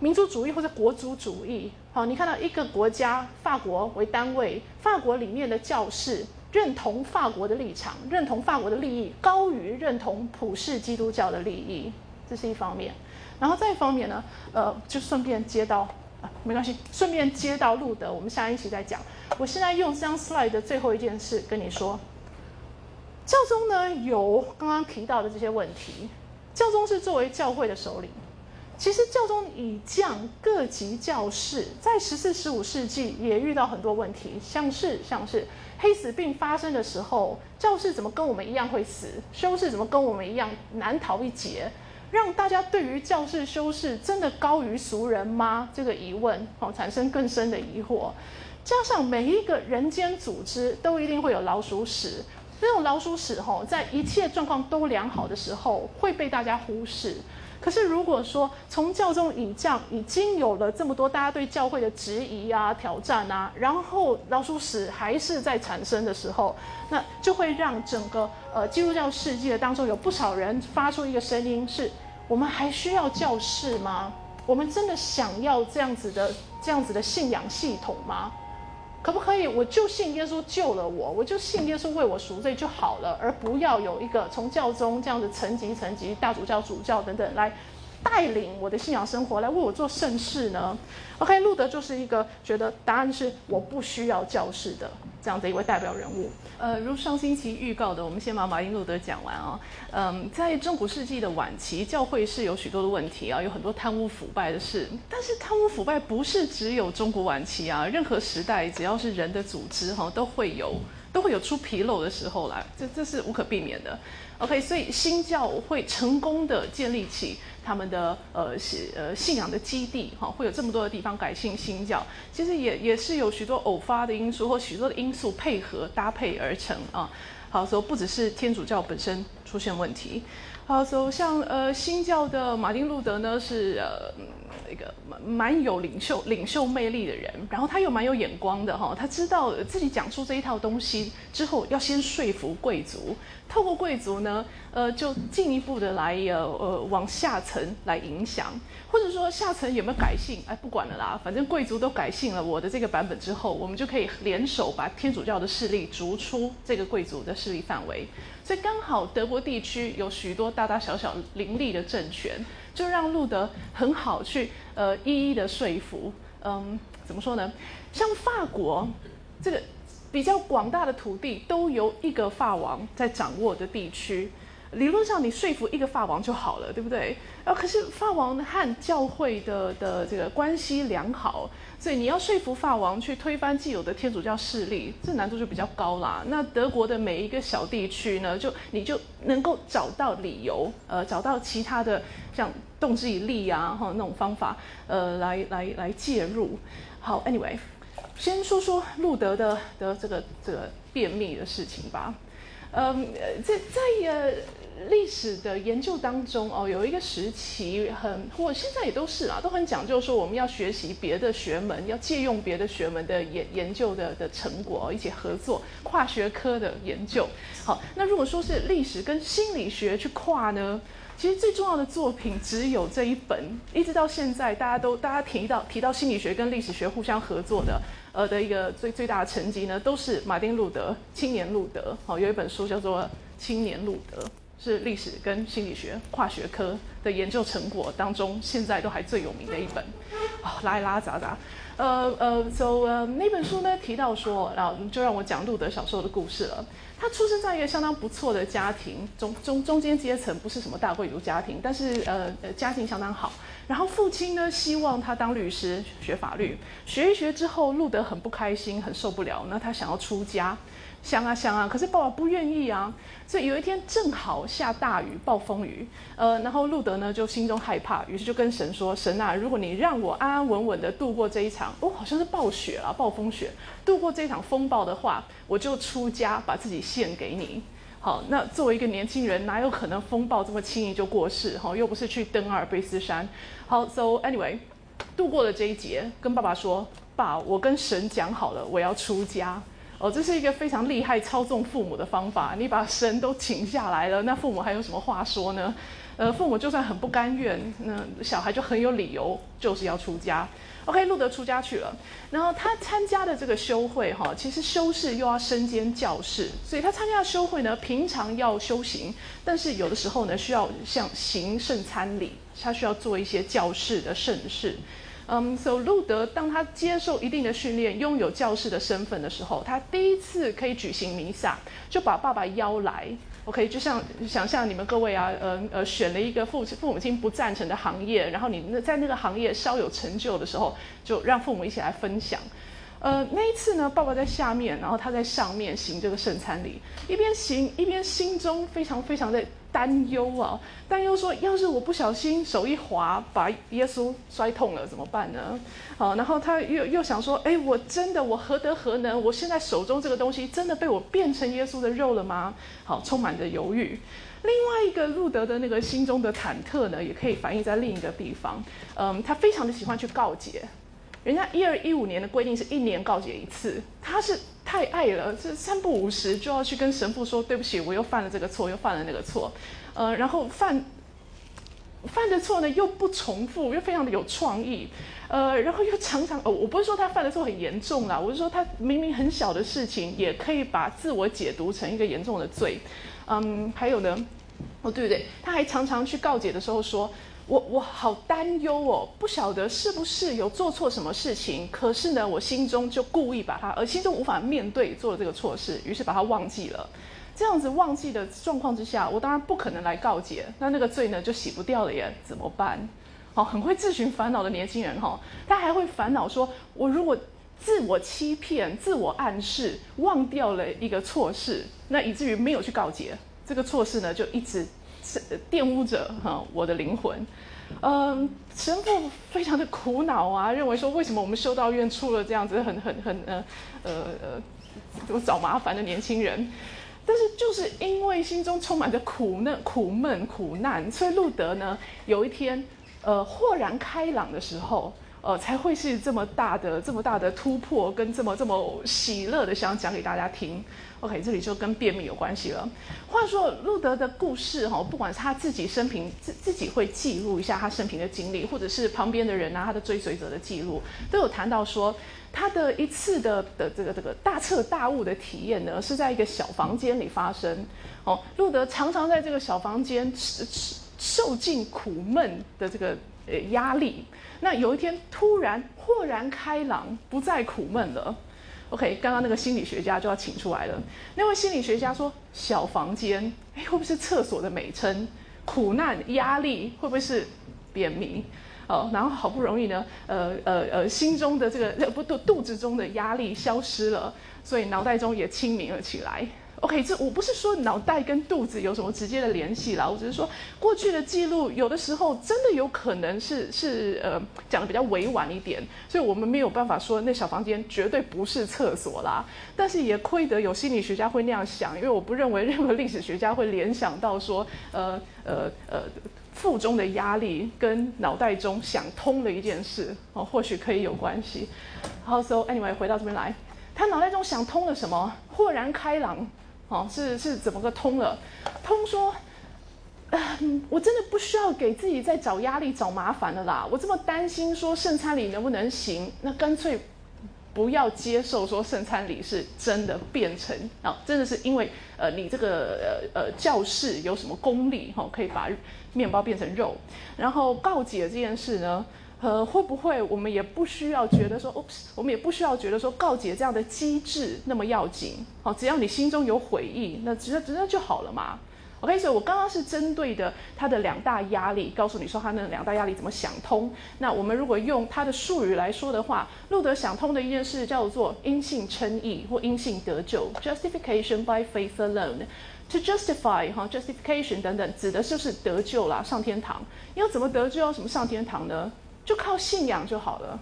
Speaker 1: 民族主义或者国族主义？好，你看到一个国家，法国为单位，法国里面的教士认同法国的立场，认同法国的利益高于认同普世基督教的利益，这是一方面。然后再一方面呢，呃，就顺便接到啊，没关系，顺便接到路德，我们下一期再讲。我现在用这张 slide 的最后一件事跟你说，教宗呢有刚刚提到的这些问题，教宗是作为教会的首领，其实教宗以降各级教士在十四、十五世纪也遇到很多问题，像是像是黑死病发生的时候，教士怎么跟我们一样会死，修士怎么跟我们一样难逃一劫。让大家对于教士修士真的高于俗人吗？这个疑问哦，产生更深的疑惑。加上每一个人间组织都一定会有老鼠屎，这种老鼠屎吼，在一切状况都良好的时候会被大家忽视。可是如果说从教宗以降已经有了这么多大家对教会的质疑啊、挑战啊，然后老鼠屎还是在产生的时候，那就会让整个呃基督教世界当中有不少人发出一个声音：是我们还需要教士吗？我们真的想要这样子的这样子的信仰系统吗？可不可以？我就信耶稣救了我，我就信耶稣为我赎罪就好了，而不要有一个从教宗这样子层级、层级、大主教、主教等等来带领我的信仰生活，来为我做圣事呢？OK，路德就是一个觉得答案是我不需要教士的这样的一位代表人物。呃，如上星期预告的，我们先把马丁路德讲完啊。嗯，在中古世纪的晚期，教会是有许多的问题啊，有很多贪污腐败的事。但是贪污腐败不是只有中古晚期啊，任何时代只要是人的组织哈，都会有都会有出纰漏的时候来，这这是无可避免的。OK，所以新教会成功的建立起。他们的呃信呃信仰的基地哈，会有这么多的地方改信新教，其实也也是有许多偶发的因素或许多的因素配合搭配而成啊。好，所以不只是天主教本身出现问题。好，所以像呃新教的马丁路德呢是呃。一个蛮蛮有领袖领袖魅力的人，然后他又蛮有眼光的哈，他知道自己讲出这一套东西之后，要先说服贵族，透过贵族呢，呃，就进一步的来呃呃往下层来影响，或者说下层有没有改信，哎，不管了啦，反正贵族都改信了我的这个版本之后，我们就可以联手把天主教的势力逐出这个贵族的势力范围，所以刚好德国地区有许多大大小小林立的政权。就让路德很好去呃一一的说服，嗯，怎么说呢？像法国这个比较广大的土地都由一个法王在掌握的地区。理论上，你说服一个法王就好了，对不对？啊，可是法王和教会的的这个关系良好，所以你要说服法王去推翻既有的天主教势力，这难度就比较高啦。那德国的每一个小地区呢，就你就能够找到理由，呃，找到其他的像动之以利啊，哈那种方法，呃，来来来介入。好，Anyway，先说说路德的的这个这个便秘的事情吧。嗯，在在呃。历史的研究当中哦，有一个时期很，或现在也都是啊，都很讲究说我们要学习别的学门，要借用别的学门的研研究的的成果，一起合作跨学科的研究。好，那如果说是历史跟心理学去跨呢，其实最重要的作品只有这一本，一直到现在大家都大家提到提到心理学跟历史学互相合作的，呃的一个最最大的成绩呢，都是马丁路德青年路德。好，有一本书叫做《青年路德》。是历史跟心理学跨学科的研究成果当中，现在都还最有名的一本，啊，拉拉杂杂，呃呃，so 呃那本书呢提到说，然后就让我讲路德小时候的故事了。他出生在一个相当不错的家庭，中中中间阶层，不是什么大贵族家庭，但是呃呃家境相当好。然后父亲呢希望他当律师学法律，学一学之后，路德很不开心，很受不了，那他想要出家。想啊想啊，可是爸爸不愿意啊，所以有一天正好下大雨，暴风雨，呃，然后路德呢就心中害怕，于是就跟神说：“神啊，如果你让我安安稳稳的度过这一场，哦，好像是暴雪啊，暴风雪，度过这场风暴的话，我就出家，把自己献给你。”好，那作为一个年轻人，哪有可能风暴这么轻易就过世？哈，又不是去登阿尔卑斯山。好，so anyway，度过了这一劫，跟爸爸说：“爸，我跟神讲好了，我要出家。”哦，这是一个非常厉害操纵父母的方法。你把神都请下来了，那父母还有什么话说呢？呃，父母就算很不甘愿，那小孩就很有理由，就是要出家。OK，路德出家去了，然后他参加的这个修会哈，其实修士又要身兼教士，所以他参加的修会呢，平常要修行，但是有的时候呢，需要像行圣餐礼，他需要做一些教士的盛事。嗯，所以路德当他接受一定的训练，拥有教师的身份的时候，他第一次可以举行弥撒，就把爸爸邀来。OK，就像想象你们各位啊，呃呃，选了一个父父母亲不赞成的行业，然后你那在那个行业稍有成就的时候，就让父母一起来分享。呃，那一次呢，爸爸在下面，然后他在上面行这个圣餐礼，一边行一边心中非常非常的担忧啊，担忧说，要是我不小心手一滑，把耶稣摔痛了怎么办呢？好，然后他又又想说，哎，我真的我何德何能？我现在手中这个东西真的被我变成耶稣的肉了吗？好，充满着犹豫。另外一个路德的那个心中的忐忑呢，也可以反映在另一个地方。嗯，他非常的喜欢去告解。人家一二一五年的规定是一年告解一次，他是太爱了，这三不五时就要去跟神父说对不起，我又犯了这个错，又犯了那个错，呃，然后犯犯的错呢又不重复，又非常的有创意，呃，然后又常常，哦，我不是说他犯的错很严重啦，我是说他明明很小的事情，也可以把自我解读成一个严重的罪，嗯，还有呢，哦，对不对？他还常常去告解的时候说。我我好担忧哦，不晓得是不是有做错什么事情，可是呢，我心中就故意把它，而心中无法面对做了这个错事，于是把它忘记了。这样子忘记的状况之下，我当然不可能来告解，那那个罪呢就洗不掉了耶，怎么办？好，很会自寻烦恼的年轻人哈，他还会烦恼说，我如果自我欺骗、自我暗示，忘掉了一个错事，那以至于没有去告解，这个错事呢就一直。玷污着哈我的灵魂，嗯，神父非常的苦恼啊，认为说为什么我们修道院出了这样子很很很呃呃呃，我找麻烦的年轻人，但是就是因为心中充满着苦闷、苦闷、苦难，所以路德呢有一天呃豁然开朗的时候。呃，才会是这么大的、这么大的突破，跟这么这么喜乐的想讲给大家听。OK，这里就跟便秘有关系了。话说路德的故事哈，不管是他自己生平自自己会记录一下他生平的经历，或者是旁边的人啊，他的追随者的记录，都有谈到说他的一次的的这个这个大彻大悟的体验呢，是在一个小房间里发生。哦，路德常常在这个小房间受受尽苦闷的这个呃压力。那有一天突然豁然开朗，不再苦闷了。OK，刚刚那个心理学家就要请出来了。那位心理学家说：“小房间，哎，会不会是厕所的美称？苦难、压力，会不会是便秘？哦，然后好不容易呢，呃呃呃，心中的这个不肚肚子中的压力消失了，所以脑袋中也清明了起来。” OK，这我不是说脑袋跟肚子有什么直接的联系啦，我只是说过去的记录有的时候真的有可能是是呃讲的比较委婉一点，所以我们没有办法说那小房间绝对不是厕所啦。但是也亏得有心理学家会那样想，因为我不认为任何历史学家会联想到说呃呃呃腹中的压力跟脑袋中想通了一件事哦，或许可以有关系。好，So anyway，回到这边来，他脑袋中想通了什么？豁然开朗。哦，是是怎么个通了？通说，嗯，我真的不需要给自己再找压力、找麻烦了啦。我这么担心说圣餐礼能不能行，那干脆不要接受说圣餐礼是真的变成啊，真的是因为呃你这个呃呃教室有什么功力哈，可以把面包变成肉，然后告解这件事呢？呃，会不会我们也不需要觉得说，oops，我们也不需要觉得说告解这样的机制那么要紧，好，只要你心中有悔意，那直接直接就好了嘛。OK，所以我刚刚是针对的他的两大压力，告诉你说他那两大压力怎么想通。那我们如果用他的术语来说的话，路德想通的一件事叫做因信称义或因信得救，justification by faith alone。To justify 哈，justification 等等，指的就是得救啦，上天堂？要怎么得救？要什么上天堂呢？就靠信仰就好了，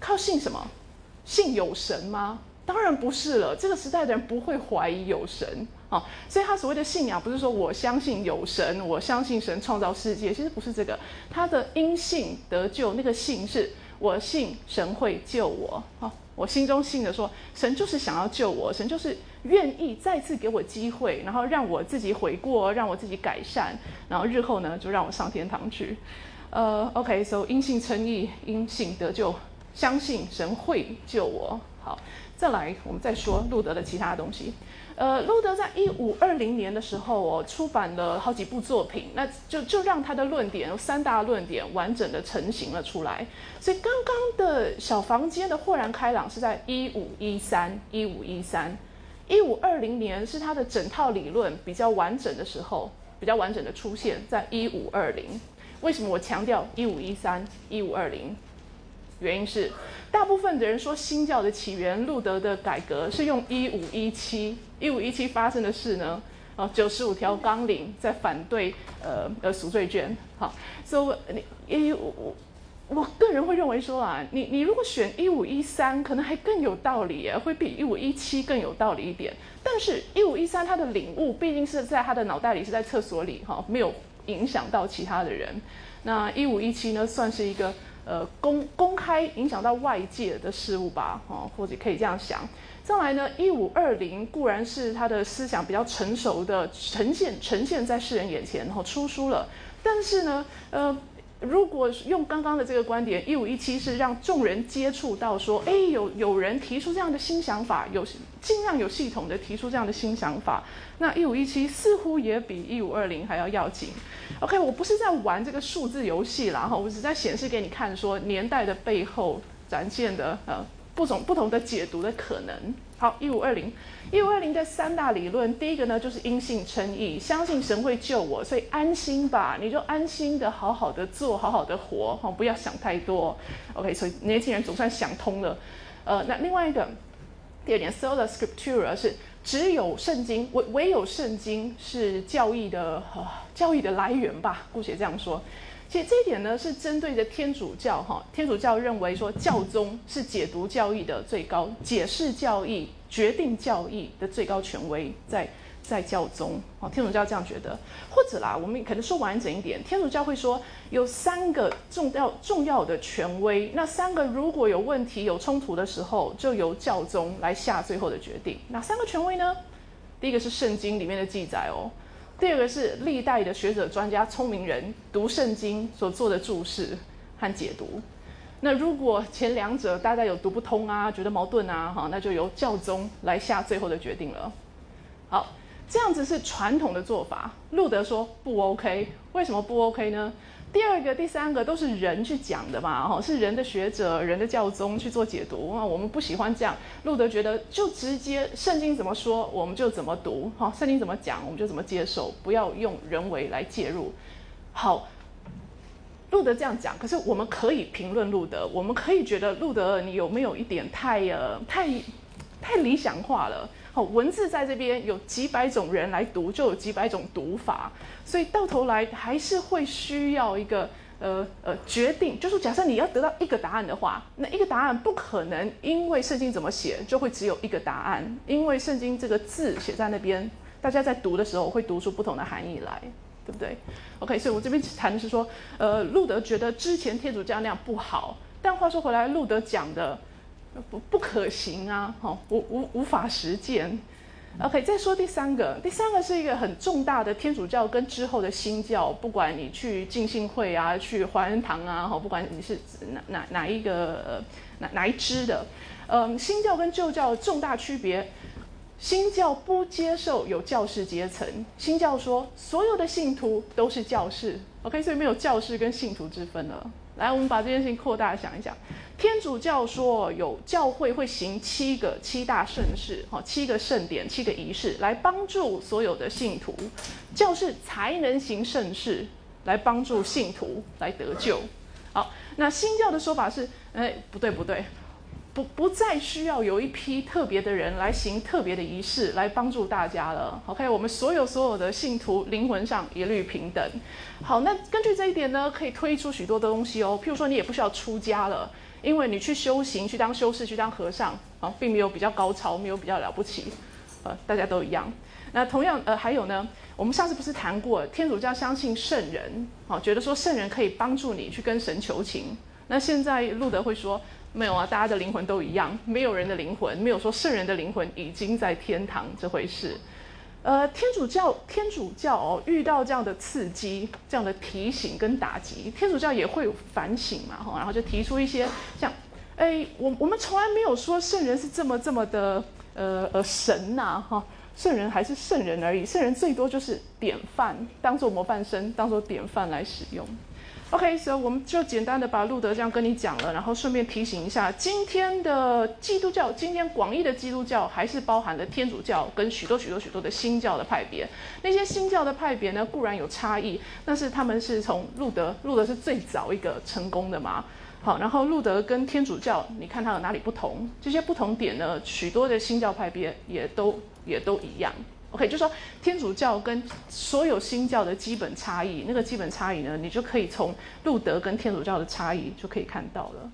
Speaker 1: 靠信什么？信有神吗？当然不是了。这个时代的人不会怀疑有神啊，所以他所谓的信仰不是说我相信有神，我相信神创造世界，其实不是这个。他的因信得救，那个信是我信神会救我啊，我心中信的说，神就是想要救我，神就是愿意再次给我机会，然后让我自己悔过，让我自己改善，然后日后呢就让我上天堂去。呃，OK，so 因信称义，因信得救，相信神会救我。好，再来，我们再说路德的其他东西。呃，路德在一五二零年的时候哦，出版了好几部作品，那就就让他的论点有三大论点完整的成型了出来。所以刚刚的小房间的豁然开朗是在一五一三，一五一三，一五二零年是他的整套理论比较完整的时候，比较完整的出现在一五二零。为什么我强调一五一三一五二零？原因是大部分的人说新教的起源，路德的改革是用一五一七一五一七发生的事呢？哦，九十五条纲领在反对呃呃赎罪券。好，所以你一我我个人会认为说啊，你你如果选一五一三，可能还更有道理，会比一五一七更有道理一点。但是，一五一三他的领悟毕竟是在他的脑袋里，是在厕所里哈，没有。影响到其他的人，那一五一七呢，算是一个呃公公开影响到外界的事物吧，哦，或者可以这样想。再来呢，一五二零固然是他的思想比较成熟的呈现呈现在世人眼前，然后出书了，但是呢，呃。如果用刚刚的这个观点，一五一七是让众人接触到说，哎，有有人提出这样的新想法，有尽量有系统的提出这样的新想法，那一五一七似乎也比一五二零还要要紧。OK，我不是在玩这个数字游戏啦，哈，我只在显示给你看说年代的背后展现的呃不同不同的解读的可能。好，一五二零，一五二零的三大理论，第一个呢就是因信称义，相信神会救我，所以安心吧，你就安心的好好的做，好好的活，哈，不要想太多。OK，所以年轻人总算想通了。呃，那另外一个，第二点，sola scriptura 是只有圣经，唯唯有圣经是教义的教义的来源吧，姑且这样说。其实这一点呢，是针对着天主教哈。天主教认为说，教宗是解读教义的最高、解释教义、决定教义的最高权威，在在教宗。哦，天主教这样觉得。或者啦，我们可能说完整一点，天主教会说有三个重要重要的权威，那三个如果有问题、有冲突的时候，就由教宗来下最后的决定。哪三个权威呢？第一个是圣经里面的记载哦。第二个是历代的学者、专家、聪明人读圣经所做的注释和解读。那如果前两者大家有读不通啊，觉得矛盾啊，哈，那就由教宗来下最后的决定了。好，这样子是传统的做法。路德说不 OK，为什么不 OK 呢？第二个、第三个都是人去讲的嘛，哈，是人的学者、人的教宗去做解读啊。我们不喜欢这样。路德觉得就直接圣经怎么说，我们就怎么读，哈，圣经怎么讲，我们就怎么接受，不要用人为来介入。好，路德这样讲，可是我们可以评论路德，我们可以觉得路德你有没有一点太呃太太理想化了。好，文字在这边有几百种人来读，就有几百种读法，所以到头来还是会需要一个呃呃决定。就是假设你要得到一个答案的话，那一个答案不可能因为圣经怎么写就会只有一个答案，因为圣经这个字写在那边，大家在读的时候会读出不同的含义来，对不对？OK，所以我这边谈的是说，呃，路德觉得之前天主教那样不好，但话说回来，路德讲的。不不可行啊！哈，无无无法实践。OK，再说第三个，第三个是一个很重大的天主教跟之后的新教，不管你去浸信会啊，去华恩堂啊，哈，不管你是哪哪哪一个哪哪一支的，嗯，新教跟旧教重大区别，新教不接受有教士阶层，新教说所有的信徒都是教士，OK，所以没有教士跟信徒之分了。来，我们把这件事情扩大想一想。天主教说有教会会行七个七大圣事，哈，七个圣典、七个仪式，来帮助所有的信徒。教士才能行圣事，来帮助信徒来得救。好，那新教的说法是，哎，不对不对，不不再需要有一批特别的人来行特别的仪式来帮助大家了。OK，我们所有所有的信徒灵魂上一律平等。好，那根据这一点呢，可以推出许多的东西哦。譬如说，你也不需要出家了。因为你去修行、去当修士、去当和尚啊，并没有比较高超，没有比较了不起，呃，大家都一样。那同样，呃，还有呢，我们上次不是谈过，天主教相信圣人，啊，觉得说圣人可以帮助你去跟神求情。那现在路德会说，没有啊，大家的灵魂都一样，没有人的灵魂，没有说圣人的灵魂已经在天堂这回事。呃，天主教天主教哦，遇到这样的刺激、这样的提醒跟打击，天主教也会反省嘛，哈，然后就提出一些像，哎，我我们从来没有说圣人是这么这么的，呃呃神呐，哈。圣人还是圣人而已，圣人最多就是典范，当做模范生，当做典范来使用。OK，所以我们就简单的把路德这样跟你讲了，然后顺便提醒一下，今天的基督教，今天广义的基督教还是包含了天主教跟许多许多许多的新教的派别。那些新教的派别呢，固然有差异，但是他们是从路德，路德是最早一个成功的嘛。好，然后路德跟天主教，你看它有哪里不同？这些不同点呢，许多的新教派别也都也都一样。OK，就说天主教跟所有新教的基本差异，那个基本差异呢，你就可以从路德跟天主教的差异就可以看到了。